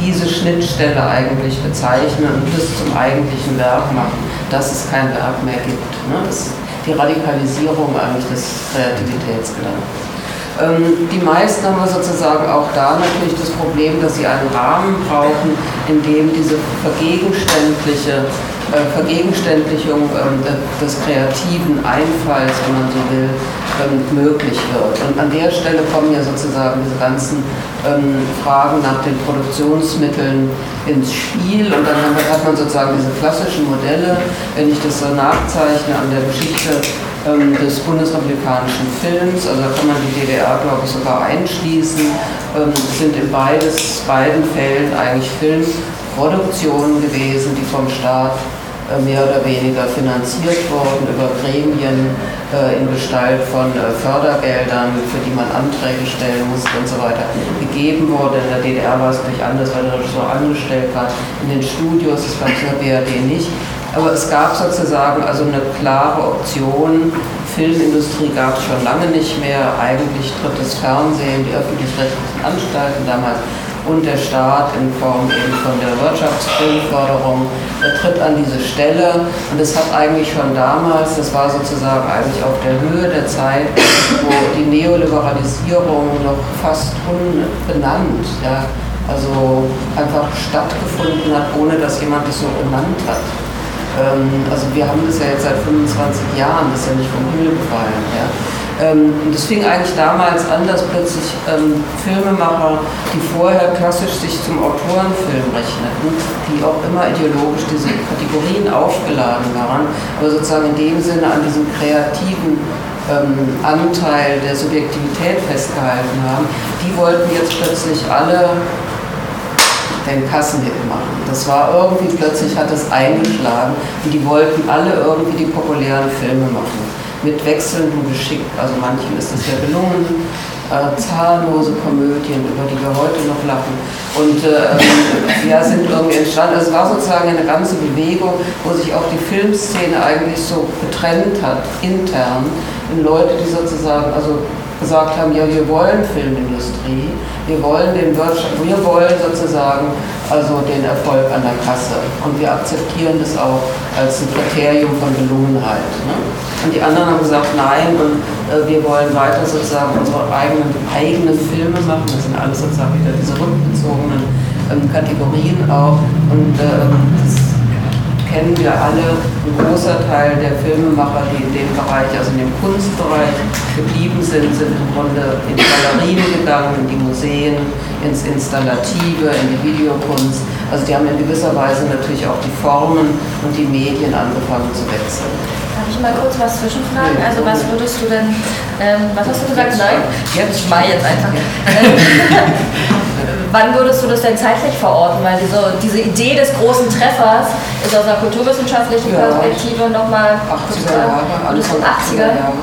S19: diese Schnittstelle eigentlich bezeichnen und das zum eigentlichen Werk machen, dass es kein Werk mehr gibt. Ne? Das die Radikalisierung eigentlich des Kreativitätsgedankens. Ähm, die meisten haben sozusagen auch da natürlich das Problem, dass sie einen Rahmen brauchen, in dem diese vergegenständliche Vergegenständlichung ähm, des kreativen Einfalls, wenn man so will, ähm, möglich wird. Und an der Stelle kommen ja sozusagen diese ganzen ähm, Fragen nach den Produktionsmitteln ins Spiel und dann hat man sozusagen diese klassischen Modelle, wenn ich das so nachzeichne an der Geschichte des bundesrepublikanischen Films, also da kann man die DDR, glaube ich, sogar einschließen, sind in beides, beiden Fällen eigentlich Filmproduktionen gewesen, die vom Staat äh, mehr oder weniger finanziert worden über Gremien äh, in Gestalt von äh, Fördergeldern, für die man Anträge stellen musste und so weiter, gegeben wurde. In der DDR war es natürlich anders, weil der so angestellt war. In den Studios, das gab es in der BRD nicht. Aber es gab sozusagen also eine klare Option. Filmindustrie gab es schon lange nicht mehr. Eigentlich tritt das Fernsehen, die öffentlich-rechtlichen Anstalten damals und der Staat in Form eben von der Wirtschaftsförderung tritt an diese Stelle. Und es hat eigentlich schon damals, das war sozusagen eigentlich auf der Höhe der Zeit, wo die Neoliberalisierung noch fast unbenannt, ja, also einfach stattgefunden hat, ohne dass jemand es so benannt hat. Ähm, also wir haben das ja jetzt seit 25 Jahren, das ist ja nicht vom Himmel gefallen. Ja. Ähm, und das fing eigentlich damals an, dass plötzlich ähm, Filmemacher, die vorher klassisch sich zum Autorenfilm rechneten, die auch immer ideologisch diese Kategorien aufgeladen waren, aber sozusagen in dem Sinne an diesem kreativen ähm, Anteil der Subjektivität festgehalten haben, die wollten jetzt plötzlich alle den Kassenhit machen. Das war irgendwie, plötzlich hat es eingeschlagen und die wollten alle irgendwie die populären Filme machen mit wechselndem Geschick. Also manchen ist es ja gelungen, äh, zahllose Komödien, über die wir heute noch lachen. Und äh, ja, sind irgendwie entstanden. Also es war sozusagen eine ganze Bewegung, wo sich auch die Filmszene eigentlich so getrennt hat, intern, in Leute, die sozusagen, also gesagt haben, ja, wir wollen Filmindustrie, wir wollen den Wirtschaft, wir wollen sozusagen also den Erfolg an der Kasse und wir akzeptieren das auch als ein Kriterium von Gelungenheit. Ne? Und die anderen haben gesagt, nein, und äh, wir wollen weiter sozusagen unsere eigenen, eigenen Filme machen, das sind alles sozusagen wieder diese rückbezogenen ähm, Kategorien auch und äh, das kennen wir alle, ein großer Teil der Filmemacher, die in dem Bereich, also in dem Kunstbereich geblieben sind, sind im Grunde in die Galerien gegangen, in die Museen, ins Installative, in die Videokunst. Also die haben in gewisser Weise natürlich auch die Formen und die Medien angefangen zu wechseln.
S3: Darf ich mal kurz was zwischenfragen? Also was würdest du denn, ähm, was hast du gesagt? Nein? Jetzt, ich mal jetzt einfach. wann würdest du das denn zeitlich verorten? Weil diese, diese Idee des großen Treffers ist aus einer kulturwissenschaftlichen ja. Perspektive nochmal
S19: 80er Jahre, alles von 80er Jahre.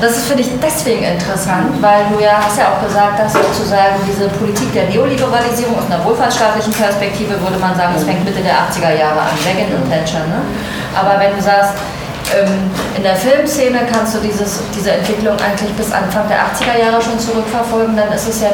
S3: Das ist für dich deswegen interessant, weil du ja hast ja auch gesagt, dass sozusagen diese Politik der Neoliberalisierung aus einer wohlfahrtsstaatlichen Perspektive würde man sagen, es fängt Mitte der 80er Jahre an, Reagan und Thatcher. Ne? Aber wenn du sagst, ähm, in der Filmszene kannst du dieses, diese Entwicklung eigentlich bis Anfang der 80er Jahre schon zurückverfolgen, dann ist es ja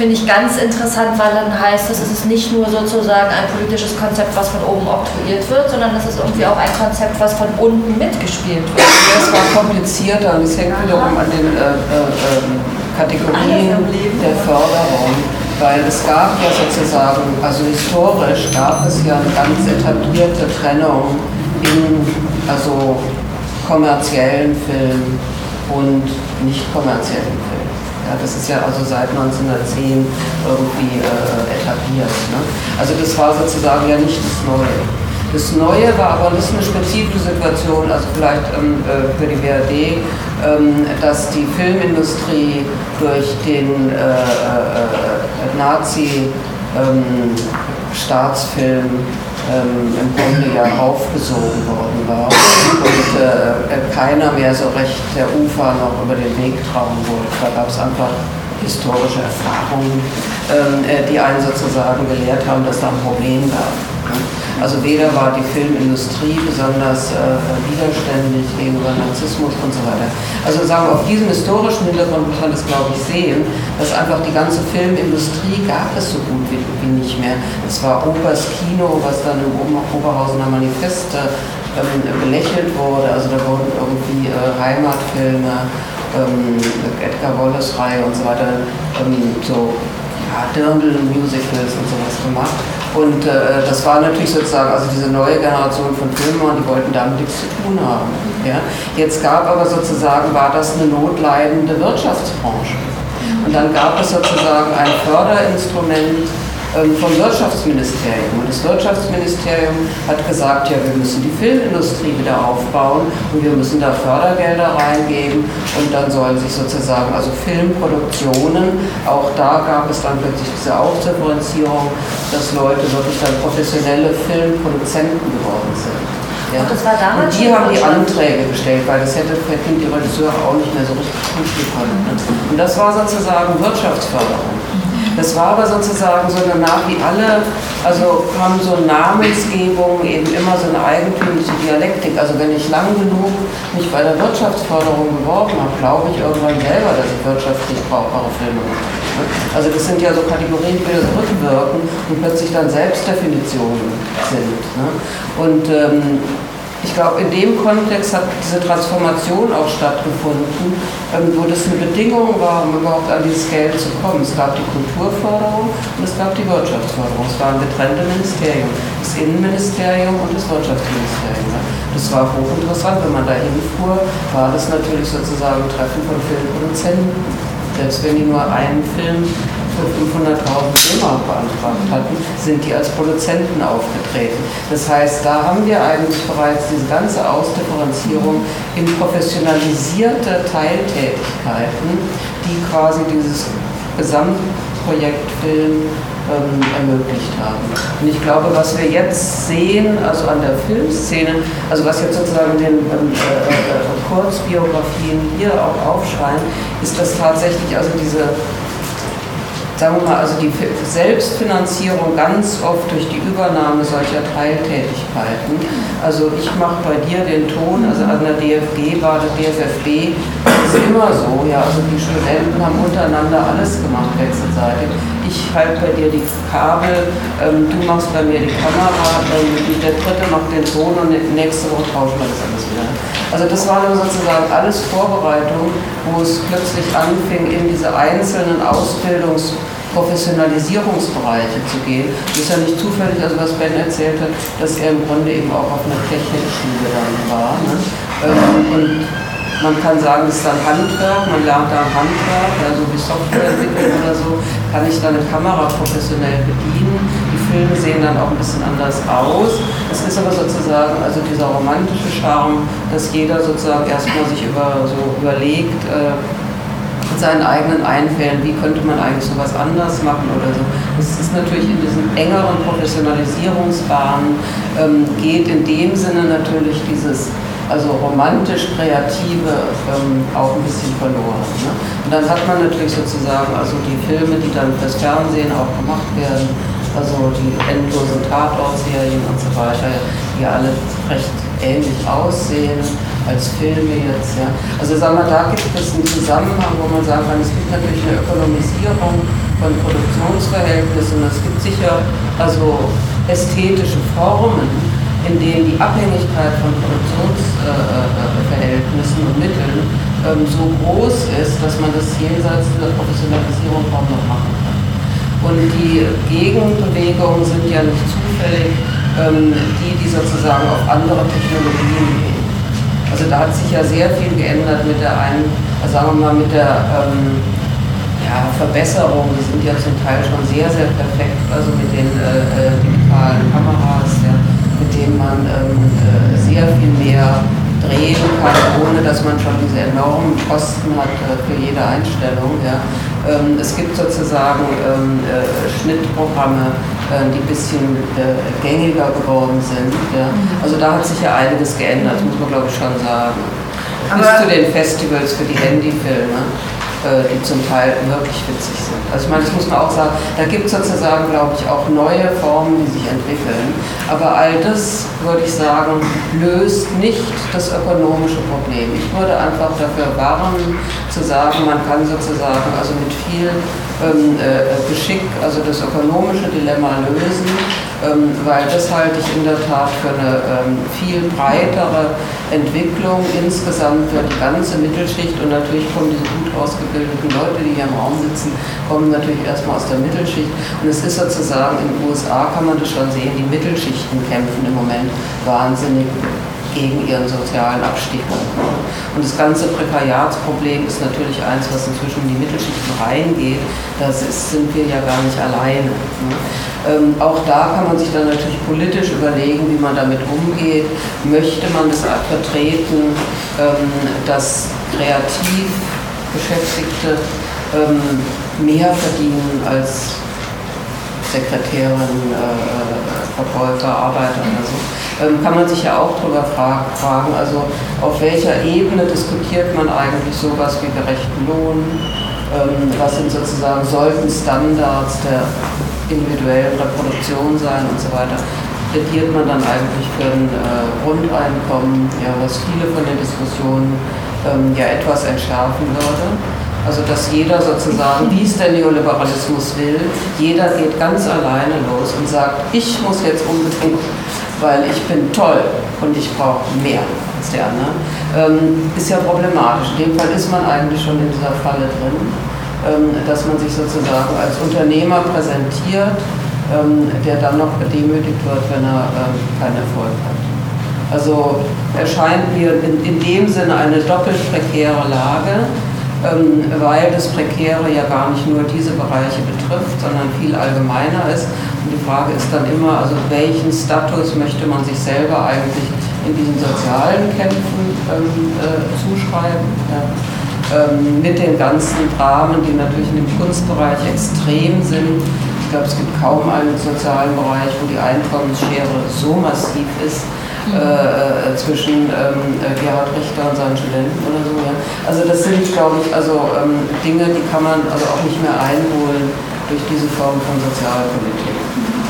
S3: finde ich ganz interessant, weil dann heißt es, es ist nicht nur sozusagen ein politisches Konzept, was von oben oktroyiert wird, sondern es ist irgendwie auch ein Konzept, was von unten mitgespielt wird.
S19: Das war komplizierter und es hängt wiederum an den äh, äh, Kategorien der Förderung. Weil es gab ja sozusagen, also historisch gab es ja eine ganz etablierte Trennung in also kommerziellen Film und nicht kommerziellen Film. Das ist ja also seit 1910 irgendwie äh, etabliert. Ne? Also das war sozusagen ja nicht das Neue. Das Neue war aber, das ist eine spezifische Situation, also vielleicht ähm, äh, für die BRD, ähm, dass die Filmindustrie durch den äh, äh, äh Nazi-Staatsfilm ähm, im Grunde ja aufgesogen worden war und äh, keiner mehr so recht der Ufer noch über den Weg trauen wollte. Da gab es einfach historische Erfahrungen, ähm, äh, die einen sozusagen gelehrt haben, dass da ein Problem gab. Also weder war die Filmindustrie besonders äh, widerständig gegenüber Narzissmus und so weiter. Also sagen wir, auf diesem historischen Hintergrund muss man das, glaube ich, sehen, dass einfach die ganze Filmindustrie gab es so gut wie, wie nicht mehr. Es war Opers Kino, was dann im Oberhausener Manifest äh, ähm, belächelt wurde. Also da wurden irgendwie äh, Heimatfilme, ähm, Edgar Wallace-Reihe und so weiter, ähm, so ja, Dirndl-Musicals und sowas gemacht. Und äh, das war natürlich sozusagen, also diese neue Generation von Filmern, die wollten damit nichts zu tun haben. Ja? Jetzt gab aber sozusagen, war das eine notleidende Wirtschaftsbranche. Und dann gab es sozusagen ein Förderinstrument, vom Wirtschaftsministerium. Und das Wirtschaftsministerium hat gesagt, ja, wir müssen die Filmindustrie wieder aufbauen und wir müssen da Fördergelder reingeben und dann sollen sich sozusagen, also Filmproduktionen, auch da gab es dann plötzlich diese Aufdifferenzierung, dass Leute wirklich dann professionelle Filmproduzenten geworden sind. Ja. Und, das war damals und die haben die Anträge gestellt, weil das hätte, hätten die Regisseure auch nicht mehr so richtig gut können. Und das war sozusagen Wirtschaftsförderung. Das war aber sozusagen so danach wie alle, also haben so Namensgebung eben immer so eine eigentümliche Dialektik. Also wenn ich lang genug mich bei der Wirtschaftsförderung beworben habe, glaube ich irgendwann selber, dass ich wirtschaftlich brauchbare Filme mache. Also das sind ja so Kategorien, die wieder zurückwirken und plötzlich dann Selbstdefinitionen sind. Ne? Und ähm, ich glaube, in dem Kontext hat diese Transformation auch stattgefunden, ähm, wo das eine Bedingung war, um überhaupt an dieses Geld zu kommen. Es gab die Kulturförderung und es gab die Wirtschaftsförderung. Es waren getrennte Ministerien, das Innenministerium und das Wirtschaftsministerium. Das war hochinteressant. Wenn man da hinfuhr, war das natürlich sozusagen ein Treffen von Filmproduzenten. Selbst wenn die nur einen Film für 500.000 D-Mark beantragt hatten, sind die als Produzenten aufgetreten. Das heißt, da haben wir eigentlich bereits diese ganze Ausdifferenzierung in professionalisierte Teiltätigkeiten, die quasi dieses Gesamtprojekt Film ähm, ermöglicht haben. Und ich glaube, was wir jetzt sehen, also an der Filmszene, also was jetzt sozusagen den ähm, äh, äh, Kurzbiografien hier auch aufschreien, ist, dass tatsächlich also diese sagen wir mal, also die Selbstfinanzierung ganz oft durch die Übernahme solcher Teiltätigkeiten. Also ich mache bei dir den Ton, also an der DFG war der DFFB, ist immer so, ja, also die Studenten haben untereinander alles gemacht wechselseitig. Ich halte bei dir die Kabel, ähm, du machst bei mir die Kamera, ähm, der dritte macht den Ton und nächste Woche tauschen wir das alles wieder. Also das war dann sozusagen alles Vorbereitung, wo es plötzlich anfing, in diese einzelnen Ausbildungs- Professionalisierungsbereiche zu gehen. Das ist ja nicht zufällig, also was Ben erzählt hat, dass er im Grunde eben auch auf einer Technikschule dann war. Ne? Ähm, und man kann sagen, das ist dann Handwerk, man lernt da Handwerk, also wie Software entwickeln oder so, kann ich dann eine Kamera professionell bedienen. Die Filme sehen dann auch ein bisschen anders aus. Es ist aber sozusagen also dieser romantische Charme, dass jeder sozusagen erstmal sich über, so überlegt, äh, mit seinen eigenen Einfällen, wie könnte man eigentlich sowas anders machen oder so. Das ist natürlich in diesen engeren Professionalisierungsbahnen, ähm, geht in dem Sinne natürlich dieses also romantisch-kreative ähm, auch ein bisschen verloren. Ne? Und dann hat man natürlich sozusagen also die Filme, die dann fürs Fernsehen auch gemacht werden, also die endlosen Tatortserien und so weiter, die alle recht ähnlich aussehen als Filme jetzt. Ja. Also sagen wir, da gibt es einen Zusammenhang, wo man sagen kann, es gibt natürlich eine Ökonomisierung von Produktionsverhältnissen. Es gibt sicher also ästhetische Formen, in denen die Abhängigkeit von Produktionsverhältnissen und Mitteln ähm, so groß ist, dass man das jenseits der Professionalisierung kaum noch machen kann. Und die Gegenbewegungen sind ja nicht zufällig ähm, die, die sozusagen auf andere Technologien gehen. Also da hat sich ja sehr viel geändert mit der einen, also sagen wir mal, mit der ähm, ja, Verbesserung. Die sind ja zum Teil schon sehr, sehr perfekt, also mit den äh, äh digitalen Kameras, ja, mit denen man ähm, äh, sehr viel mehr drehen kann, ohne dass man schon diese enormen Kosten hat äh, für jede Einstellung. Ja. Ähm, es gibt sozusagen ähm, äh, Schnittprogramme, äh, die ein bisschen äh, gängiger geworden sind. Ja. Mhm. Also da hat sich ja einiges geändert, muss man glaube ich schon sagen. Bis zu den Festivals für die Handyfilme. Äh, die zum Teil wirklich witzig sind. Also ich meine, das muss man auch sagen, da gibt es sozusagen, glaube ich, auch neue Formen, die sich entwickeln. Aber all das, würde ich sagen, löst nicht das ökonomische Problem. Ich würde einfach dafür warnen, zu sagen, man kann sozusagen also mit viel ähm, äh, Geschick also das ökonomische Dilemma lösen, ähm, weil das halte ich in der Tat für eine ähm, viel breitere Entwicklung insgesamt für die ganze Mittelschicht und natürlich kommen diese gut ausgebildeten Leute, die hier im Raum sitzen, kommen natürlich erstmal aus der Mittelschicht und es ist sozusagen in den USA kann man das schon sehen, die Mittelschichten kämpfen im Moment wahnsinnig gegen ihren sozialen Abstieg. Und das ganze Prekariatsproblem ist natürlich eins, was inzwischen in die Mittelschichten reingeht. Da sind wir ja gar nicht alleine. Ne? Ähm, auch da kann man sich dann natürlich politisch überlegen, wie man damit umgeht. Möchte man das vertreten, ähm, dass kreativ Beschäftigte ähm, mehr verdienen als Sekretärin, äh, Verkäufer, Arbeiter oder so, ähm, kann man sich ja auch darüber fragen, also auf welcher Ebene diskutiert man eigentlich sowas wie gerechten Lohn, ähm, was sind sozusagen, sollten Standards der individuellen Reproduktion sein und so weiter. Plädiert man dann eigentlich für ein äh, Grundeinkommen, ja, was viele von den Diskussionen ähm, ja etwas entschärfen würde. Also dass jeder sozusagen, wie es der Neoliberalismus will, jeder geht ganz alleine los und sagt, ich muss jetzt unbedingt, weil ich bin toll und ich brauche mehr als der andere, ähm, ist ja problematisch. In dem Fall ist man eigentlich schon in dieser Falle drin, ähm, dass man sich sozusagen als Unternehmer präsentiert, ähm, der dann noch gedemütigt wird, wenn er ähm, keinen Erfolg hat. Also erscheint mir in, in dem Sinne eine doppelt prekäre Lage weil das Prekäre ja gar nicht nur diese Bereiche betrifft, sondern viel allgemeiner ist. Und die Frage ist dann immer, also welchen Status möchte man sich selber eigentlich in diesen sozialen Kämpfen ähm, äh, zuschreiben? Ähm, mit den ganzen Dramen, die natürlich in dem Kunstbereich extrem sind. Ich glaube, es gibt kaum einen sozialen Bereich, wo die Einkommensschere so massiv ist äh, äh, zwischen ähm, äh, Gerhard Richter und seinen Studenten oder so. Ja. Also das sind, glaube ich, also ähm, Dinge, die kann man also auch nicht mehr einholen durch diese Form von Sozialpolitik.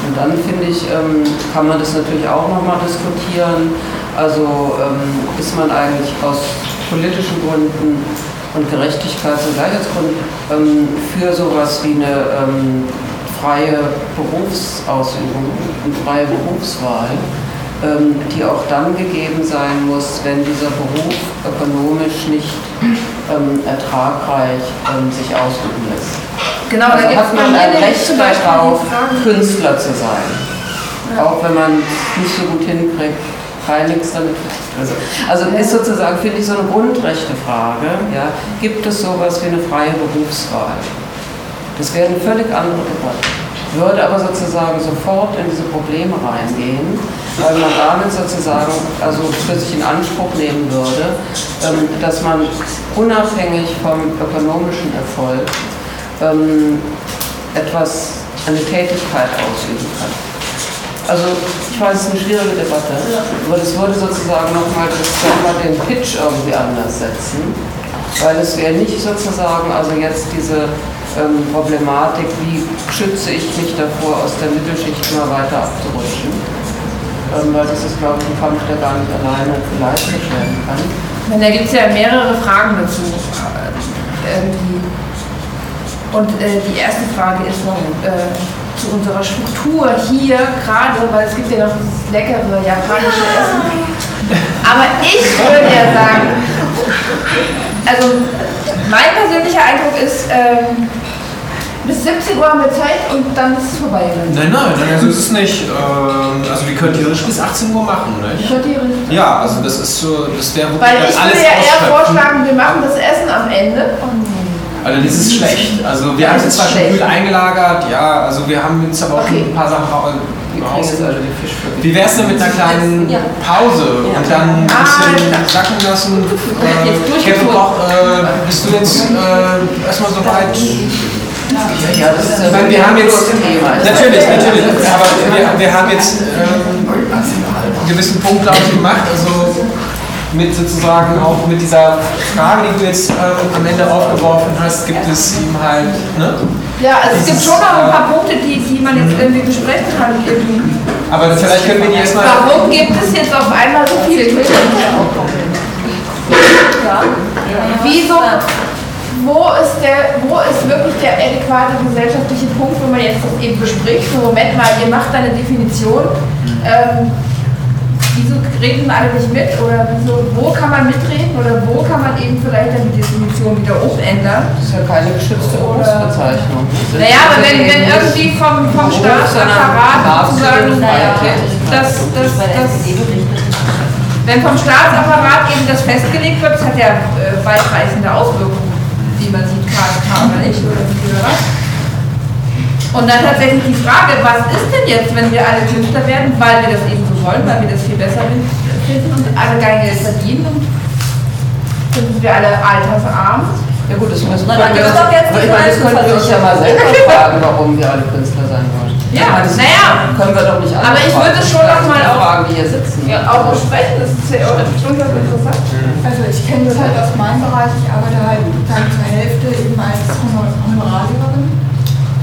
S19: Und dann finde ich, ähm, kann man das natürlich auch nochmal diskutieren. Also ähm, ist man eigentlich aus politischen Gründen und Gerechtigkeits- und Gleichheitsgründen ähm, für sowas wie eine ähm, freie Berufsausübung und freie Berufswahl die auch dann gegeben sein muss, wenn dieser Beruf ökonomisch nicht ähm, ertragreich ähm, sich ausüben lässt. Genau, also da hat man ein Recht darauf, Künstler zu sein. Ja. Auch wenn man es nicht so gut hinkriegt, kein nichts damit also, also ist sozusagen, finde ich, so eine grundrechte Frage. Ja, gibt es sowas wie eine freie Berufswahl? Das wäre eine völlig andere Debatte würde aber sozusagen sofort in diese Probleme reingehen, weil man damit sozusagen also für sich in Anspruch nehmen würde, ähm, dass man unabhängig vom ökonomischen Erfolg ähm, etwas, eine Tätigkeit ausüben kann. Also ich weiß, es ist eine schwierige Debatte, aber das würde sozusagen nochmal den Pitch irgendwie anders setzen, weil es wäre nicht sozusagen, also jetzt diese ähm, Problematik, wie schütze ich mich davor, aus der Mittelschicht immer weiter abzurutschen. Ähm, weil das ist, glaube ich, ein Kampf, der gar nicht alleine geleistet werden kann.
S1: Und da gibt es ja mehrere Fragen dazu. Und äh, die erste Frage ist noch äh, zu unserer Struktur hier gerade, weil es gibt ja noch dieses leckere japanische Essen. Aber ich würde ja sagen, also mein persönlicher Eindruck ist, ähm, bis 17 Uhr haben wir Zeit und dann ist es vorbei.
S23: Nein, nein, also es ist nicht, äh, also wir können theoretisch bis 18 Uhr machen, nicht?
S1: Theoretisch.
S23: Ja, also das ist so, das wäre
S1: Weil ich
S23: alles
S1: würde ja eher vorschlagen, wir machen das Essen am Ende.
S23: Also das ist schlecht. Also wir
S1: Ja,
S23: haben jetzt zwar schon. Öl eingelagert, ja, also wir haben jetzt aber auch schon ein paar Sachen raus. Wie wär's denn mit einer kleinen. Pause
S19: Ja.
S23: und dann ein bisschen sacken lassen? Äh, Kevin Koch, äh, bist du jetzt äh, erstmal so weit?
S19: Ja, das ist
S23: Ich meine, wir haben jetzt,
S19: Thema.
S23: natürlich, natürlich, aber wir, wir haben jetzt äh, einen gewissen Punkt, glaube ich, gemacht. Also
S2: mit sozusagen auch mit dieser Frage, die du jetzt äh, am Ende aufgeworfen hast, gibt es ihm halt, ne?
S1: Ja, also es gibt schon noch ein
S2: äh,
S1: paar Punkte, die, die man jetzt irgendwie besprechen kann. Irgendwie.
S2: Aber vielleicht können wir die erstmal.
S1: Warum gibt es jetzt auf einmal so viele Kinder? Ja. Wieso? Wo ist, der, wo ist wirklich der adäquate gesellschaftliche Punkt, wo man jetzt das eben bespricht? So, Moment mal, ihr macht eine Definition. Ähm, wieso reden alle nicht mit? Oder wieso, wo kann man mitreden? Oder wo kann man eben vielleicht dann die Definition wieder umändern?
S19: Das ist ja keine geschützte Berufsbezeichnung.
S1: Naja, aber wenn, wenn irgendwie vom, vom Staatsapparat sozusagen, das, das, das, wenn vom Staatsapparat eben das festgelegt wird, das hat ja äh, weitreichende Auswirkungen, wie man sieht, KSK oder nicht, oder oder was. Und dann tatsächlich die Frage, was ist denn jetzt, wenn wir alle Künstler werden, weil wir das eben so wollen, weil wir das viel besser finden und alle kein Geld verdienen und dann sind wir alle altersarm.
S19: Ja gut, das müssen wir
S1: Na, dann
S19: das,
S1: gibt's doch jetzt
S19: aber ich
S1: die
S19: meine, das können wir uns ja mal selber fragen, warum wir alle Künstler wollen.
S1: Ja,
S19: das
S1: naja.
S19: können wir doch nicht alle
S1: Aber ich
S19: fragen.
S1: würde schon noch mal auf-
S19: fragen, die hier sitzen.
S1: Ja, auch besprechen, das ist ja durchaus interessant.
S28: Also ich kenne das halt aus meinem Bereich, ich arbeite halt sozusagen zur Hälfte eben als Honor- Honorarlehrerin.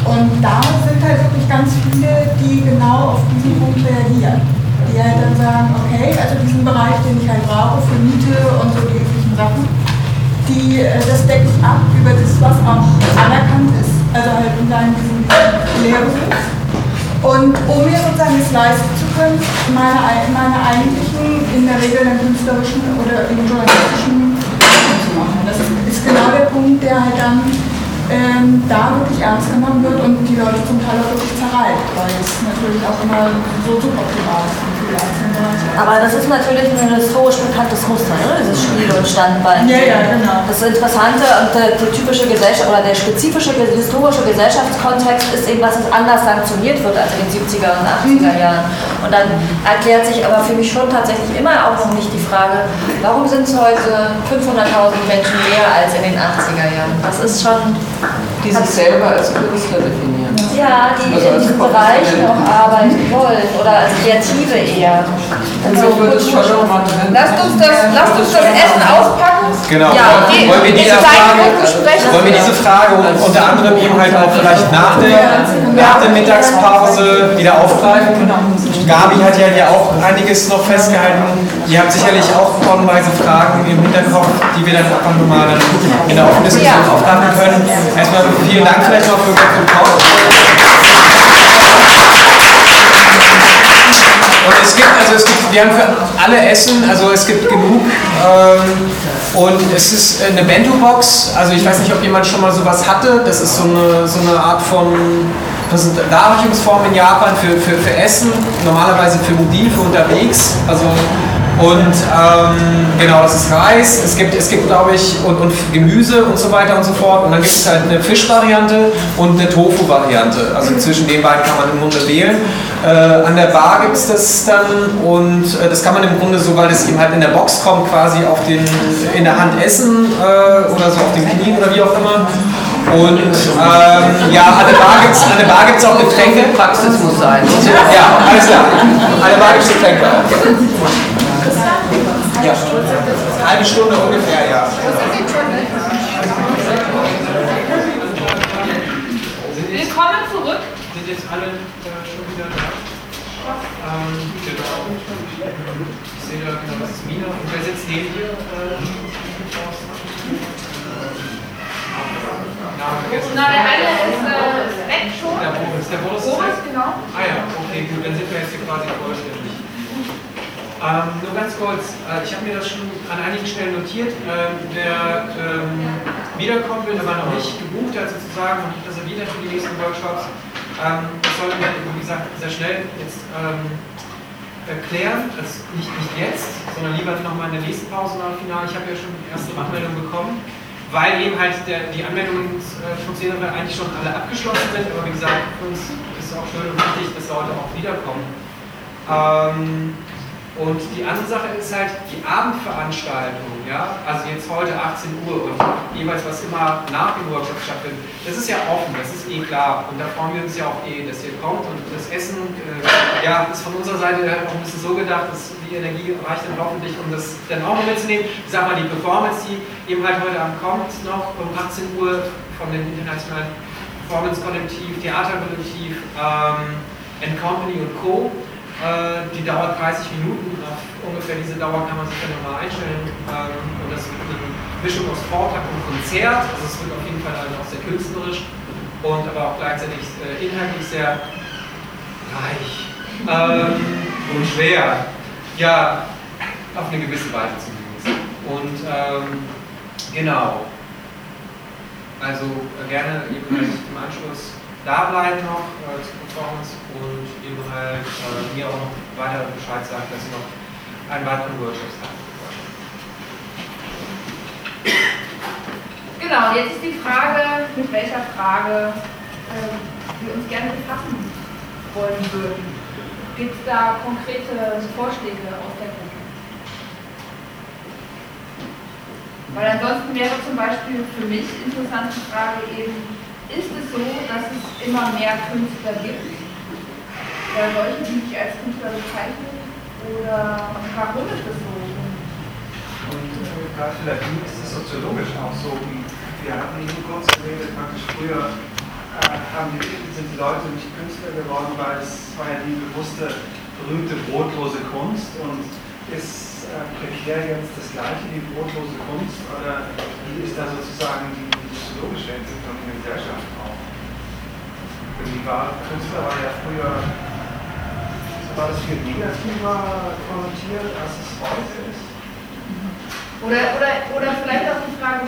S28: Und da sind halt wirklich ganz viele, die genau auf diesen Punkt reagieren. Die halt dann sagen, okay, also diesen Bereich, den ich halt brauche für Miete und so die üblichen Sachen, die, äh, das decke ich ab über das, was auch anerkannt ist, also halt unter diesem Lehrberuf. Und um mir sozusagen es leisten zu können, meine, ei- meine eigentlichen, in der Regel dann künstlerischen oder eben journalistischen zu machen. Das ist genau der Punkt, der halt dann ähm, da wirklich ernst genommen wird und die Leute zum Teil auch wirklich zerreibt, weil es natürlich auch immer so suboptimal ist
S3: Aber das ist natürlich ein historisch bekanntes Muster, ne? dieses Spiel- und Standbein.
S28: Ja, ja, genau.
S3: Das Interessante und der, die typische Gesellschaft oder der spezifische historische Gesellschaftskontext ist eben, dass es anders sanktioniert wird als in den 70er und 80er Jahren. Und dann erklärt sich aber für mich schon tatsächlich immer auch noch nicht die Frage, warum sind es heute 500.000 Menschen mehr als in den 80er Jahren? Das ist schon.
S19: Die sich selber als Künstler definieren.
S3: Ja, die
S19: Also
S3: in diesen Bereichen auch arbeiten wollen oder als Kreative eher.
S19: Also.
S1: Lasst uns das, lasst uns das Essen auspacken.
S2: Genau.
S1: Ja,
S2: wollen,
S1: die-
S2: wollen wir diese Frage, wollen wir diese Frage und unter anderem eben halt auch vielleicht nach der, nach der Mittagspause wieder aufgreifen? Gabi hat ja hier auch einiges noch festgehalten. Ihr habt sicherlich auch tonnenweise Fragen im Hinterkopf, die wir dann nochmal dann in der offenen Diskussion
S1: Ja.
S2: aufgreifen können. Erstmal vielen Dank vielleicht noch für und Kauf. Und es gibt, also es gibt, wir haben für alle Essen, also es gibt genug. Ähm, und es ist eine Bento-Box, also ich weiß nicht, ob jemand schon mal sowas hatte. Das ist so eine, so eine Art von Darreichungsform in Japan für, für, für Essen, normalerweise für mobil, für unterwegs. Also und ähm, genau, das ist Reis, es gibt, es gibt glaube ich, und, und Gemüse und so weiter und so fort. Und dann gibt es halt eine Fischvariante und eine Tofu-Variante. Also zwischen den beiden kann man im Grunde wählen. Äh, an der Bar gibt es das dann und äh, das kann man im Grunde so, weil das eben halt in der Box kommt, quasi auf den, in der Hand essen äh, oder so auf den Knien oder wie auch immer. Und ähm, ja, an der Bar gibt es gibt's auch Getränke.
S19: Praxis muss sein.
S2: Ja, alles klar. An der Bar gibt es Getränke auch. Ja, halbe Stunde ungefähr, ja.
S1: Willkommen zurück.
S2: Sind jetzt alle äh, schon wieder da? Ähm, genau. Ich sehe da genau, das ist Mina. Und wer sitzt neben dir?
S1: Na, der eine ist äh, weg schon.
S2: Der Boris. Der Boris ist
S1: Boris,
S2: weg?
S1: genau.
S2: Ah ja, okay, gut, dann sind wir jetzt hier quasi vollständig. Ähm, nur ganz kurz, äh, ich habe mir das schon an einigen Stellen notiert. Ähm, wer ähm, wiederkommen will, aber noch nicht gebucht hat, sozusagen, noch nicht reserviert für die nächsten Workshops, ähm, das sollten wir, wie gesagt, sehr schnell jetzt ähm, erklären. Also nicht, nicht jetzt, sondern lieber nochmal in der nächsten Pause nach dem Finale. Ich habe ja schon die erste Anmeldung bekommen, weil eben halt der, die Anmeldungsprozedere eigentlich schon alle abgeschlossen sind. Aber wie gesagt, für uns ist es auch schön und wichtig, dass Leute auch wiederkommen. Ähm, und die andere Sache ist halt die Abendveranstaltung, ja, also jetzt heute 18 Uhr und jeweils was immer nach dem Workshop stattfindet, das ist ja offen, das ist eh klar und da freuen wir uns ja auch eh, dass ihr kommt und das Essen, äh, ja, ist von unserer Seite auch ein bisschen so gedacht, dass die Energie reicht dann hoffentlich, um das dann auch mitzunehmen. Ich sag mal, die Performance, die eben halt heute Abend kommt, noch um 18 Uhr von dem internationalen Performance-Kollektiv, Theaterkollektiv, ähm, Company und Co. Äh, die dauert 30 Minuten, ungefähr diese Dauer kann man sich dann nochmal einstellen. Ähm, und das wird eine Mischung aus Vortrag und Konzert, also es wird auf jeden Fall dann auch sehr künstlerisch und aber auch gleichzeitig äh, inhaltlich sehr reich ähm, und schwer. Ja, auf eine gewisse Weise zumindest. Und ähm, genau. Also äh, gerne eben halt im Anschluss da bleiben noch äh, zur Performance und eben halt äh, mir auch noch weiter Bescheid sagen, dass noch einen weiteren Workshop.
S1: Genau, jetzt ist die Frage, mit welcher Frage äh, wir uns gerne befassen wollen würden. Gibt es da konkrete Vorschläge aus der Gruppe? Weil ansonsten wäre zum Beispiel für mich interessant die Frage eben, ist es so, dass es immer mehr Künstler gibt? Oder solche, die sich als Künstler bezeichnen? Oder warum ist es so?
S7: Und äh, gerade Klinik ist es soziologisch auch so. Wir hatten eben kurz geredet, praktisch früher äh, haben die, sind die Leute nicht Künstler geworden, weil es war ja die bewusste, berühmte brotlose Kunst und ist äh, prekär jetzt das gleiche, die brotlose Kunst, oder wie ist da sozusagen die, soziologische Entwicklung in der Gesellschaft auch? Die war, Künstler war ja früher, war das viel negativer konnotiert, als es heute ist?
S1: Oder, oder, oder vielleicht auch die Frage,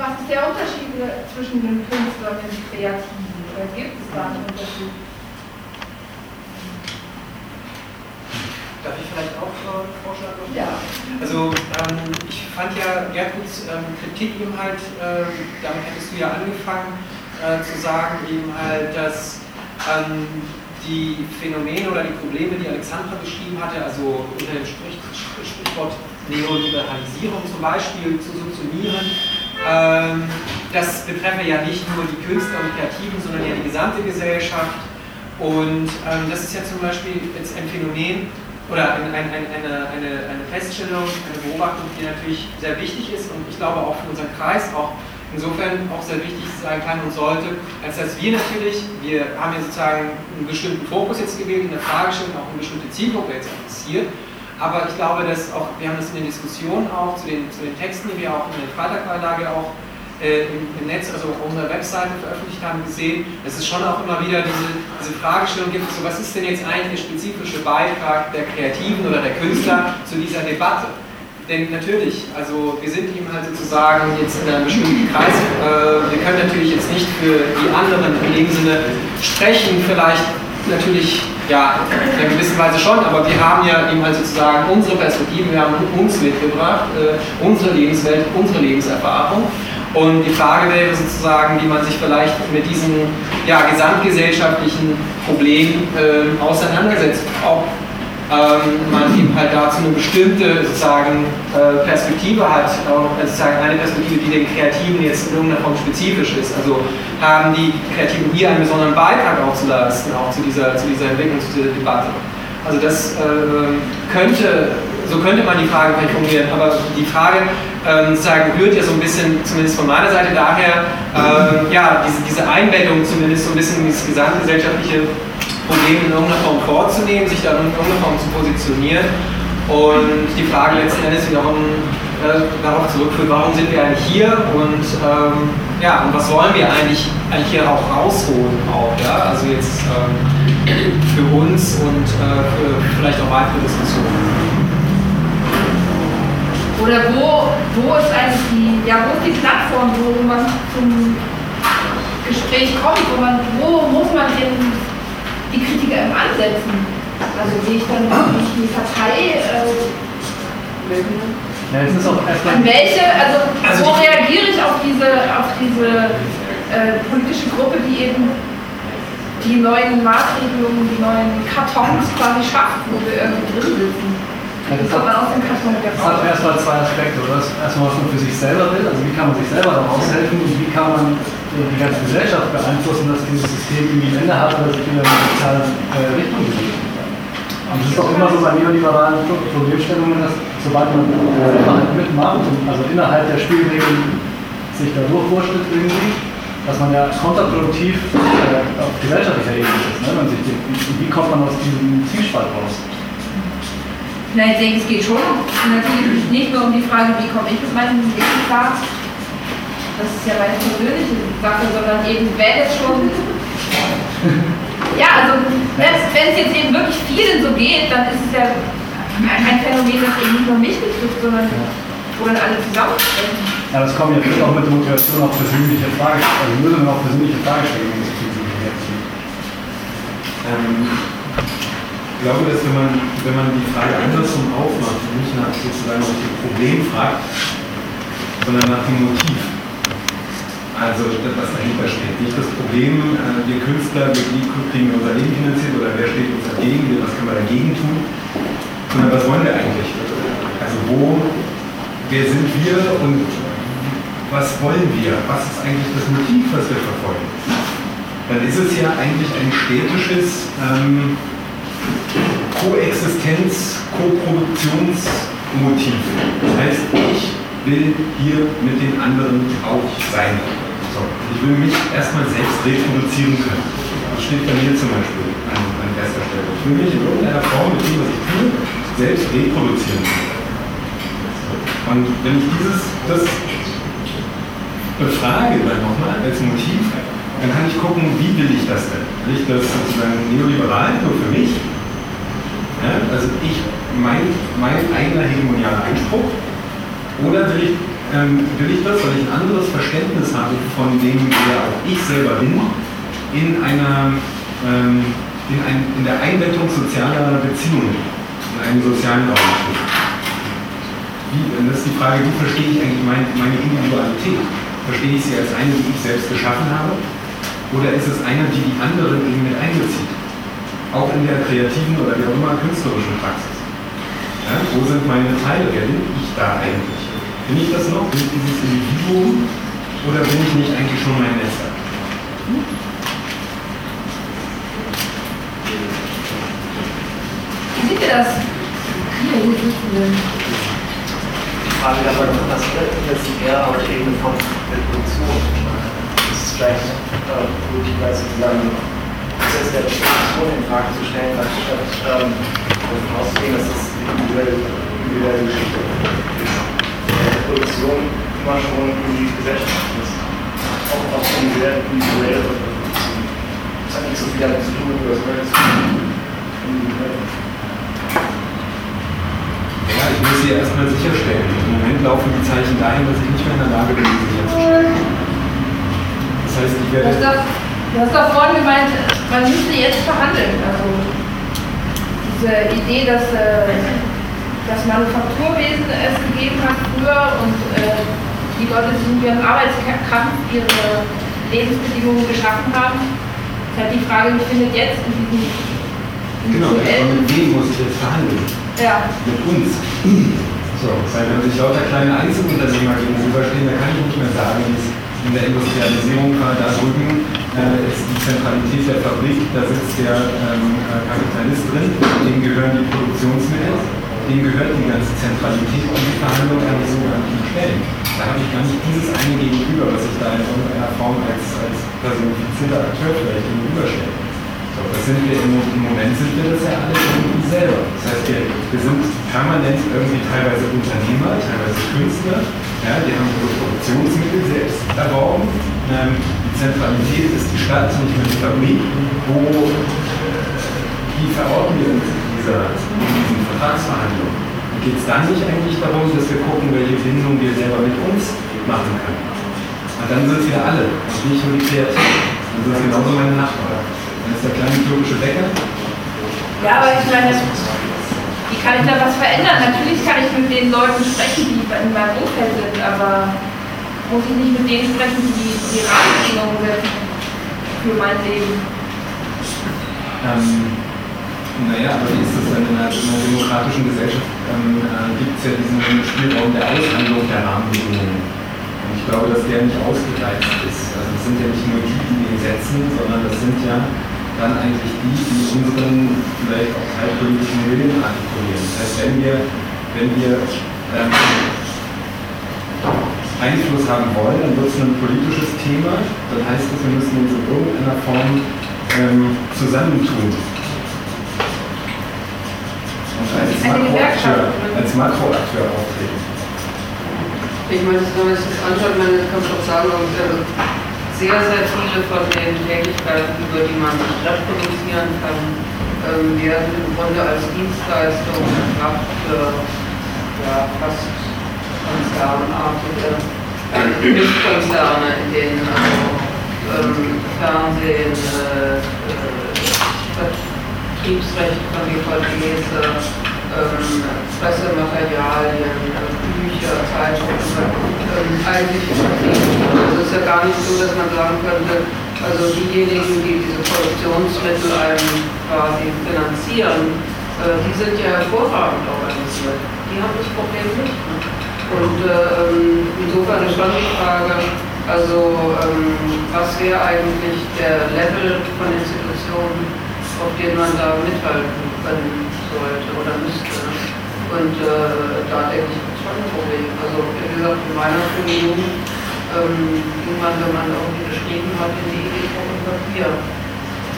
S1: was ist der Unterschied zwischen dem Künstler und dem Kreativen? Oder gibt es da einen Unterschied?
S2: Darf ich vielleicht auch äh, einen Vorschlag machen?
S1: Ja.
S2: Also ähm, ich fand ja Gertruds ähm, Kritik eben halt, äh, damit hättest du ja angefangen äh, zu sagen, eben halt, dass ähm, die Phänomene oder die Probleme, die Alexandra beschrieben hatte, also unter dem Sprichwort Neoliberalisierung zum Beispiel zu subsumieren, ähm, das betreffe ja nicht nur die Künstler und Kreativen, sondern ja die gesamte Gesellschaft. Und ähm, das ist ja zum Beispiel jetzt ein Phänomen oder ein, ein, ein, eine, eine, eine Feststellung, eine Beobachtung, die natürlich sehr wichtig ist und ich glaube auch für unseren Kreis auch insofern auch sehr wichtig sein kann und sollte, als dass wir natürlich, wir haben ja sozusagen einen bestimmten Fokus jetzt gewählt in der Fragestellung, auch eine bestimmte Zielgruppe jetzt interessiert, aber ich glaube, dass auch, wir haben das in den Diskussionen auch zu den, zu den Texten, die wir auch in der Freitagbeilage auch äh, im, Netz, also auf unserer Webseite veröffentlicht haben, gesehen, dass es schon auch immer wieder diese, diese Fragestellung gibt, so was ist denn jetzt eigentlich der spezifische Beitrag der Kreativen oder der Künstler zu dieser Debatte? Denn natürlich, also wir sind eben halt sozusagen jetzt in einem bestimmten Kreis, äh, wir können natürlich jetzt nicht für die anderen in dem Sinne sprechen, vielleicht natürlich ja, in einer gewissen Weise schon, aber wir haben ja eben halt sozusagen unsere Perspektive, wir haben uns mitgebracht, äh, unsere Lebenswelt, unsere Lebenserfahrung. Und die Frage wäre sozusagen, wie man sich vielleicht mit diesen ja, gesamtgesellschaftlichen Problemen äh, auseinandersetzt. Ob ähm, man eben halt dazu eine bestimmte sozusagen äh, Perspektive hat, auch sozusagen eine Perspektive, die den Kreativen jetzt in irgendeiner Form spezifisch ist. Also haben die Kreativen hier einen besonderen Beitrag auch zu leisten, auch zu dieser, zu dieser Entwicklung, zu dieser Debatte. Also das äh, könnte, so könnte man die Frage vielleicht formulieren, aber die Frage ähm, rührt ja so ein bisschen, zumindest von meiner Seite daher, ähm, ja, diese, diese Einbettung zumindest so ein bisschen in dieses gesamtgesellschaftliche Problem in irgendeiner Form vorzunehmen, sich da in irgendeiner Form zu positionieren und die Frage letzten Endes wiederum äh, darauf zurückführt, warum sind wir eigentlich hier und ähm, ja, und was wollen wir eigentlich, eigentlich hier auch rausholen auch, ja? also jetzt ähm, für uns und äh, für vielleicht auch weitere Diskussionen.
S1: Oder wo, wo ist eigentlich die, ja, wo ist die Plattform, wo man zum Gespräch kommt, wo, man, wo muss man in die Kritiker im Ansetzen? Also sehe ich dann nicht die Partei äh,
S25: ja, es ist auch
S1: an welche, also, also wo reagiere ich auf diese, auf diese äh, politische Gruppe, die eben die neuen Maßregelungen, die neuen Kartons quasi schafft, wo wir irgendwie drin sitzen?
S25: Ja, das, hat, das hat erstmal zwei Aspekte. Oder? Erstmal, was man für sich selber will, also wie kann man sich selber daraus helfen und wie kann man die ganze Gesellschaft beeinflussen, dass dieses System irgendwie ein Ende hat oder sich in eine soziale äh, Richtung bewegt. Und es ist doch immer so bei neoliberalen Problemstellungen, dass sobald man äh, Verhalten mitmacht, und also innerhalb der Spielregeln sich da durchwurschtelt irgendwie, dass man ja kontraproduktiv äh, auf gesellschaftlicher Ebene ist. Ne? Man sich wie kommt man aus diesem Zwiespalt raus?
S1: Na, ich denke, es geht schon natürlich nicht nur um die Frage, wie komme ich mit meinem Leben klar. Das ist ja meine persönliche Sache, sondern eben, wenn es schon. Ja, also wenn es jetzt eben wirklich vielen so geht, dann ist es ja ein Phänomen, das eben nicht nur mich betrifft, sondern wo dann alle zusammen sprechen.
S25: Ja, das kommt jetzt auch mit der Motivation auf persönliche Frage, also Lösungen auf persönliche Fragestellungen
S17: ähm, Ich glaube, dass wenn man, wenn man die Frage andersrum aufmacht und nicht nach sozusagen nach dem Problem fragt, sondern nach dem Motiv. Also was dahinter steht. Nicht das Problem, äh, wir Künstler, wir kriegen unser Leben finanziert oder wer steht uns dagegen, was können wir dagegen tun, sondern was wollen wir eigentlich? Also wo, wer sind wir und was wollen wir? Was ist eigentlich das Motiv, was wir verfolgen? Dann ist es ja eigentlich ein städtisches ähm, Koexistenz, Koproduktionsmotiv. Das heißt, ich will hier mit den anderen auch sein. So, ich will mich erstmal selbst reproduzieren können. Das steht bei mir zum Beispiel an, an erster Stelle. Ich will mich in irgendeiner Form mit dem, was ich tue, selbst reproduzieren können. Und wenn ich dieses, das befrage dann nochmal als Motiv, dann kann ich gucken, wie will ich das denn? Will ich das sozusagen neoliberal nur für mich? Ja, also ich, mein, mein eigener hegemonialer Anspruch? Oder will ich ähm, will ich das, weil ich ein anderes Verständnis habe von dem, wer auch ich selber bin, in einer ähm, in, ein, in der Einbettung sozialer Beziehungen, in einem sozialen Raum. Wie, das ist die Frage, wie verstehe ich eigentlich meine, meine Individualität? Verstehe ich sie als eine, die ich selbst geschaffen habe? Oder ist es eine, die die anderen eben mit einbezieht? Auch in der kreativen oder wie auch immer künstlerischen Praxis. Ja, wo sind meine Teile? Wer bin ich da eigentlich? Bin ich das noch? Bin ich dieses Individuum? Oder bin ich nicht eigentlich schon mein Netzwerk?
S1: Wie seht ihr das?
S8: Die Frage aber noch, das jetzt eher auf der Ebene von der Produktion. Das ist vielleicht äh, möglicherweise sozusagen Prozess der Produktion in Frage zu stellen, anstatt ähm, davon auszugehen, dass das individuelle, individuelle Geschichte ist. Produktion immer schon in die Gesellschaft ist. Auch auf individuelle Produktion. Das hat nicht so viel damit zu tun, wie das heute
S17: Ja, ich muss sie erstmal sicherstellen. Im Moment laufen die Zeichen dahin, dass ich nicht mehr in der Lage bin, sie sicherzustellen. Das heißt, ich werde.
S1: Du hast, doch, vorhin gemeint, man müsste jetzt verhandeln. Also diese Idee, dass äh, das Manufakturwesen es gegeben hat früher und äh, die Leute sich in ihrem Arbeitskampf ihre Lebensbedingungen geschaffen haben. Es ist halt die Frage, wie findet jetzt in diesem
S17: Genau, mit wem muss ich jetzt verhandeln?
S1: Ja.
S17: Mit uns. So, weil wenn sich lauter kleine Einzelunternehmer gegenüberstehen, dann kann ich nicht mehr sagen, wie es in der Industrialisierung da drüben äh, ist die Zentralität der Fabrik, da sitzt der ähm, äh, Kapitalist drin, dem gehören die Produktionsmittel dem gehört die ganze Zentralität und die Verhandlung an die sogenannten Stellen. Da habe ich gar nicht dieses eine Gegenüber, was ich da in irgendeiner Form als, als personifizierter Akteur vielleicht gegenüberstelle. So, das sind wir im, im, Moment sind wir das ja alle irgendwie selber. Das heißt, wir, wir sind permanent irgendwie teilweise Unternehmer, teilweise Künstler, ja, die haben ihre Produktionsmittel selbst erworben. Ähm, die Zentralität ist die Stadt, nicht mehr die Fabrik, wo wie verorten wir uns dieser, in diesen Vertragsverhandlungen? Geht es dann nicht eigentlich darum, dass wir gucken, welche Bindung wir selber mit uns machen können? Und dann sind wieder alle und nicht nur die Kreativen. Dann sind es genauso meine Nachbarn. Dann ist der kleine türkische Bäcker.
S1: Ja, aber ich meine, wie kann ich da was verändern? Natürlich kann ich mit den Leuten sprechen, die in meinem Umfeld sind, aber muss ich nicht mit denen sprechen, die die Rahmenbedingungen setzen für mein Leben?
S17: Ähm, naja, aber wie ist das denn in einer, in einer demokratischen Gesellschaft? Ähm, äh, Gibt es ja diesen Spielraum der Aushandlung der Rahmenbedingungen. Und ich glaube, dass der nicht ausgegleicht ist. Also es sind ja nicht nur die, die den setzen, sondern das sind ja dann eigentlich die, die unseren vielleicht auch parteipolitischen Willen artikulieren. Das heißt, wenn wir, wenn wir ähm, Einfluss haben wollen, dann wird es ein politisches Thema. Dann heißt es, wir müssen uns in irgendeiner Form ähm, zusammentun. Und als Makroakteur, Makroakteur auftreten.
S19: Ich meine, wenn man sich das anschaut, man kann schon sagen, also sehr, sehr viele von den Tätigkeiten, über die man sich reproduzieren kann, ähm, werden im Grunde als Dienstleistung erbracht für ja, fast konzernartige Hilfskonzerne, in denen also ähm, Fernsehen, äh, äh, Betriebsrecht von DVDs, ähm, Pressematerialien, Bücher, Zeitschriften, ähm, eigentlich Also es ist ja gar nicht so, dass man sagen könnte, also diejenigen, die diese Produktionsmittel einem quasi finanzieren, äh, die sind ja hervorragend organisiert. Die haben das Problem nicht. Und äh, insofern ist schon die Frage, also ähm, was wäre eigentlich der Level von Institutionen, auf den man da mithalten können sollte oder müsste. Und äh, da denke ich, ein Problem. Also wie gesagt, in meiner Jugend ähm, ging man, wenn man irgendwie geschrieben hat, in die Idee von Papier.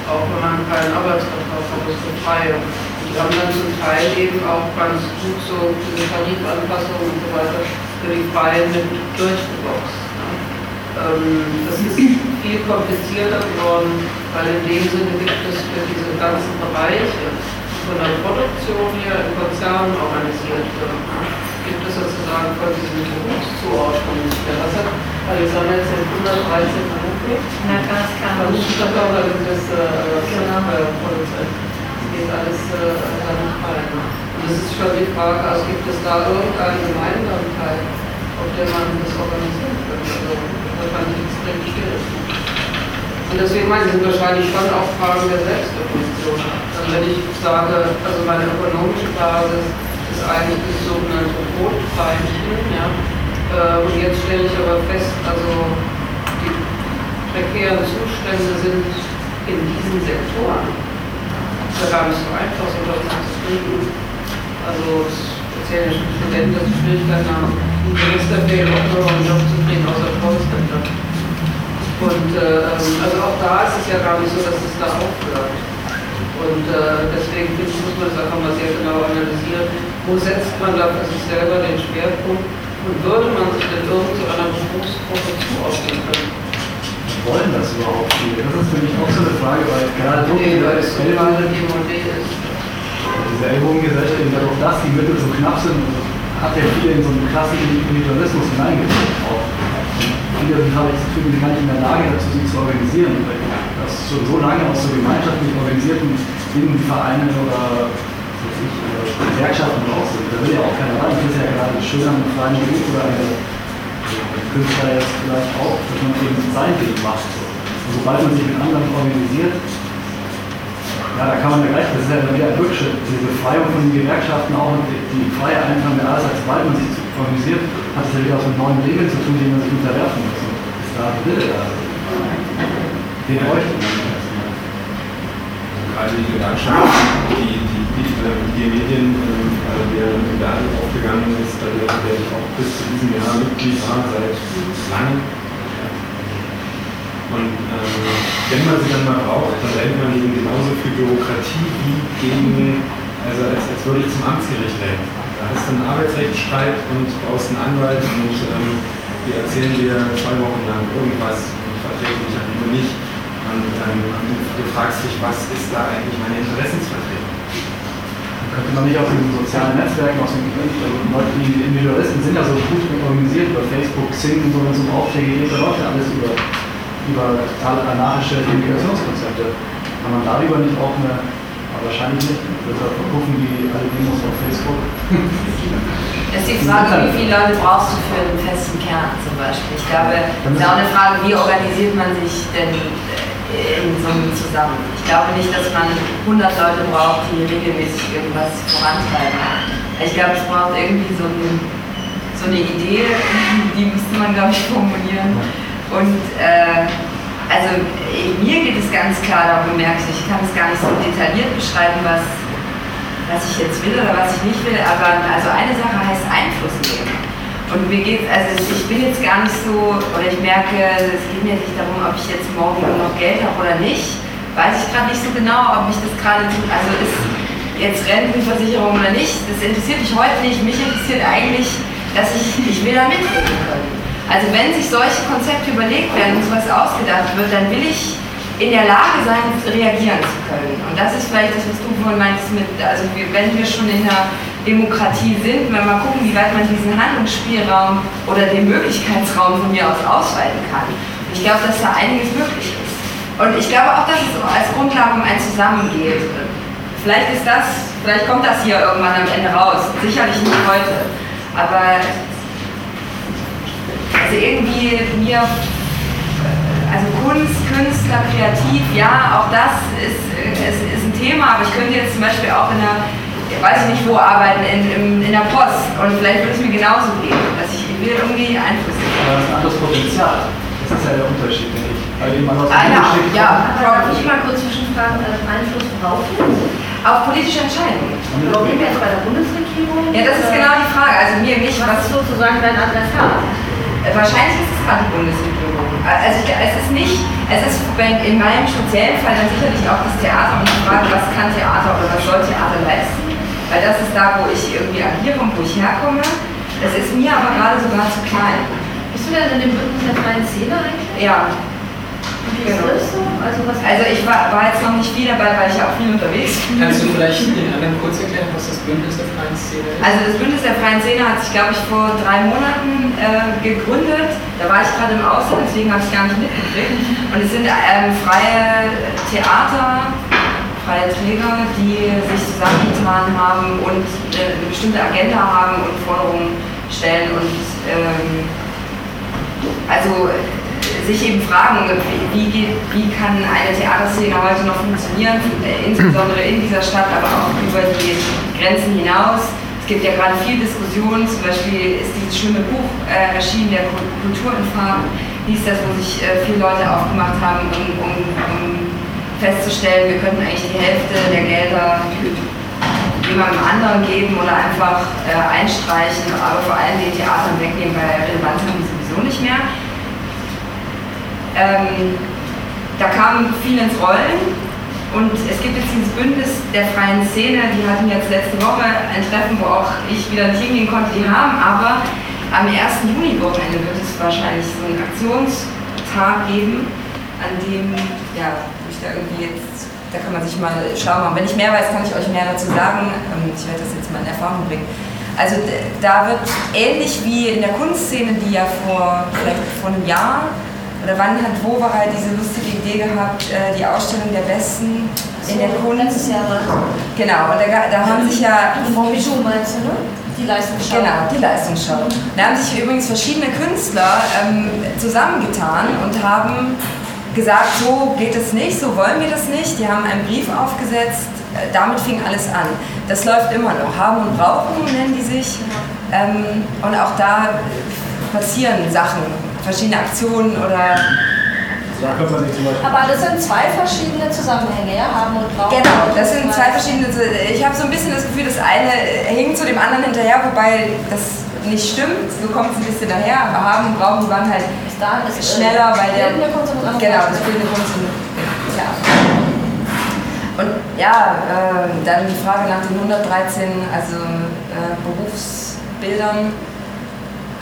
S19: Auch wenn man keinen Arbeitsvertrag hat, das ist frei. Und die haben dann zum Teil eben auch ganz gut so diese Tarifanpassungen und so weiter für die Freien mit durchgeboxt. Ähm, das ist viel komplizierter geworden, weil in dem Sinne gibt es für diese ganzen Bereiche von der Produktion her im Konzern organisiert wird, gibt es sozusagen von diesen Berufszuordnungen. Ja, was hat Alexander jetzt in 113 Berufe?
S3: Na, ganz klar.
S19: Berufsverkörper gibt es Produzent. Das geht alles äh, da nicht rein. Und das ist schon die Frage, also gibt es da irgendeine Gemeinsamkeit, auf der man das organisieren könnte? Also, wahrscheinlich extrem schwierig. Und deswegen meine ich, sind wahrscheinlich schon auch Fragen der Selbstdefinition. Also wenn ich sage, also meine ökonomische Basis ist eigentlich das sogenannte Rotfeindchen, ja. Äh, und jetzt stelle ich aber fest, also die prekären Zustände sind in diesen Sektoren. Das ist ja gar nicht so einfach, so etwas zu kriegen. Also schon Studenten, dass die Schwierigkeiten haben, in Semesterferien auch nur einen Job zu kriegen, außer Volkscenter. Und äh, also auch da ist es ja gar nicht so, dass es da aufhört. Und äh, deswegen muss man das einfach mal sehr genau analysieren. Wo setzt man da für sich selber den Schwerpunkt und würde man sich denn irgendeiner Berufsgruppe zuordnen können?
S25: Wollen das überhaupt viele? Das ist für mich auch so eine Frage, weil gerade so
S19: weil es so gerade die.
S25: Diese Ellbogengesellschaft, dadurch, dass die Mittel so knapp sind, hat ja viele in so einen klassischen Individualismus hineingezogen viele habe ich das Gefühl, sind gar nicht in der Lage dazu, sich zu organisieren. Weil das schon so lange aus so gemeinschaftlich organisierten Vereinen oder ich, Gewerkschaften raus sind. Da will ja auch keiner rein. Das ist ja gerade schön an einem freien Beruf oder eine Künstler jetzt vielleicht auch, dass man eben sein Ding macht. Und sobald man sich mit anderen organisiert, ja, da kann man ja gleich, das ist ja wieder ein Rückschritt, diese Befreiung von den Gewerkschaften auch und die, die freie Eintragung der Arbeitszeit, sobald man sich organisiert, hat es ja wieder was mit neuen Regeln zu tun, denen man sich unterwerfen muss. Ist da der Wille da? Den bräuchte man.
S17: Gerade die Gewerkschaft, die, die, die, die Medien, also der Werbung aufgegangen ist, da der ich auch bis zu diesem Jahr Mitglied war, seit langem. Und ähm, wenn man sie dann mal braucht, dann rennt man gegen genauso viel Bürokratie wie gegen, also als, als würde ich zum Amtsgericht rennen. Da hast du einen Arbeitsrechtsstreit und brauchst einen Anwalt und ähm, die erzählen dir zwei Wochen lang irgendwas vertreten dich oder nicht. Und ähm, du fragst dich, was ist da eigentlich meine Interessensvertretung?
S25: Könnte man nicht aus den sozialen Netzwerken, aus den Leute, die Individualisten sind ja so gut organisiert über Facebook, Xing und so, wenn es um Aufträge geht, da läuft ja alles über, über anarchische Kommunikationskonzepte. Kann man darüber nicht auch eine wahrscheinlich nicht. Deshalb gucken die alle Demos auf Facebook.
S3: Das ist die Frage, wie viele Leute brauchst du für einen festen Kern zum Beispiel? Ich glaube, es ist auch eine Frage, wie organisiert man sich denn in so einem zusammen? Ich glaube nicht, dass man 100 Leute braucht, die regelmäßig irgendwas vorantreiben. Ich glaube, es braucht irgendwie so, ein, so eine Idee, die müsste man, glaube ich, formulieren. Und äh, also mir geht es ganz klar darum, merke ich, ich kann es gar nicht so detailliert beschreiben, was
S4: was ich jetzt will oder was ich nicht will, aber also eine Sache heißt Einfluss nehmen. Und mir geht, also ich bin jetzt gar nicht so, oder ich merke, es geht mir nicht darum, ob ich jetzt morgen noch Geld habe oder nicht. Weiß ich gerade nicht so genau, ob mich das gerade, also ist jetzt Rentenversicherung oder nicht, das interessiert mich heute nicht. Mich interessiert eigentlich, dass ich, ich will da mitreden können. Also wenn sich solche Konzepte überlegt werden und sowas ausgedacht wird, dann will ich in der Lage sein, reagieren zu können. Und das ist vielleicht das, was du vorhin meintest mit, also wenn wir schon in der Demokratie sind, wenn wir mal gucken, wie weit man diesen Handlungsspielraum oder den Möglichkeitsraum von mir aus ausweiten kann. Ich glaube, dass da einiges möglich ist. Und ich glaube auch, dass es als Grundlage um ein Zusammengeht. Vielleicht ist das, vielleicht kommt das hier irgendwann am Ende raus. Sicherlich nicht heute. Aber also irgendwie mir also Kunst, Künstler, kreativ, ja, auch das ist, ist, ist ein Thema, aber ich könnte jetzt zum Beispiel auch in einer, weiß ich nicht wo, arbeiten, in, in, in der Post und vielleicht würde es mir genauso gehen, dass ich will irgendwie Einfluss nehmen.
S25: Aber das ist ein anderes Potenzial. Das ist ja der Unterschied, denke ich. Weil jemand aus
S4: ah, ja, ja,
S3: Darf ich mal kurz zwischenfragen, äh, Einfluss worauf?
S4: Auf politische Entscheidungen.
S3: Sind wir jetzt bei der Bundesregierung?
S4: Ja, das ist genau die Frage. Also mir, mich,
S3: was ist sozusagen dein Adressat?
S4: Wahrscheinlich ist es gerade die Bundesregierung. Also ich, es ist nicht, es ist in meinem speziellen Fall dann sicherlich auch das Theater und die Frage, was kann Theater oder was soll Theater leisten? Weil das ist da, wo ich irgendwie agiere und wo ich herkomme. Es ist mir aber gerade sogar zu klein.
S3: Bist du denn in dem Bündnis der freien Szene eigentlich?
S4: Ja.
S3: Wie ist das so? Also,
S4: also ich war, war, jetzt noch nicht viel dabei, weil ich ja auch viel unterwegs bin.
S29: Kannst du vielleicht den anderen kurz erklären, was das Bündnis der freien Szene ist?
S4: Also das Bündnis der freien Szene hat sich, glaube ich, vor drei Monaten äh, gegründet. Da war ich gerade im Ausland, deswegen habe ich gar nicht mitgekriegt. Und es sind ähm, freie Theater, freie Träger, die sich zusammengetan haben und äh, eine bestimmte Agenda haben und Forderungen stellen und ähm, also sich eben fragen, wie, geht, wie kann eine Theaterszene heute noch funktionieren, insbesondere in dieser Stadt, aber auch über die Grenzen hinaus. Es gibt ja gerade viel Diskussion, zum Beispiel ist dieses schöne Buch äh, erschienen, der Kultur in Farben, hieß das, wo sich äh, viele Leute aufgemacht haben, um, um, um festzustellen, wir könnten eigentlich die Hälfte der Gelder jemandem anderen geben oder einfach äh, einstreichen, aber vor allem den Theatern wegnehmen, weil Relevanz haben die sowieso nicht mehr. Ähm, da kam viel ins Rollen und es gibt jetzt dieses Bündnis der freien Szene, die hatten jetzt letzte Woche ein Treffen, wo auch ich wieder nicht hingehen konnte, die haben aber am 1. Juni-Wochenende wird es wahrscheinlich so einen Aktionstag geben, an dem, ja, ich da irgendwie jetzt, da kann man sich mal schlau machen. Wenn ich mehr weiß, kann ich euch mehr dazu sagen. Ähm, ich werde das jetzt mal in Erfahrung bringen. Also da wird ähnlich wie in der Kunstszene, die ja vor vielleicht vor einem Jahr oder wann hat Wovereit diese lustige Idee gehabt, äh, die Ausstellung der Besten in der Kunst?
S3: Letztes Jahr war
S4: Genau, und da, da haben sich ja...
S3: Bijou meinst du, ne? Die Leistungsschau.
S4: Genau, die Leistungsschau. Da haben sich übrigens verschiedene Künstler ähm, zusammengetan und haben gesagt, so geht es nicht, so wollen wir das nicht. Die haben einen Brief aufgesetzt, äh, damit fing alles an. Das läuft immer noch. Haben und brauchen nennen die sich. Ähm, und auch da passieren Sachen verschiedene Aktionen oder.
S3: Aber das sind zwei verschiedene Zusammenhänge, ja? Haben und Brauchen.
S4: Genau, das sind zwei verschiedene. Ich habe so ein bisschen das Gefühl, das eine hängt zu dem anderen hinterher, wobei das nicht stimmt. So kommt es ein bisschen daher, aber haben und brauchen waren halt schneller, weil der. Genau, das bildende Kunst und ja. Und ja, äh, dann die Frage nach den 113, also äh, Berufsbildern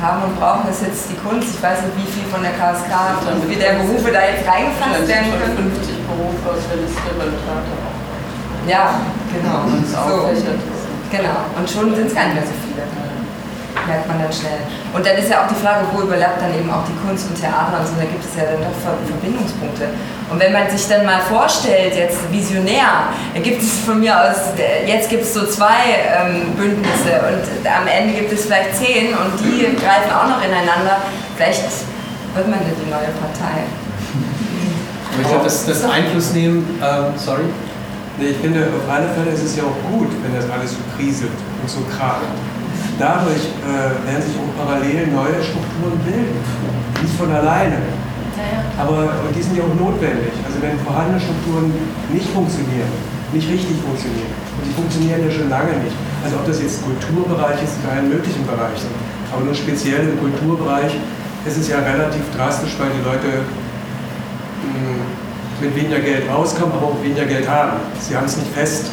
S4: haben und brauchen, ist jetzt die Kunst. Ich weiß nicht, wie viel von der KSK und wie der Berufe da jetzt reingefasst werden können.
S19: 50 Berufe aus der Liste beim Theater auch.
S4: Ja, genau.
S19: Und
S4: so. Genau. Und schon sind es gar nicht mehr so viele merkt man dann schnell. Und dann ist ja auch die Frage, wo überlappt dann eben auch die Kunst und Theater und so, da gibt es ja dann doch Verbindungspunkte. Und wenn man sich dann mal vorstellt, jetzt visionär, da gibt es von mir aus, jetzt gibt es so zwei ähm, Bündnisse und am Ende gibt es vielleicht zehn und die greifen auch noch ineinander. Vielleicht wird man dann die neue Partei.
S2: Aber ich glaube, das, das Einfluss nehmen, ähm, sorry?
S10: Nee, ich finde, auf alle Fälle ist es ja auch gut, wenn das alles so kriselt und so kracht dadurch äh, werden sich auch parallel neue Strukturen bilden. Nicht von alleine. Aber die sind ja auch notwendig. Also wenn vorhandene Strukturen nicht funktionieren, nicht richtig funktionieren und die funktionieren ja schon lange nicht. Also ob das jetzt Kulturbereich ist, in allen möglichen Bereichen. Aber nur speziell im Kulturbereich ist es ja relativ drastisch, weil die Leute mh, mit weniger Geld rauskommen, aber auch weniger Geld haben. Sie haben es nicht fest.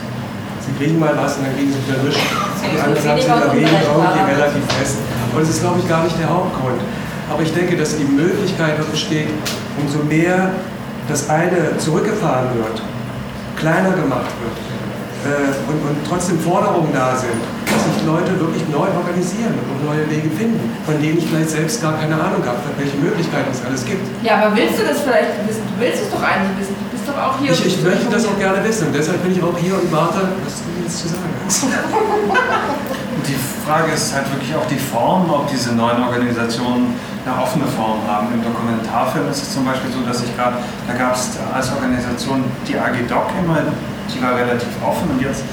S10: Sie kriegen mal was und dann kriegen sie wieder nichts. Die anderen Sachen sind dagegen irgendwie relativ fest. Und das ist, glaube ich, gar nicht der Hauptgrund. Aber ich denke, dass die Möglichkeit besteht, umso mehr das eine zurückgefahren wird, kleiner gemacht wird äh, und, und trotzdem Forderungen da sind, dass sich Leute wirklich neu organisieren und neue Wege finden, von denen ich vielleicht selbst gar keine Ahnung habe, welche Möglichkeiten es alles gibt.
S1: Ja, aber willst du das vielleicht wissen? Du willst es doch eigentlich wissen. Du bist doch auch hier.
S10: Ich, ich möchte das auch gerne wissen und deshalb bin ich auch hier und warte, was du jetzt zu sagen hast.
S7: Die Frage ist halt wirklich auch die Form, ob diese neuen Organisationen eine offene Form haben. Im Dokumentarfilm ist es zum Beispiel so, dass ich gerade, da gab es als Organisation die AG Doc immer, die war relativ offen und jetzt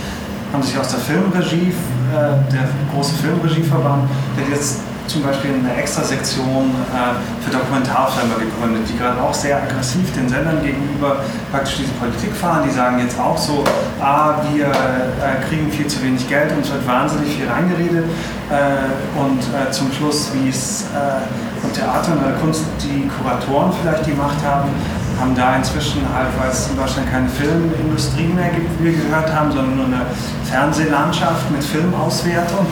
S7: haben sich aus der Filmregie, äh, der große Filmregieverband, der jetzt zum Beispiel eine extra Sektion äh, für Dokumentarfilme gegründet, die gerade auch sehr aggressiv den Sendern gegenüber praktisch diese Politik fahren. Die sagen jetzt auch so, ah, wir äh, kriegen viel zu wenig Geld, uns wird wahnsinnig viel reingeredet äh, und äh, zum Schluss, wie es äh, im Theater und der Kunst die Kuratoren vielleicht die Macht haben, haben da inzwischen halt, weil es in Deutschland keine Filmindustrie mehr gibt, wie wir gehört haben, sondern nur eine Fernsehlandschaft mit Filmauswertung,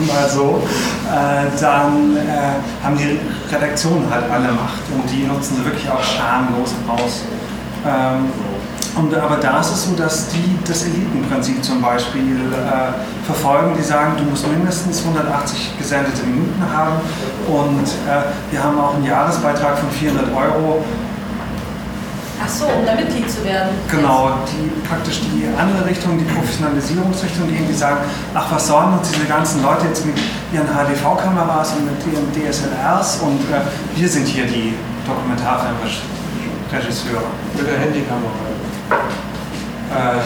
S7: mal so, äh, dann äh, haben die Redaktionen halt alle Macht und die nutzen sie wirklich auch schamlos aus. Ähm, und, aber da ist es so, dass die das Elitenprinzip zum Beispiel äh, verfolgen, die sagen, du musst mindestens 180 gesendete Minuten haben und äh, wir haben auch einen Jahresbeitrag von 400 Euro
S3: Ach so, um da Mitglied zu werden.
S7: Genau, die praktisch die andere Richtung, die Professionalisierungsrichtung, die irgendwie sagen, ach was sollen uns diese ganzen Leute jetzt mit ihren HDV-Kameras und mit ihren DSLRs und äh, wir sind hier die Dokumentarfilmregisseure.
S10: Mit der Handykamera.
S7: Äh,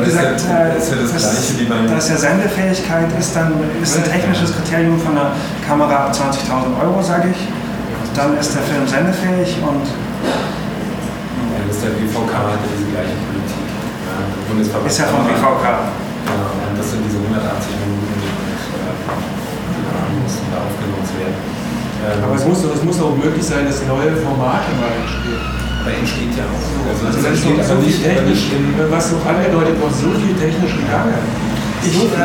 S7: wie gesagt, äh,
S17: ist ja das,
S7: das
S17: Gleiche
S7: dass ja Sendefähigkeit ist, dann ist ein technisches Kriterium von einer Kamera ab 20.000 Euro, sage ich. Dann ist der Film sendefähig und
S17: das der BVK hat ja diese gleiche Politik. Ja, der Bundesverband
S7: Ist ja vom. BVK.
S17: Ja, und das sind diese 180 Minuten, die äh, mussten da aufgenommen werden. Ähm,
S10: Aber es muss, es muss auch möglich sein, dass neue Formate mal entstehen.
S17: Entsteht ja auch.
S10: Also,
S17: Also
S10: das
S17: entsteht
S10: so
S17: aber
S10: viel
S17: nicht-
S10: technisch, was noch angedeutet noch so viel technisch im Gange.
S7: Ich äh,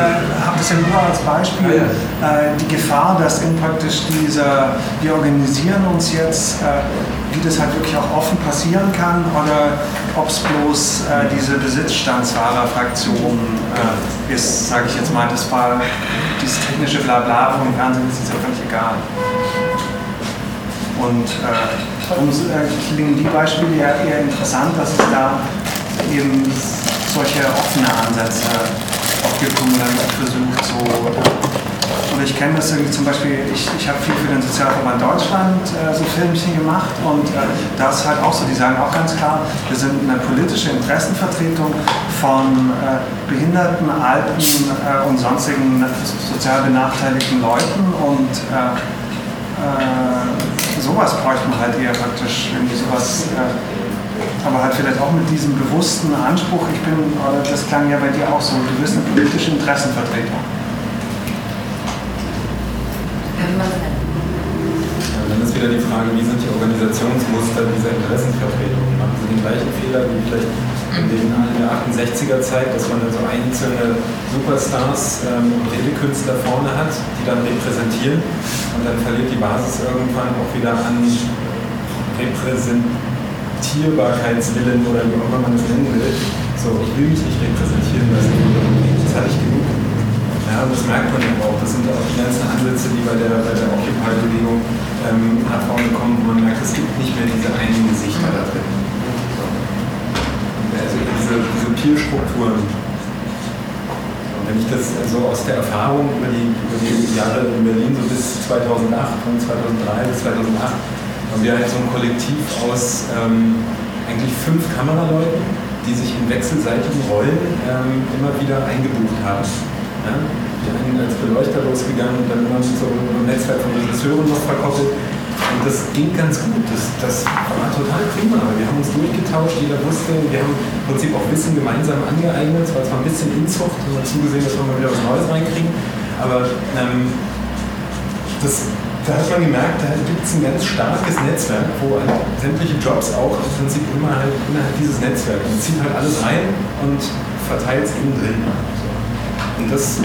S7: habe das ja nur als Beispiel, äh, die Gefahr, dass in praktisch dieser, wir organisieren uns jetzt, äh, wie das halt wirklich auch offen passieren kann oder ob es bloß äh, diese Besitzstandsfahrerfraktion äh, ist, sage ich jetzt mal, das war dieses technische Blabla vom Fernsehen, das ist ja völlig egal. Und darum äh, klingen die Beispiele ja eher interessant, dass es da eben solche offene Ansätze gibt, wo man dann versucht, so. Oder ich kenne das irgendwie zum Beispiel, ich, ich habe viel für den Sozialverband Deutschland äh, so Filmchen gemacht und äh, da ist halt auch so, die sagen auch ganz klar, wir sind eine politische Interessenvertretung von äh, behinderten, alten äh, und sonstigen sozial benachteiligten Leuten und äh, äh, sowas bräuchte man halt eher praktisch, irgendwie sowas, äh, aber halt vielleicht auch mit diesem bewussten Anspruch, ich bin, oder das klang ja bei dir auch so, du bist eine politische Interessenvertretung.
S17: Dann ist wieder die Frage, wie sind die Organisationsmuster dieser Interessenvertretung? Machen sie den gleichen Fehler wie vielleicht in den in der 68er Zeit, dass man dann so einzelne Superstars ähm, und Redekünstler vorne hat, die dann repräsentieren und dann verliert die Basis irgendwann auch wieder an Repräsentierbarkeitswillen oder wie auch immer man es nennen will. So, ich will mich nicht repräsentieren lassen, das hatte ich genug. Ja, und das merkt man ja auch. Das sind auch die ganzen Ansätze, die bei der, bei der Occupy-Bewegung ähm, nach vorne kommen, wo man merkt, es gibt nicht mehr diese einen Gesichter da drin. So. Also diese, diese Peer-Strukturen. Wenn ich das so aus der Erfahrung über die, über die Jahre in Berlin, so bis 2008, von 2003 bis 2008, haben wir halt so ein Kollektiv aus ähm, eigentlich fünf Kameraleuten, die sich in wechselseitigen Rollen ähm, immer wieder eingebucht haben. Ja? Die einen als Beleuchter losgegangen und dann immer so einem Netzwerk von Regisseuren noch verkoppelt. Und das ging ganz gut. Das, das war total prima. Wir haben uns durchgetauscht, jeder wusste, wir haben im Prinzip auch Wissen gemeinsam angeeignet. Es war zwar ein bisschen Inzucht, haben wir zugesehen, dass wir mal wieder was Neues reinkriegen. Aber ähm, das, da hat man gemerkt, da gibt es ein ganz starkes Netzwerk, wo halt sämtliche Jobs auch im Prinzip immer halt innerhalb dieses Netzwerks. Man zieht halt alles rein und verteilt es innen drin. Und das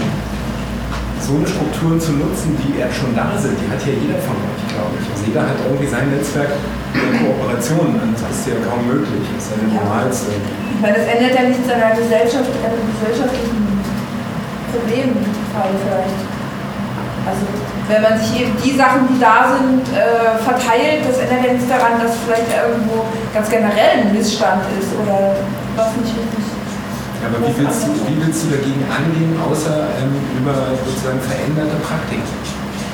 S17: so eine Strukturen zu nutzen, die ja schon da sind, die hat ja jeder von euch, glaube ich. Also jeder hat irgendwie sein Netzwerk der Kooperation, das ist ja kaum möglich, das ist ja normalste.
S1: Meine, das ändert ja nichts an einer Gesellschaft, an einem gesellschaftlichen Problem vielleicht. Also wenn man sich eben die Sachen, die da sind, äh, verteilt, das ändert ja nichts daran, dass vielleicht irgendwo ganz generell ein Missstand ist oder was nicht richtig
S17: aber wie willst, du, wie willst du dagegen angehen, außer ähm, über sozusagen veränderte Praktiken?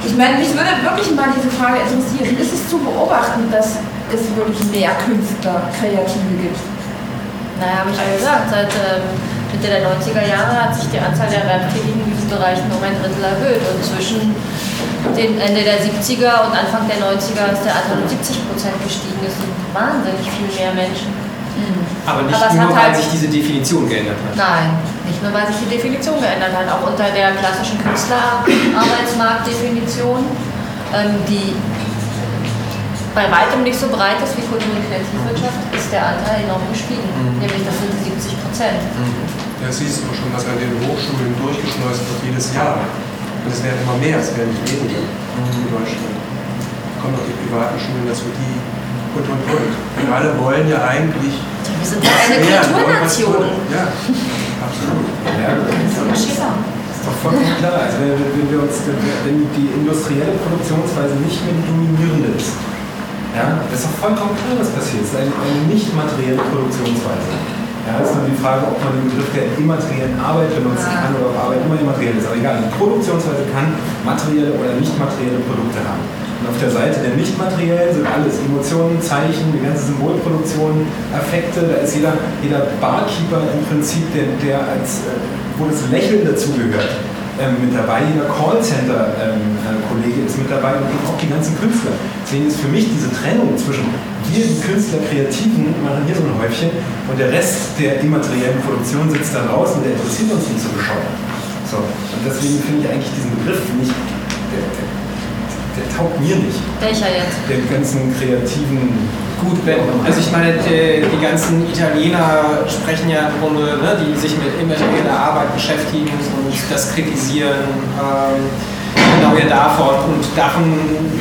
S1: Ich meine, mich würde wirklich mal diese Frage interessieren. Ist es zu beobachten, dass es wirklich mehr Künstler, Kreative gibt?
S3: Naja, habe ich ja gesagt, seit ähm, Mitte der 90er Jahre hat sich die Anzahl der Erwerbstätigen in diesen Bereichen um ein Drittel erhöht. Und zwischen dem Ende der 70er und Anfang der 90er ist der Anteil um 70 Prozent gestiegen. Es sind wahnsinnig viel mehr Menschen.
S2: Aber nicht
S3: Aber
S2: nur,
S3: hat
S2: weil
S3: halt-
S2: sich diese Definition geändert hat.
S3: Nein, nicht nur, weil sich die Definition geändert hat, auch unter der klassischen Künstlerarbeitsmarktdefinition, ähm, die bei weitem nicht so breit ist wie Kultur- und Kreativwirtschaft, ist der Anteil enorm gestiegen.
S2: Mhm.
S3: Nämlich das sind 70 Prozent.
S10: Da siehst du schon, was an den Hochschulen durchgeschleust wird jedes Jahr. Und es werden immer mehr, es werden nicht weniger in Deutschland. Kommen noch die privaten Schulen dazu, die und und und. Und alle wollen ja eigentlich.
S3: Wir sind ja eine
S10: mehr, wollen was
S3: Kulturnation.
S10: tun. Ja, absolut.
S17: Ja.
S3: Das ist
S17: doch vollkommen klar. Also wenn, wenn, wir uns, wenn die industrielle Produktionsweise nicht mehr die dominierende ist, ja, das ist doch vollkommen klar, was passiert. Es ist eine, eine nicht materielle Produktionsweise. Ja, es ist nur die Frage, ob man den Begriff der immateriellen Arbeit benutzen kann oder ob Arbeit immer immateriell ist. Aber egal, die Produktionsweise kann materielle oder nicht materielle Produkte haben. Und auf der Seite der nicht materiellen sind alles Emotionen, Zeichen, die ganze Symbolproduktion, Affekte. Da ist jeder, jeder Barkeeper im Prinzip, der, der als, äh, wo das Lächeln dazugehört, ähm, mit dabei. Jeder Callcenter-Kollege ist mit dabei und eben auch die ganzen Künstler. Deswegen ist für mich diese Trennung zwischen wir, die Künstler, Kreativen, machen hier so ein Häufchen und der Rest der immateriellen Produktion sitzt da draußen, der interessiert uns nicht so bescheuert. So. Und deswegen finde ich eigentlich diesen Begriff nicht, der, der, der taugt mir nicht.
S3: Welcher jetzt?
S17: Den ganzen kreativen
S2: Gut, wenn, also ich meine, die, die ganzen Italiener sprechen ja im Grunde, ne, die sich mit immaterieller Arbeit beschäftigen und das kritisieren, ähm, genau ja davon. Und davon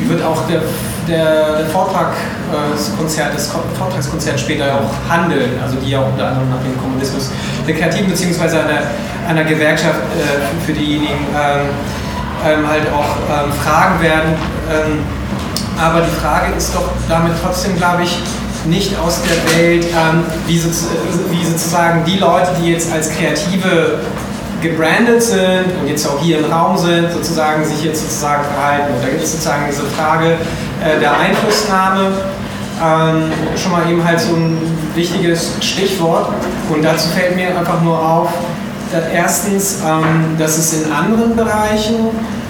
S2: wird auch der, der, der Vortrag, äh, das Konzert, das Ko- Vortragskonzert später auch handeln, also die ja unter anderem nach dem Kommunismus der Kreativen beziehungsweise einer, einer Gewerkschaft äh, für diejenigen ähm, ähm, halt auch ähm, fragen werden. Aber die Frage ist doch damit trotzdem, glaube ich, nicht aus der Welt, ähm, wie, sozu- wie sozusagen die Leute, die jetzt als Kreative gebrandet sind und jetzt auch hier im Raum sind, sozusagen sich jetzt sozusagen verhalten. Und da gibt es sozusagen diese Frage äh, der Einflussnahme. Ähm, schon mal eben halt so ein wichtiges Stichwort. Und dazu fällt mir einfach nur auf, dass erstens, ähm, dass es in anderen Bereichen,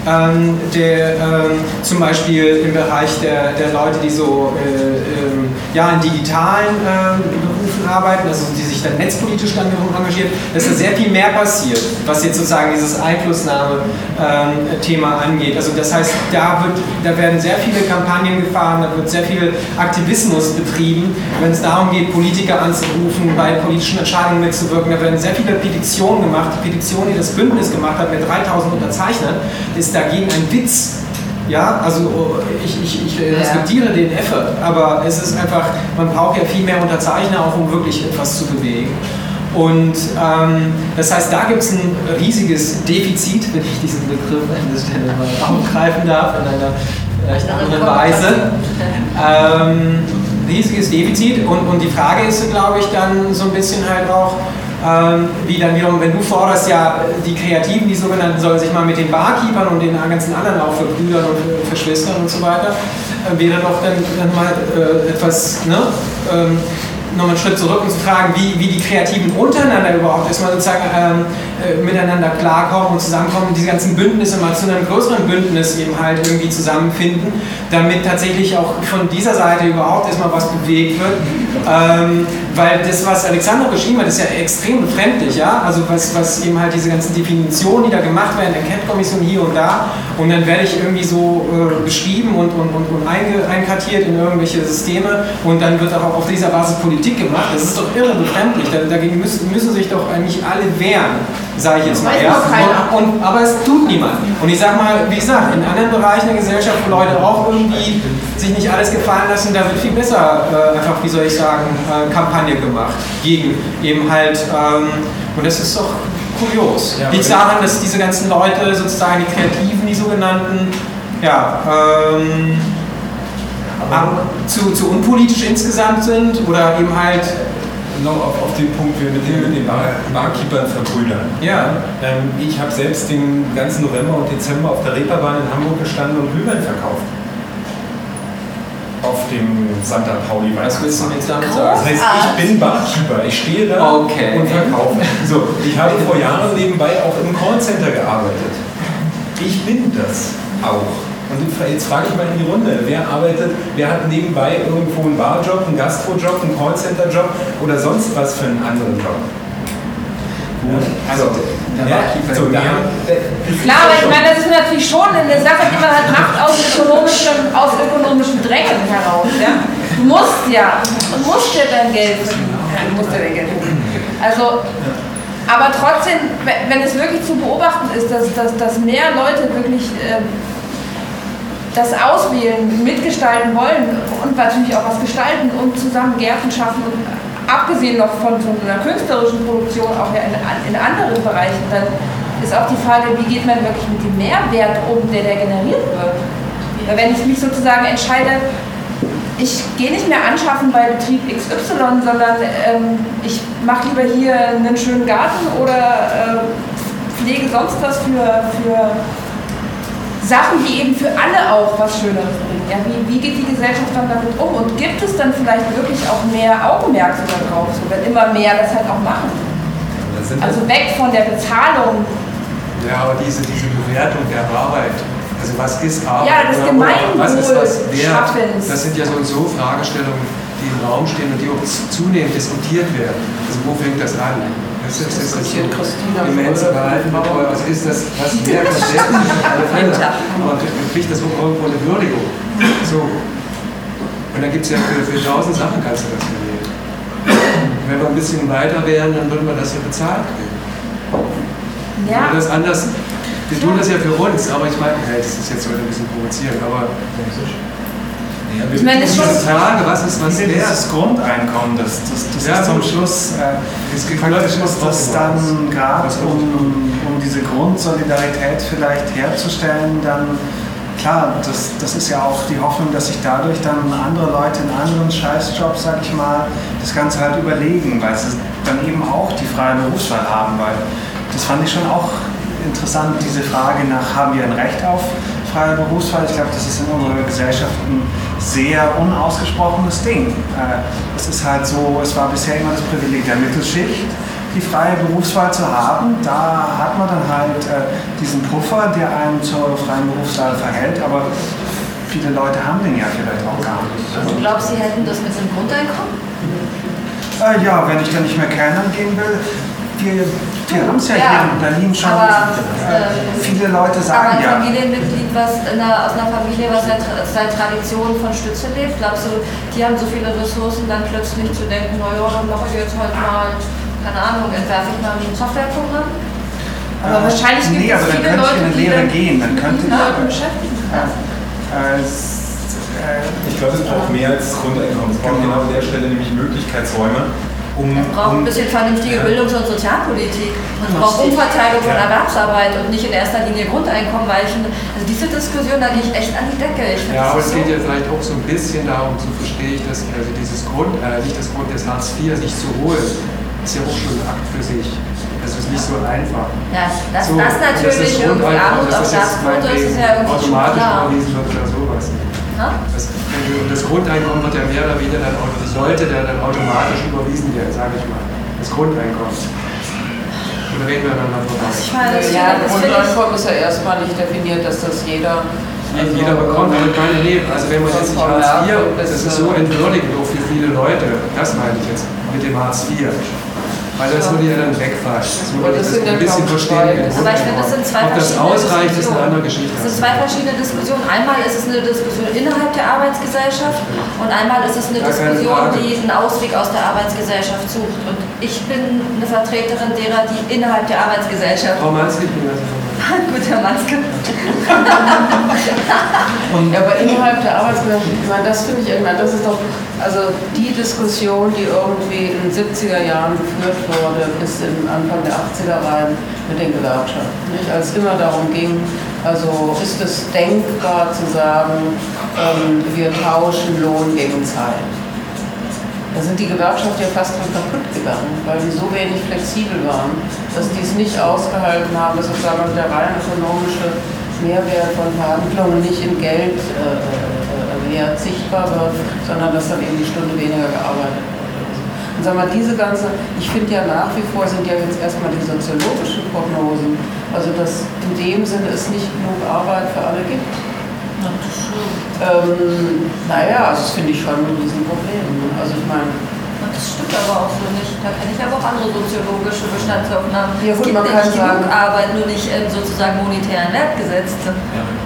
S2: ähm, der, ähm, zum Beispiel im Bereich der, der Leute, die so äh, ähm, ja, in digitalen ähm, Berufen arbeiten, also die sich dann netzpolitisch dann engagieren, dass da sehr viel mehr passiert, was jetzt sozusagen dieses Einflussnahme-Thema angeht. Also das heißt, da, wird, da werden sehr viele Kampagnen gefahren, da wird sehr viel Aktivismus betrieben, wenn es darum geht, Politiker anzurufen, bei politischen Entscheidungen mitzuwirken. Da werden sehr viele Petitionen gemacht. Die Petition, die das Bündnis gemacht hat mit 3000 Unterzeichnern, ist dagegen ein Witz. Ja, also ich, ich, ich respektiere den Effort, aber es ist einfach, man braucht ja viel mehr Unterzeichner, auch um wirklich etwas zu bewegen. Und ähm, das heißt, da gibt es ein riesiges Defizit, wenn ich diesen Begriff an dieser Stelle mal aufgreifen darf, in einer vielleicht anderen Weise. Ähm, riesiges Defizit und, und die Frage ist, glaube ich, dann so ein bisschen halt auch, ähm, wie dann wiederum, wenn du forderst, ja, die Kreativen, die sogenannten, sollen sich mal mit den Barkeepern und den ganzen anderen auch für Brüdern und Schwestern und so weiter, äh, wäre doch dann, dann mal äh, etwas, ne? Ähm, nochmal einen Schritt zurück und zu fragen, wie, wie die Kreativen untereinander überhaupt erstmal sozusagen ähm, äh, miteinander klarkommen und zusammenkommen diese ganzen Bündnisse mal zu einem größeren Bündnis eben halt irgendwie zusammenfinden, damit tatsächlich auch von dieser Seite überhaupt erstmal was bewegt wird. Ähm, weil das, was Alexander beschrieben hat, ist ja extrem befremdlich, ja. Also was, was eben halt diese ganzen Definitionen, die da gemacht werden, der Cat-Kommission hier und da, und dann werde ich irgendwie so äh, beschrieben und, und, und, und einge, einkartiert in irgendwelche Systeme und dann wird auch auf dieser Basis Politik gemacht. Das ist doch irre befremdlich. Dagegen müssen, müssen sich doch eigentlich alle wehren, sage ich jetzt mal. Ja? Und, und, aber es tut niemand. Und ich sage mal, wie gesagt, in anderen Bereichen der Gesellschaft, wo Leute auch irgendwie sich nicht alles gefallen lassen, da wird viel besser äh, einfach, wie soll ich sagen, äh, Kampagne gemacht gegen eben halt, ähm, und das ist doch kurios.
S17: Ja,
S2: Liegt daran, dass diese ganzen Leute, sozusagen die Kreativen, die sogenannten, ja, ähm, zu, zu unpolitisch insgesamt sind oder eben halt
S17: noch auf, auf den Punkt, wir mit den, mit den Bar, Barkeepern verbrüdern.
S2: Ja.
S17: Ähm, ich habe selbst den ganzen November und Dezember auf der Reeperbahn in Hamburg gestanden und Glühwein verkauft. Auf dem Santa Pauli
S2: Was willst du mir jetzt damit sagen?
S17: Das heißt, ich bin Barkeeper. Ich stehe da
S2: Okay.
S17: und verkaufe. So, ich habe vor Jahren nebenbei auch im Callcenter gearbeitet. Ich bin das auch. Und jetzt frage ich mal in die Runde, wer arbeitet, wer hat nebenbei irgendwo einen Barjob, einen Gastrojob, einen Callcenter-Job oder sonst was für einen anderen Job? Also, ja, so,
S1: Klar, aber ich meine, das ist natürlich schon eine Sache, die man halt macht aus ökonomischem, aus ökonomischem Drängen heraus. Ja? Du musst ja, du musst ja dein Geld verdienen. Ja, du musst ja dein Geld verdienen. Also, aber trotzdem, wenn es wirklich zu beobachten ist, dass, dass, dass mehr Leute wirklich ähm, das auswählen, mitgestalten wollen und natürlich auch was gestalten und zusammen Gärten schaffen und abgesehen noch von so einer künstlerischen Produktion auch in, anderen Bereichen, dann ist auch die Frage, wie geht man wirklich mit dem Mehrwert um, der da generiert wird. Wenn ich mich sozusagen entscheide, ich gehe nicht mehr anschaffen bei Betrieb XY, sondern ähm, ich mache lieber hier einen schönen Garten oder äh, pflege sonst was für, für Sachen, die eben für alle auch was Schöneres bringen. Ja, wie, wie geht die Gesellschaft dann damit um? Und gibt es dann vielleicht wirklich auch mehr Augenmerk so darauf, so, wenn immer mehr das halt auch machen? Also weg von der Bezahlung.
S10: Ja, aber diese, diese Bewertung der Arbeit, also was ist Arbeit?
S1: Ja, das
S10: oder was ist was
S1: Gemeinwohl
S10: wert?
S1: schaffens.
S10: Das sind ja so und so Fragestellungen, die im Raum stehen und die auch zunehmend diskutiert werden. Also wo fängt das an? Das ist, das ist so immense Verhaltenbetreuung. Was ist das? Was alle Fälle. Aber man kriegt das auch irgendwo eine Würdigung. So. Und dann gibt es ja für, für tausend Sachen kannst du das verlieren. Wenn wir ein bisschen weiter wären, dann würden wir das ja bezahlt kriegen.
S1: Ja.
S10: Wenn das anders. Wir tun das ja für uns, aber ich meine, hey, das ist jetzt heute ein bisschen provozierend, aber.
S1: Ich meine, das ist schon-
S10: diese Frage, was ist was wert?
S7: dieses Grundeinkommen, das, das, das
S10: Ja,
S7: ist zum. Schluss, äh,
S10: Es gibt Leute,
S7: ist
S10: die
S7: das
S10: das
S7: dann gerade, um, um diese Grundsolidarität vielleicht herzustellen, dann klar, das, das ist ja auch die Hoffnung, dass sich dadurch dann andere Leute in anderen Scheißjobs, sag ich mal, das Ganze halt überlegen, weil sie dann eben auch die freie Berufswahl haben, weil das fand ich schon auch interessant, diese Frage nach, haben wir ein Recht auf freie Berufswahl? Ich glaube, das ist in unserer Gesellschaft ein sehr unausgesprochenes Ding. Äh, Es ist halt so, es war bisher immer das Privileg der Mittelschicht, die freie Berufswahl zu haben. Da hat man dann halt äh, diesen Puffer, der einen zur freien Berufswahl verhält, aber viele Leute haben den ja vielleicht auch gar nicht.
S3: Du glaubst, sie hätten das mit dem Grundeinkommen?
S7: Äh, ja, wenn ich dann nicht mehr Kellnern gehen will, wir, wir haben es ja,
S3: Ja,
S7: hier in Berlin schon.
S3: aber,
S7: äh, viele Leute
S3: Aber
S7: sagen
S3: ein
S7: ja.
S3: Familienmitglied, was in einer, aus einer Familie, was seit, seit Tradition von Stütze lebt, glaubst du, die haben so viele Ressourcen, dann plötzlich zu denken, naja, dann mache ich jetzt halt mal, keine Ahnung, entwerfe ich mal ein Softwareprogramm?
S1: Aber wahrscheinlich gibt
S7: nee,
S1: es
S7: aber dann
S1: viele
S7: könnte
S1: Leute,
S7: ich in eine
S1: die
S7: Lehre
S1: dann
S7: gehen. Dann könnte
S1: Leute beschäftigen.
S7: Äh, äh,
S17: Ich glaube, es braucht mehr als Grundeinkommen. Es braucht genau an der Stelle nämlich Möglichkeitsräume, um.
S3: Es braucht ein bisschen vernünftige. Bildungs- und Sozialpolitik. Es braucht Umverteilung von. Erwerbsarbeit und nicht in erster Linie Grundeinkommen, weil ich, finde, also diese Diskussion, da gehe ich echt an die Decke. Ich finde,
S10: Ja, aber
S3: das
S10: es
S3: ist
S10: geht
S3: so-
S10: ja vielleicht auch so ein bisschen darum, so verstehe ich das, also dieses Grund, äh, nicht das Grund des Hartz IV sich zu holen, ist ja auch schon ein Akt für sich. Das ist nicht so einfach.
S3: Ja, dass
S10: So,
S3: das natürlich
S10: ist
S3: irgendwie Armut
S10: dass
S3: auf
S10: das
S3: Staatsquote ist, ist ja irgendwie schon
S10: automatisch
S3: klar.
S10: vorlesen wird oder sowas. Das, das Grundeinkommen wird ja mehr oder weniger dann, sollte dann automatisch überwiesen werden, sage ich mal. Das Grundeinkommen. Oder reden wir aneinander vorbei?
S19: ja, Grundeinkommen ist ja erstmal nicht definiert, dass das jeder.
S10: Also jeder bekommt, aber keine Leben. Also wenn man jetzt nicht Hartz IV, das ist so entwürdigend auch für viele Leute. Das meine ich jetzt mit dem Hartz IV. Weil das würde ja dann wegfallen. So würde ich das ein bisschen verstehen.
S3: Aber ich finde, das sind zwei
S10: Ob das ausreicht, ist eine andere Geschichte.
S3: Es sind zwei verschiedene Diskussionen. Einmal ist es eine Diskussion innerhalb der Arbeitsgesellschaft und einmal ist es eine Diskussion, die einen Ausweg aus der Arbeitsgesellschaft sucht. Und ich bin eine Vertreterin derer, die innerhalb der Arbeitsgesellschaft.
S10: Frau Manske, ich bin das
S3: Gut, Herr Manske.
S19: ja, aber innerhalb der Arbeitsgesellschaft, ich meine, das finde ich irgendwann, das ist doch, also die Diskussion, die irgendwie in den 70er Jahren geführt wurde, bis in Anfang der 80er rein mit den Gewerkschaften. Nicht? Als es immer darum ging, also ist es denkbar zu sagen, ähm, wir tauschen Lohn gegen Zeit. Da sind die Gewerkschaften ja fast dran kaputt gegangen, weil die so wenig flexibel waren, dass die es nicht ausgehalten haben, dass sozusagen der rein ökonomische Mehrwert von Verhandlungen nicht in Geld äh, äh, Wert sichtbar wird, sondern dass dann eben die Stunde weniger gearbeitet wird. Und sagen wir, diese ganze, ich finde ja nach wie vor sind ja jetzt erstmal die soziologischen Prognosen, also dass in dem Sinne es nicht genug Arbeit für alle gibt. Ähm, naja, also das finde ich schon ein Riesenproblem. Also ich meine,
S3: Das stimmt aber auch so nicht. Da kenne ich aber auch andere soziologische Bestandsaufnahmen.
S19: Ja,
S3: es
S19: gut,
S3: gibt
S19: man
S3: nicht
S19: kann
S3: genug
S19: sagen-
S3: Arbeit, nur nicht in sozusagen monetären Wert gesetzt.
S19: Ja,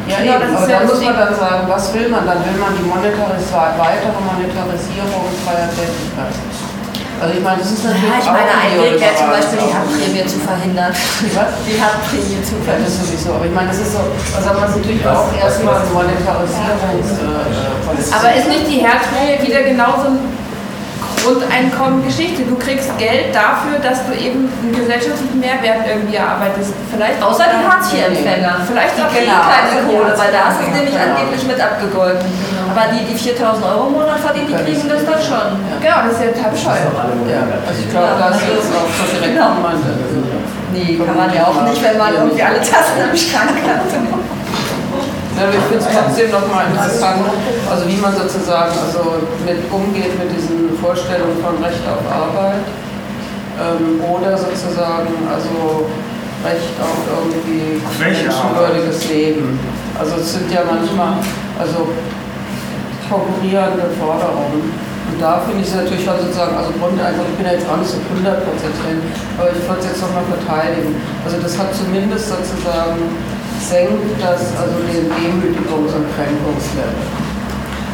S3: Genau,
S19: eben,
S3: das
S19: aber
S3: ja
S19: da muss man dann sagen, was will man? Dann will man die Monetaris weitere Monetarisierung freier Tätigkeit. Also ich meine, das ist natürlich
S3: Ja, ich
S19: auch
S3: meine, ein Weg wäre zum Beispiel die. Haftprämie zu verhindern.
S19: Was?
S3: Die Haftprämie zu verhindern.
S19: das sowieso. Aber ich meine, das ist so, also man ist natürlich auch erstmal ein Monetarisierungs... Äh,
S1: Aber ist nicht die Herzprämie wieder genauso ein Grundeinkommen-Geschichte? Du kriegst Geld dafür, dass du eben einen gesellschaftlichen Mehrwert irgendwie erarbeitest. Vielleicht
S3: Außer die Hartz-IV-Empfänger.
S1: Vielleicht
S3: die
S1: auch
S3: kriegen
S1: genau,
S3: keine
S1: die
S3: Kohle, weil da ist es nämlich
S1: genau.
S3: angeblich mit abgegolten. Aber die, die 4000 Euro im Monat verdienen, die kriegen das dann schon.
S1: Genau, das ist ja total bescheuert.
S19: Ja, also ich glaube, das ist auch so direkt
S3: Genau. Nee, kann man ja auch nicht, wenn man irgendwie alle Tasten im Schrank hat.
S19: Aber ich finde es trotzdem nochmal interessant, also wie man sozusagen also mit umgeht mit diesen Vorstellungen von Recht auf Arbeit ähm, oder sozusagen also Recht auf irgendwie menschenwürdiges Leben. Also es sind ja manchmal also konkurrierende Forderungen. Und da finde ich es natürlich schon sozusagen, also Grundeinkommen, ich bin ja jetzt auch nicht so 100% drin, aber ich würde es jetzt nochmal verteidigen. Also das hat zumindest sozusagen senkt das also den Demütigungs- und Kränkungslevel.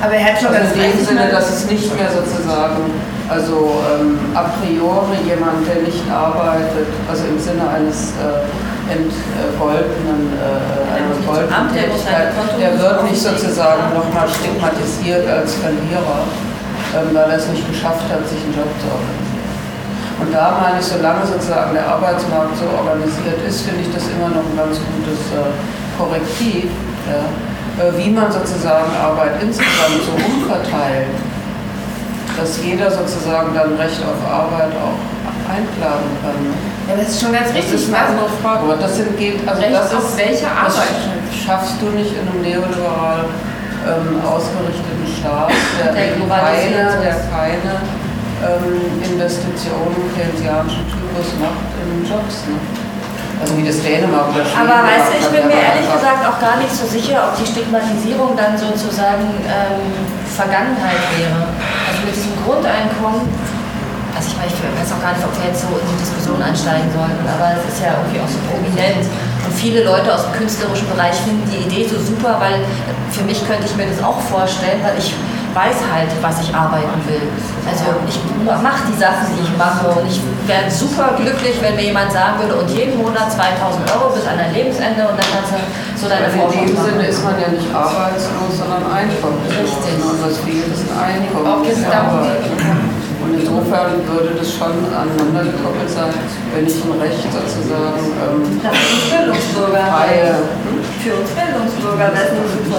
S1: Aber er hat schon
S19: also
S1: ganz
S19: in dem Sinne,
S1: ne?
S19: dass es nicht mehr sozusagen, also ähm, a priori jemand, der nicht arbeitet, also im Sinne eines äh, entgoltenen, äh, einer goldenen Tätigkeit, der wird nicht sozusagen nochmal stigmatisiert als Verlierer, ähm, weil er es nicht geschafft hat, sich einen Job zu organisieren. Und da meine ich, solange sozusagen der Arbeitsmarkt so organisiert ist, finde ich das immer noch ein ganz gutes äh, Korrektiv, ja, äh, wie man sozusagen Arbeit insgesamt so umverteilt, dass jeder sozusagen dann Recht auf Arbeit auch einklagen kann. ne?
S1: Ja, das ist schon ganz
S19: Das
S1: richtig.
S19: ist eine andere Frage. Aber das sind, geht, also
S1: Recht
S19: das
S1: auf
S19: ist,
S1: welche
S19: das
S1: Arbeit?
S19: schaffst du nicht in einem neoliberal ähm, ausgerichteten Staat, der,
S3: Der
S19: keine, der keine ähm, Investitionen keynesianischen Typus macht in Jobs. Ne? Also wie das Dänemark oder Schweden
S3: Aber weißt du, ich bin mir ehrlich gesagt auch gar nicht so sicher, ob die Stigmatisierung dann sozusagen ähm, Vergangenheit wäre. Also mit diesem Grundeinkommen, also ich meine, ich weiß auch gar nicht, ob wir jetzt so in die Diskussion einsteigen sollten, aber es ist ja irgendwie auch so prominent. Und viele Leute aus dem künstlerischen Bereich finden die Idee so super, weil für mich könnte ich mir das auch vorstellen, weil ich weiß halt, was ich arbeiten will. Also ich mache die Sachen, die ich mache und ich wäre super glücklich, wenn mir jemand sagen würde, und jeden Monat 2000 Euro bis an dein Lebensende und dann kannst du so deine
S19: Also in
S3: Forschung
S19: dem
S3: machen.
S19: Sinne ist man ja nicht arbeitslos, sondern einkommenslos.
S3: Richtig.
S19: Und was fehlt, ist ein Einkommen.
S3: Ob
S19: insofern würde das schon aneinander gekoppelt sein, wenn ich ein Recht sozusagen ähm,
S3: Das ist Bildungsbürger.
S19: freie
S3: Für uns Bildungsbürger.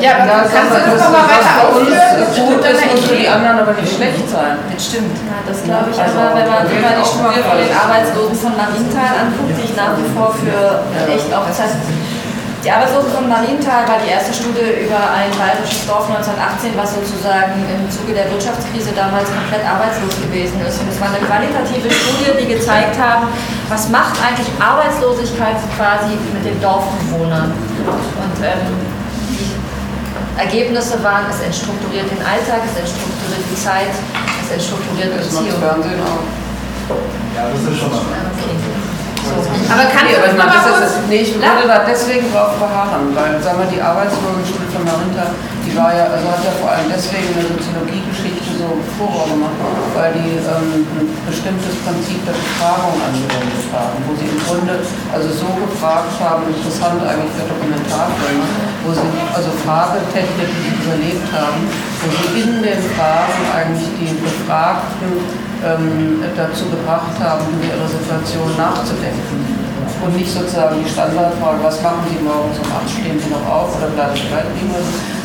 S1: Ja, aber
S19: das
S1: kannst das
S19: das,
S1: mal
S19: was
S1: weiter
S19: für uns gut ist, muss für die anderen aber nicht schlecht sein.
S3: Das stimmt. Ja, das glaube ich.
S19: Also,
S3: aber wenn man, die Studie von den. Arbeitslosen von Marienthal anguckt, die ich nach wie vor für echt auch das Die Arbeitslosen von Marienthal war die erste Studie über ein bayerisches Dorf 1918, was sozusagen im Zuge der Wirtschaftskrise damals komplett arbeitslos gewesen ist. Und es war eine qualitative Studie, die gezeigt haben, was macht eigentlich Arbeitslosigkeit quasi mit den Dorfbewohnern. Und ähm, die Ergebnisse waren, es entstrukturiert den Alltag, es entstrukturiert die Zeit, es entstrukturiert Beziehungen.
S25: Ja, das ist schon mal.
S3: Okay.
S19: Aber kann ich aber das ist es. Nee, ich würde da deswegen drauf beharren, weil, sagen wir, die Arbeitslosenschule von Marinta, die war ja, also hat ja vor allem deswegen eine Soziologiegeschichte so Furore gemacht, weil die ähm, ein bestimmtes Prinzip der Befragung angewendet haben, wo sie im Grunde also so gefragt haben, interessant eigentlich für Dokumentarfilme, wo sie also Fragetechniken überlegt haben, wo sie in den Fragen eigentlich die Befragten ähm, dazu gebracht haben, über ihre Situation nachzudenken. Und nicht sozusagen die Standardfrage, was machen Sie morgens um 8, stehen Sie noch auf oder bleiben Sie weit liegen,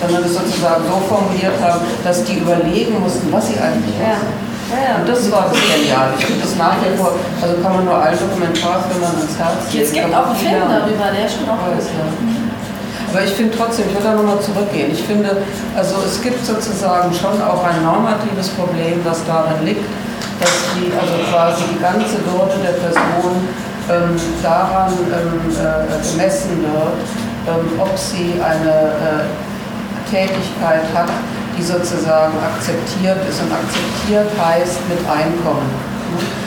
S19: sondern es sozusagen so formuliert haben, dass die überlegen mussten, was sie eigentlich essen. Ja, und das war das genial. Ich finde das nach wie vor, also kann man nur allen Dokumentarfilmern ans Herz legen.
S3: Es gibt auch einen Film darüber, der ist schon auch gut.
S19: Aber ich finde trotzdem, ich will da nochmal zurückgehen. Ich finde, also es gibt sozusagen schon auch ein normatives Problem, das darin liegt, dass die, also quasi die ganze Würde der Person ähm, daran ähm, äh, gemessen wird, ähm, ob sie eine äh, Tätigkeit hat, die sozusagen akzeptiert ist. Und akzeptiert heißt mit Einkommen.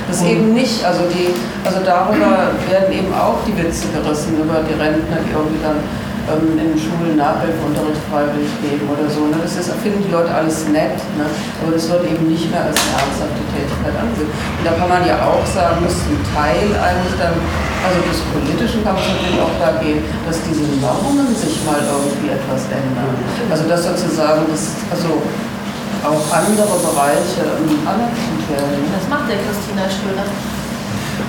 S19: Das ist eben nicht, also die, also darüber werden eben auch die Witze gerissen über die Rentner, die irgendwie dann ähm, in Schulen Nachhilfeunterricht freiwillig geben oder so. Ne? Das ist, finden die Leute alles nett, ne? aber das wird eben nicht mehr als eine ernsthafte Tätigkeit angesehen. Und da kann man ja auch sagen, muss ein Teil eigentlich dann, also des Politischen kann man natürlich auch da gehen, dass diese Normen sich mal irgendwie etwas ändern. Also dass sozusagen das, also auch andere Bereiche anerkannt werden.
S3: Das macht der Christina Schröder.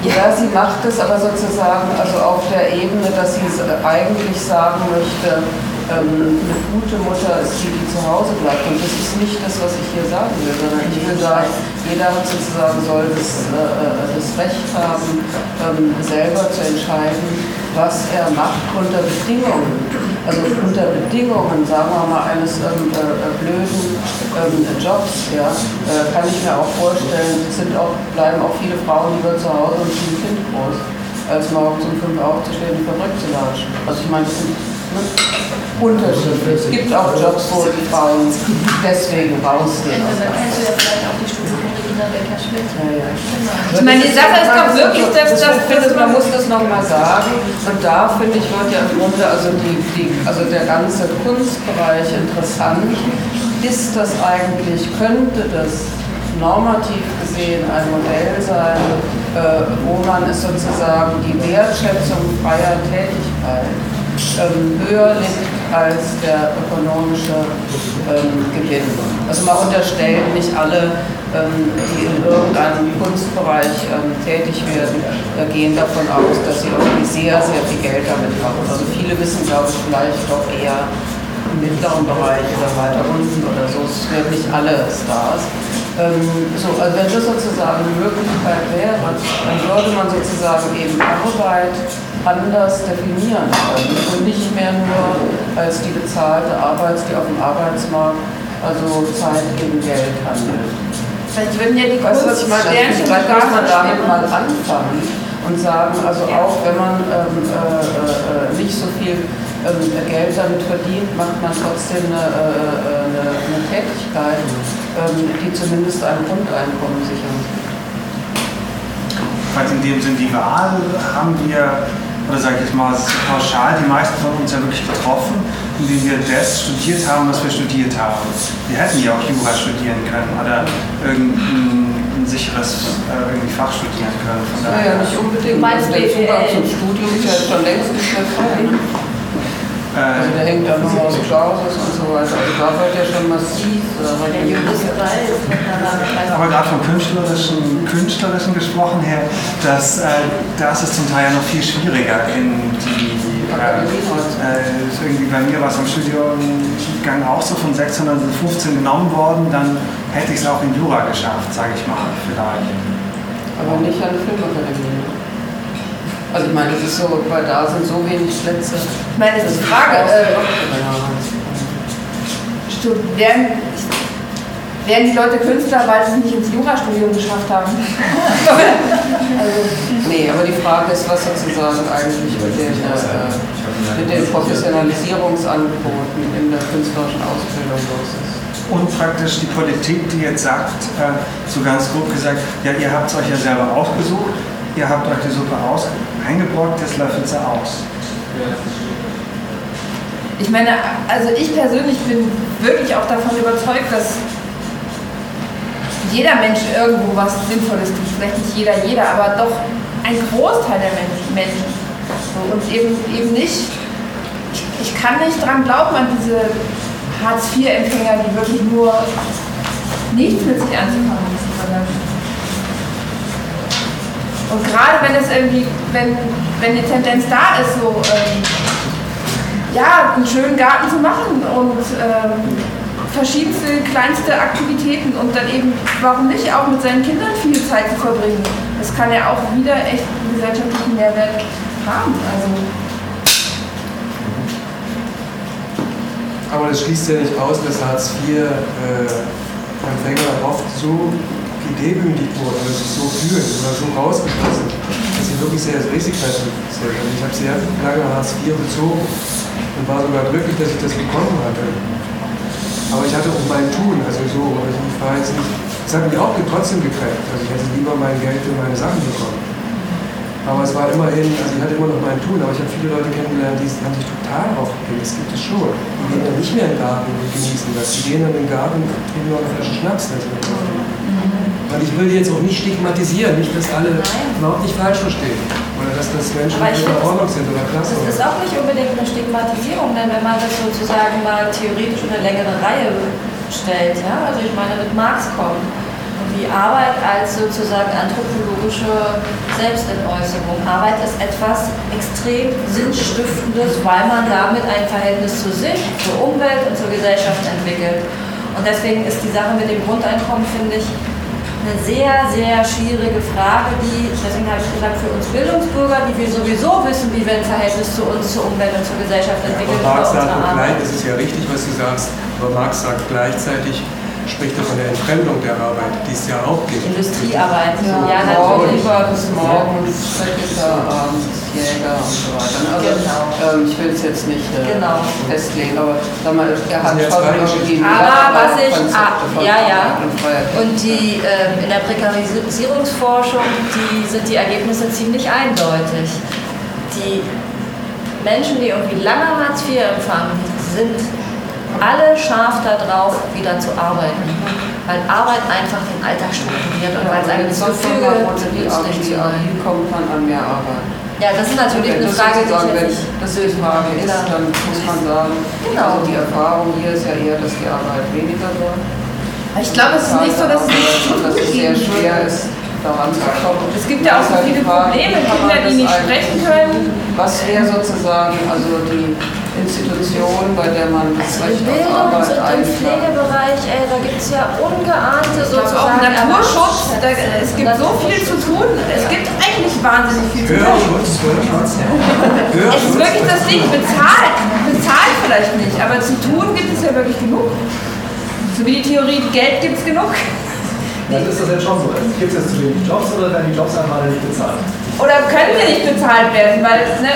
S19: Ja, sie macht es aber sozusagen also auf der Ebene, dass sie eigentlich sagen möchte, ähm, eine gute Mutter ist die, die zu Hause bleibt. Und das ist nicht das, was ich hier sagen will, sondern ich will sagen, jeder sozusagen soll das, äh, das Recht haben, ähm, selber zu entscheiden, was er macht unter Bedingungen. Also unter Bedingungen, sagen wir mal, eines ähm, äh, blöden ähm, Jobs, ja, äh, kann ich mir auch vorstellen, sind auch, bleiben auch viele Frauen lieber zu Hause und ziehen Kind groß, als morgens um fünf aufzustehen und die Fabrik zu latschen. Also ich meine, das sind ne, unterschiedlich. Es gibt auch Jobs, wo die Frauen deswegen rausgehen.
S3: Da kennst du ja vielleicht auch die Studie von Regina Becker-Schmidt.
S19: Ja, ja.
S3: Ich
S1: meine, die Sache ist doch wirklich, dass das.
S19: Ich finde, man muss das nochmal sagen. Und da finde ich, wird ja im Grunde also, die, die, also der ganze Kunstbereich interessant. Ist das eigentlich, könnte das normativ gesehen ein Modell sein, äh, wo man es sozusagen die Wertschätzung freier Tätigkeit höher liegt als der ökonomische ähm, Gewinn. Also man unterstellt nicht alle, ähm, die in irgendeinem Kunstbereich ähm, tätig werden, äh, gehen davon aus, dass sie irgendwie sehr, sehr viel Geld damit machen. Also viele wissen, glaube ich, vielleicht doch eher im mittleren Bereich oder weiter unten oder so. Es werden nicht alle Stars. Ähm, so, also wenn das sozusagen eine Möglichkeit wäre, dann würde man sozusagen eben Arbeit anders definieren können und nicht mehr nur als die bezahlte Arbeit, die auf dem Arbeitsmarkt, also Zeit gegen Geld handelt.
S1: Vielleicht würden ja die
S19: weißt du, was ich meine?
S1: Sternchen
S19: vielleicht muss man damit mal anfangen und sagen, also auch wenn man ähm, äh, äh, nicht so viel ähm, Geld damit verdient, macht man trotzdem eine, äh, eine, eine Tätigkeit, ähm, die zumindest ein Grundeinkommen sichert.
S7: Falls in dem Sinn die Wahl haben wir oder sage ich jetzt mal pauschal, die meisten von uns ja wirklich getroffen, indem wir das studiert haben, was wir studiert haben. Wir hätten ja auch Jura studieren können oder irgendein sicheres äh, irgendwie Fach studieren können. Von
S19: daher. Ja, ja, nicht unbedingt.
S3: Meinst
S19: der Zugang
S3: BWL?
S19: zum Studium ist ja schon längst nicht mehr frei. Also der hängt ja nur aus Clausus und so weiter. Also da wird ja schon massiv äh.
S7: Aber gerade vom künstlerischen, künstlerischen gesprochen her, dass, äh, das ist zum Teil ja noch viel schwieriger in die äh, äh, ist irgendwie bei mir war es am Studiengang auch so von 615 genommen worden, dann hätte ich es auch in Jura geschafft, sage ich mal, vielleicht.
S19: Aber nicht an der Filmakademie. Also ich meine, das ist so, weil da sind so wenig Plätze.
S1: Ich meine, das ist die Frage, äh, werden die Leute Künstler, weil sie es nicht ins Jurastudium geschafft haben? also,
S19: Nee, aber die Frage ist, was sozusagen eigentlich mit den, äh, mit den Professionalisierungsangeboten in der künstlerischen Ausbildung los ist.
S7: Und praktisch die Politik, die jetzt sagt, äh, so ganz grob gesagt, ja, ihr habt es euch ja selber ausgesucht, ihr habt euch die Suppe aus eingebrockt, jetzt löffelt sie aus.
S1: ich meine, also ich persönlich bin wirklich auch davon überzeugt, dass jeder Mensch irgendwo was Sinnvolles tut. Vielleicht nicht jeder, jeder, aber doch ein Großteil der Menschen. Und eben, eben nicht, ich, ich kann nicht dran glauben an diese Hartz-IV-Empfänger, die wirklich nur nichts mit sich anzufangen wissen. sondern- Und gerade wenn es irgendwie, wenn, wenn die Tendenz da ist, so ähm, ja, einen schönen Garten zu machen und ähm, verschiedenste kleinste Aktivitäten und dann eben, warum nicht, auch mit seinen Kindern viel Zeit zu verbringen. Das kann ja auch wieder echt einen gesellschaftlichen Mehrwert haben. Also,
S10: Aber das schließt ja nicht aus, dass Hartz-IV-Empfänger oft so gedemütigt wurden oder sich so fühlen oder so rausgeschlossen, dass sie wirklich sehr risikoreich sind. Also ich habe sehr lange Hartz IV bezogen und war sogar glücklich, dass ich das bekommen hatte. Aber ich hatte auch mein Tun, also so, also ich war jetzt nicht, das hat mich auch trotzdem geprägt. Also ich hätte lieber mein Geld für meine Sachen bekommen. Aber es war immerhin, also ich hatte immer noch mein Tun, aber ich habe viele Leute kennengelernt, die haben sich total aufgegeben. Das gibt es schon. Die gehen dann nicht mehr in den Garten und genießen das. Die gehen dann in den Garten und trinken noch eine Flasche Schnaps. dazu. Und ich will jetzt auch nicht stigmatisieren, nicht, dass alle überhaupt nicht falsch verstehen. Oder dass das Menschen in
S3: finde,
S10: Ordnung sind oder klasse.
S3: Das ist auch nicht unbedingt eine Stigmatisierung, denn wenn man das sozusagen mal theoretisch in eine längere Reihe stellt, ja, also ich meine mit Marx kommt und die Arbeit als sozusagen anthropologische Selbstentäußerung. Arbeit ist etwas extrem Sinnstiftendes, weil man damit ein Verhältnis zu sich, zur Umwelt und zur Gesellschaft entwickelt. Und deswegen ist die Sache mit dem Grundeinkommen, finde ich, eine sehr, sehr schwierige Frage, die, deswegen habe ich gesagt, für uns Bildungsbürger, die wir sowieso wissen, wie wir ein Verhältnis zu uns, zur Umwelt und zur Gesellschaft entwickeln,
S10: Aber Marx sagt
S3: Arbeit.
S10: das ist ja richtig, was du sagst, aber Marx sagt gleichzeitig, spricht er von der Entfremdung der Arbeit, die es ja auch gibt.
S3: Industriearbeit, ja,
S19: Ja,
S3: natürlich.
S19: bis morgens Sekretär, abends Jäger und so weiter. Also ähm, ich will es jetzt nicht äh,
S3: Genau.
S19: festlegen, aber sag mal, er hat schon irgendwie
S3: Aber was ich, ah, ja, ja,
S19: und
S3: die ähm, in der Prekarisierungsforschung, die sind die Ergebnisse ziemlich eindeutig. Die Menschen, die irgendwie lange Hartz IV empfangen, sind alle scharf darauf, wieder zu arbeiten. Weil Arbeit einfach den Alltag strukturiert und weil es ein Gefüge sein.
S19: Wie kommt man an mehr Arbeit?
S3: Ja, das ist natürlich eine Frage, die ich
S19: wenn das die Frage ist, dann muss man sagen,
S3: Genau.
S19: also die Erfahrung hier ist ja eher, dass die Arbeit weniger wird.
S1: ich glaube, es ist nicht so, dass es nicht
S19: Und dass es sehr schwer ist, daran zu kommen.
S1: Es gibt ja auch so viele Probleme, Kinder, die nicht sprechen können.
S19: Was wäre sozusagen also die Institution, bei der man das Recht auf Arbeit
S3: und im? Pflegebereich, ey, da gibt es ja ungeahnte
S1: Ich
S3: sozusagen
S1: auch Naturschutz, da, es gibt so viel zu tun. Es gibt eigentlich wahnsinnig viel zu tun.
S10: Hörschutz, Hörschutz.
S1: Es ist wirklich das Ding, bezahlt, bezahlt vielleicht nicht, aber zu tun gibt es ja wirklich genug. So wie die Theorie, Geld gibt es genug.
S25: Dann ist das jetzt schon so. Gibt es jetzt zu wenig Jobs oder werden die Jobs einfach alle nicht bezahlt?
S1: Oder können sie nicht bezahlt werden, weil, ne,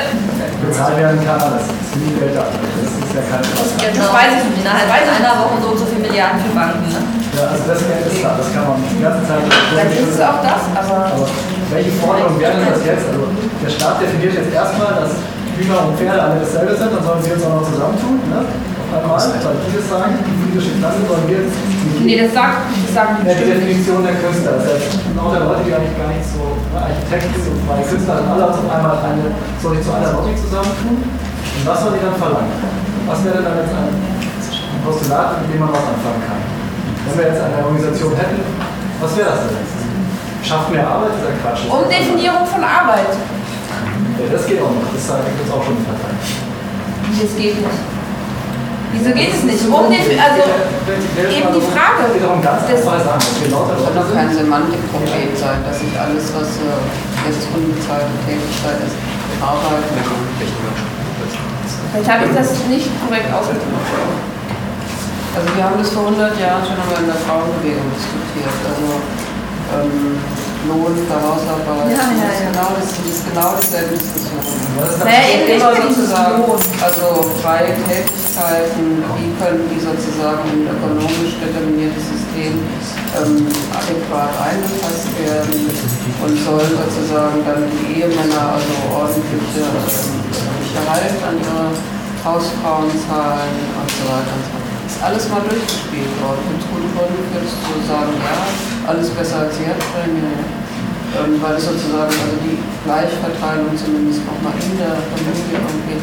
S25: Bezahlt werden kann alles. Das ist nie Geld da. Das ist ja keine Frage.
S3: Genau.
S1: weiß ich nicht.
S3: Innerhalb
S1: Weiß ich
S3: einer Woche so und so viele Milliarden für Banken. Ne?
S25: Ja, also das Geld ist da. Das kann man die ganze Zeit.
S1: dann ist es auch das, aber
S25: Aber welche Forderung wäre denn das jetzt? Also der Staat definiert jetzt erstmal, dass Hühner und Pferde alle dasselbe sind, dann sollen wir uns auch noch zusammentun, ne? Einmal, weil die das sagen, die politische Klasse wir jetzt
S1: nee, das, sagt, das sagen die.
S25: Definition der Künstler. Das heißt, lauter Leute, die eigentlich gar nicht so, ne, Architekten und freie Künstler sind alle auf einmal eine, soll sich zu einer Lobby zusammentun. Und was soll die dann verlangen? Was wäre denn dann jetzt ein Postulat, mit dem man was anfangen kann? Wenn wir jetzt eine Organisation hätten, was wäre das denn jetzt? Schafft mehr Arbeit? Das ist ja Quatsch.
S1: Umdefinierung von Arbeit.
S25: Ja, das geht auch noch. Das gibt es auch schon in Parteien.
S1: Das geht nicht. Wieso geht es nicht? Umdefi also, eben die Frage. Das-
S19: kann doch kein. Semantikproblem sein, dass sich alles, was äh, jetzt unbezahlte Tätigkeit ist, arbeiten.
S1: Vielleicht habe ich das nicht korrekt ausgedrückt.
S19: Also wir haben das vor 100 Jahren schon einmal in der Frauenbewegung diskutiert. Also ähm, Lohn für Hausarbeit.
S1: Ja, ja,
S19: das, ist
S1: ja.
S19: Genau, das ist genau dieselbe Diskussion.
S1: Eben nicht
S19: immer sozusagen, also freie Tätigkeiten, wie können die sozusagen in ein ökonomisch determiniertes System ähm, adäquat eingefasst werden und sollen sozusagen dann die Ehemänner also ordentliche ähm, Gehalt an ihre Hausfrauen zahlen und so weiter und so fort. Ist alles mal durchgespielt worden. Guten Gründen würdest du sagen, ja, alles besser als jetzt, ähm, weil es sozusagen also die Gleichverteilung zumindest nochmal in der Familie irgendwie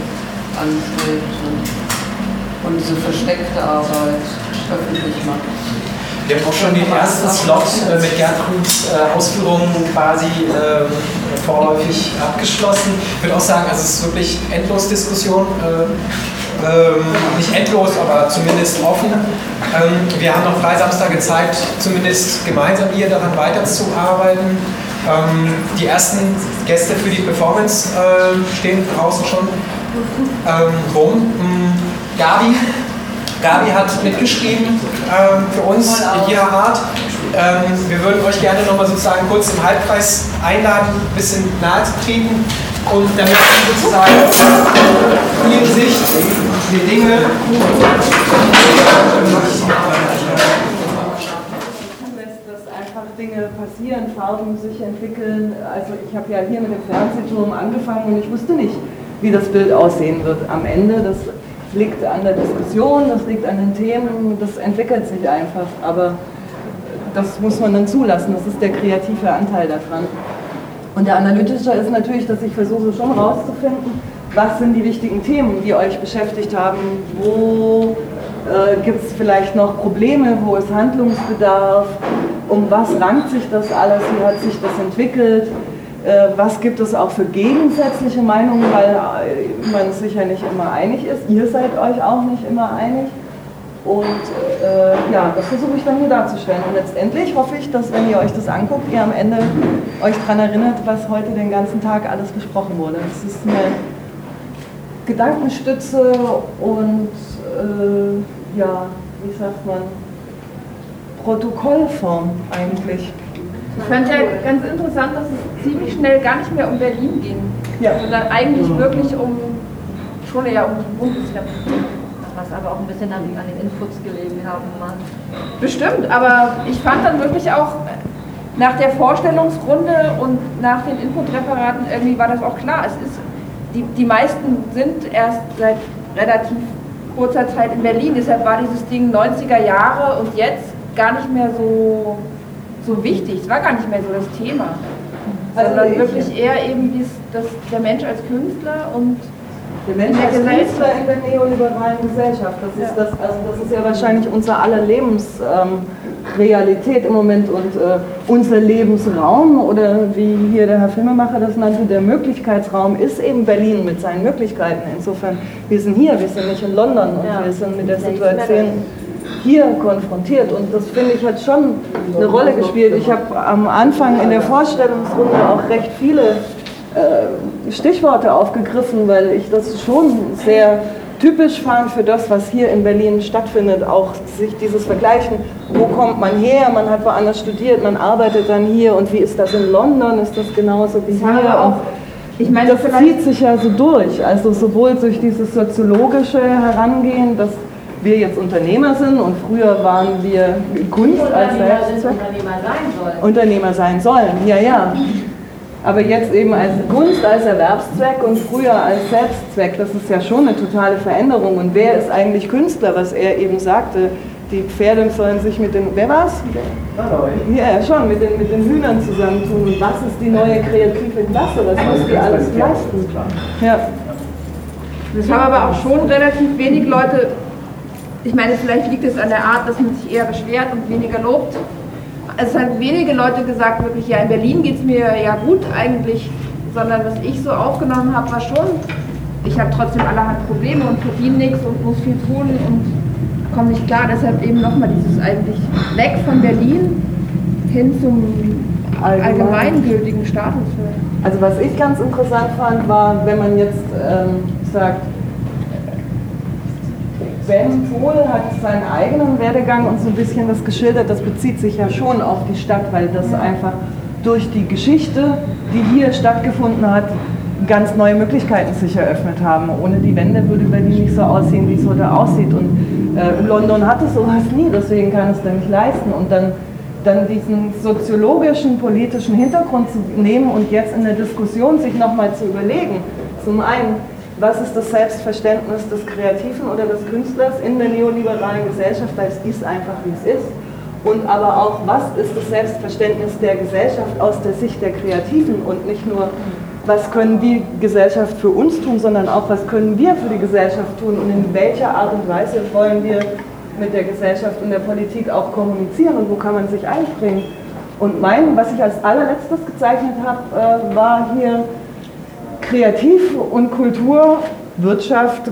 S19: anstrebt und, und diese versteckte Arbeit öffentlich macht.
S30: Wir haben auch schon den ersten Slot äh, mit Gertruds äh, Ausführungen quasi äh, vorläufig abgeschlossen. Ich würde auch sagen, also es ist wirklich endlos Diskussion. Äh, ähm, nicht endlos, aber zumindest offen. Ähm, wir haben noch Freisamstage Zeit, zumindest gemeinsam hier daran weiterzuarbeiten. Ähm, die ersten Gäste für die Performance äh, stehen draußen schon ähm, rum. Mm, Gabi, Gabi hat mitgeschrieben ähm, für uns in ihrer Art. Ähm, wir würden euch gerne nochmal sozusagen kurz im Halbkreis einladen, ein bisschen nahe zu treten und damit Sie sozusagen ihre Sicht, die Dinge
S12: Dinge passieren, Farben sich entwickeln. Also ich habe ja hier mit dem Fernsehturm angefangen und ich wusste nicht, wie das Bild aussehen wird am Ende. Das liegt an der Diskussion, das liegt an den Themen, das entwickelt sich einfach. Aber das muss man dann zulassen, das ist der kreative Anteil daran. Und der analytische ist natürlich, dass ich versuche schon rauszufinden, was sind die wichtigen Themen, die euch beschäftigt haben, wo äh, gibt es vielleicht noch Probleme, wo ist Handlungsbedarf, um was rankt sich das alles, wie hat sich das entwickelt, äh, was gibt es auch für gegensätzliche Meinungen, weil äh, man sich ja nicht immer einig ist, ihr seid euch auch nicht immer einig. Und äh, ja, das versuche ich dann hier darzustellen. Und letztendlich hoffe ich, dass wenn ihr euch das anguckt, ihr am Ende euch daran erinnert, was heute den ganzen Tag alles besprochen wurde. Es ist eine Gedankenstütze und äh, ja, wie sagt man, Protokollform eigentlich.
S1: Ich fand ja ganz interessant, dass es ziemlich schnell gar nicht mehr um Berlin ging,
S12: Ja.
S1: sondern eigentlich wirklich um, schon eher um die Bundesrepublik.
S3: Was aber auch ein bisschen an, an den Inputs gelegen haben mag.
S1: Bestimmt, aber ich fand dann wirklich auch nach der Vorstellungsrunde und nach den Inputreferaten irgendwie war das auch klar. Es ist, die, die meisten sind erst seit relativ kurzer Zeit in Berlin, deshalb war dieses Ding 90er Jahre und jetzt gar nicht mehr so, so wichtig. Es war gar nicht mehr so das Thema.
S12: Also
S1: sondern
S12: ich-
S1: wirklich eher eben dies, das, der Mensch als Künstler und
S12: Der Mensch als Künstler in der neoliberalen Gesellschaft, das ist, das, also das ist ja wahrscheinlich unser aller Lebensrealität ähm, im Moment und äh, unser Lebensraum oder wie hier der Herr Filmemacher das nannte, der Möglichkeitsraum ist eben Berlin mit seinen Möglichkeiten. Insofern, wir sind hier, wir sind nicht in London und
S1: Ja.
S12: wir sind mit der
S1: Ja,
S12: Situation hier konfrontiert und das finde ich hat schon eine Rolle gespielt. Ich habe am Anfang in der Vorstellungsrunde auch recht viele Stichworte aufgegriffen, weil ich das schon sehr typisch fand für das, was hier in Berlin stattfindet, auch sich dieses Vergleichen, wo kommt man her, man hat woanders studiert, man arbeitet dann hier und wie ist das in London, ist das genauso wie hier?
S1: auch- ich meine,
S12: das zieht sich ja so durch, also sowohl durch dieses soziologische Herangehen, dass wir jetzt Unternehmer sind und früher waren wir Kunst als Selbstzweck.
S1: Unternehmer sein sollen.
S12: Unternehmer sein sollen, ja, ja. Aber jetzt eben als Kunst als Erwerbszweck und früher als Selbstzweck, das ist ja schon eine totale Veränderung. Und wer ist eigentlich Künstler, was er eben sagte? Die Pferde sollen sich mit den, wer war's? Ja, ja, schon, mit den, mit den Hühnern zusammentun. Und was ist die neue kreative Klasse? Was muss die alles leisten? Ja.
S1: Es haben aber auch schon relativ wenig Leute, ich meine, vielleicht liegt es an der Art, dass man sich eher beschwert und weniger lobt. Es haben wenige Leute gesagt, wirklich, ja, in Berlin geht es mir ja gut eigentlich, sondern was ich so aufgenommen habe, war schon, ich habe trotzdem allerhand Probleme und verdiene nichts und muss viel tun und komme nicht klar. Deshalb eben nochmal dieses eigentlich weg von Berlin hin zum allgemeingültigen Status.
S12: Also was ich ganz interessant fand, war, wenn man jetzt ähm, sagt, Ben Pohl hat seinen eigenen Werdegang und so ein bisschen das geschildert, das bezieht sich ja schon auf die Stadt, weil das einfach durch die Geschichte, die hier stattgefunden hat, ganz neue Möglichkeiten sich eröffnet haben. Ohne die Wende würde Berlin nicht so aussehen, wie es heute aussieht. Und äh, London hatte sowas nie, deswegen kann es da nicht leisten. Und dann, dann diesen soziologischen, politischen Hintergrund zu nehmen und jetzt in der Diskussion sich nochmal zu überlegen, zum einen, was ist das Selbstverständnis des Kreativen oder des Künstlers in der neoliberalen Gesellschaft, weil es ist einfach, wie es ist. Und aber auch, was ist das Selbstverständnis der Gesellschaft aus der Sicht der Kreativen und nicht nur, was können die Gesellschaft für uns tun, sondern auch, was können wir für die Gesellschaft tun und in welcher Art und Weise wollen wir mit der Gesellschaft und der Politik auch kommunizieren und wo kann man sich einbringen. Und mein, was ich als allerletztes gezeichnet habe, äh, war hier Kreativ- und Kultur, Wirtschaft,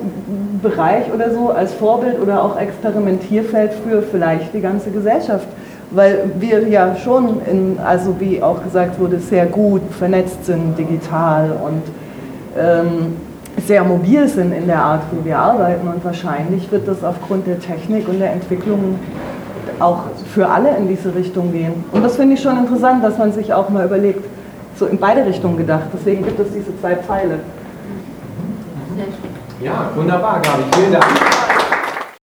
S12: Bereich oder so als Vorbild oder auch Experimentierfeld für vielleicht die ganze Gesellschaft. Weil wir ja schon, in, also wie auch gesagt wurde, sehr gut vernetzt sind digital und ähm, sehr mobil sind in der Art, wie wir arbeiten. Und wahrscheinlich wird das aufgrund der Technik und der Entwicklung auch für alle in diese Richtung gehen. Und das finde ich schon interessant, dass man sich auch mal überlegt, so in beide Richtungen gedacht. Deswegen gibt es diese zwei Pfeile.
S30: Ja, wunderbar, Gabi. Vielen Dank.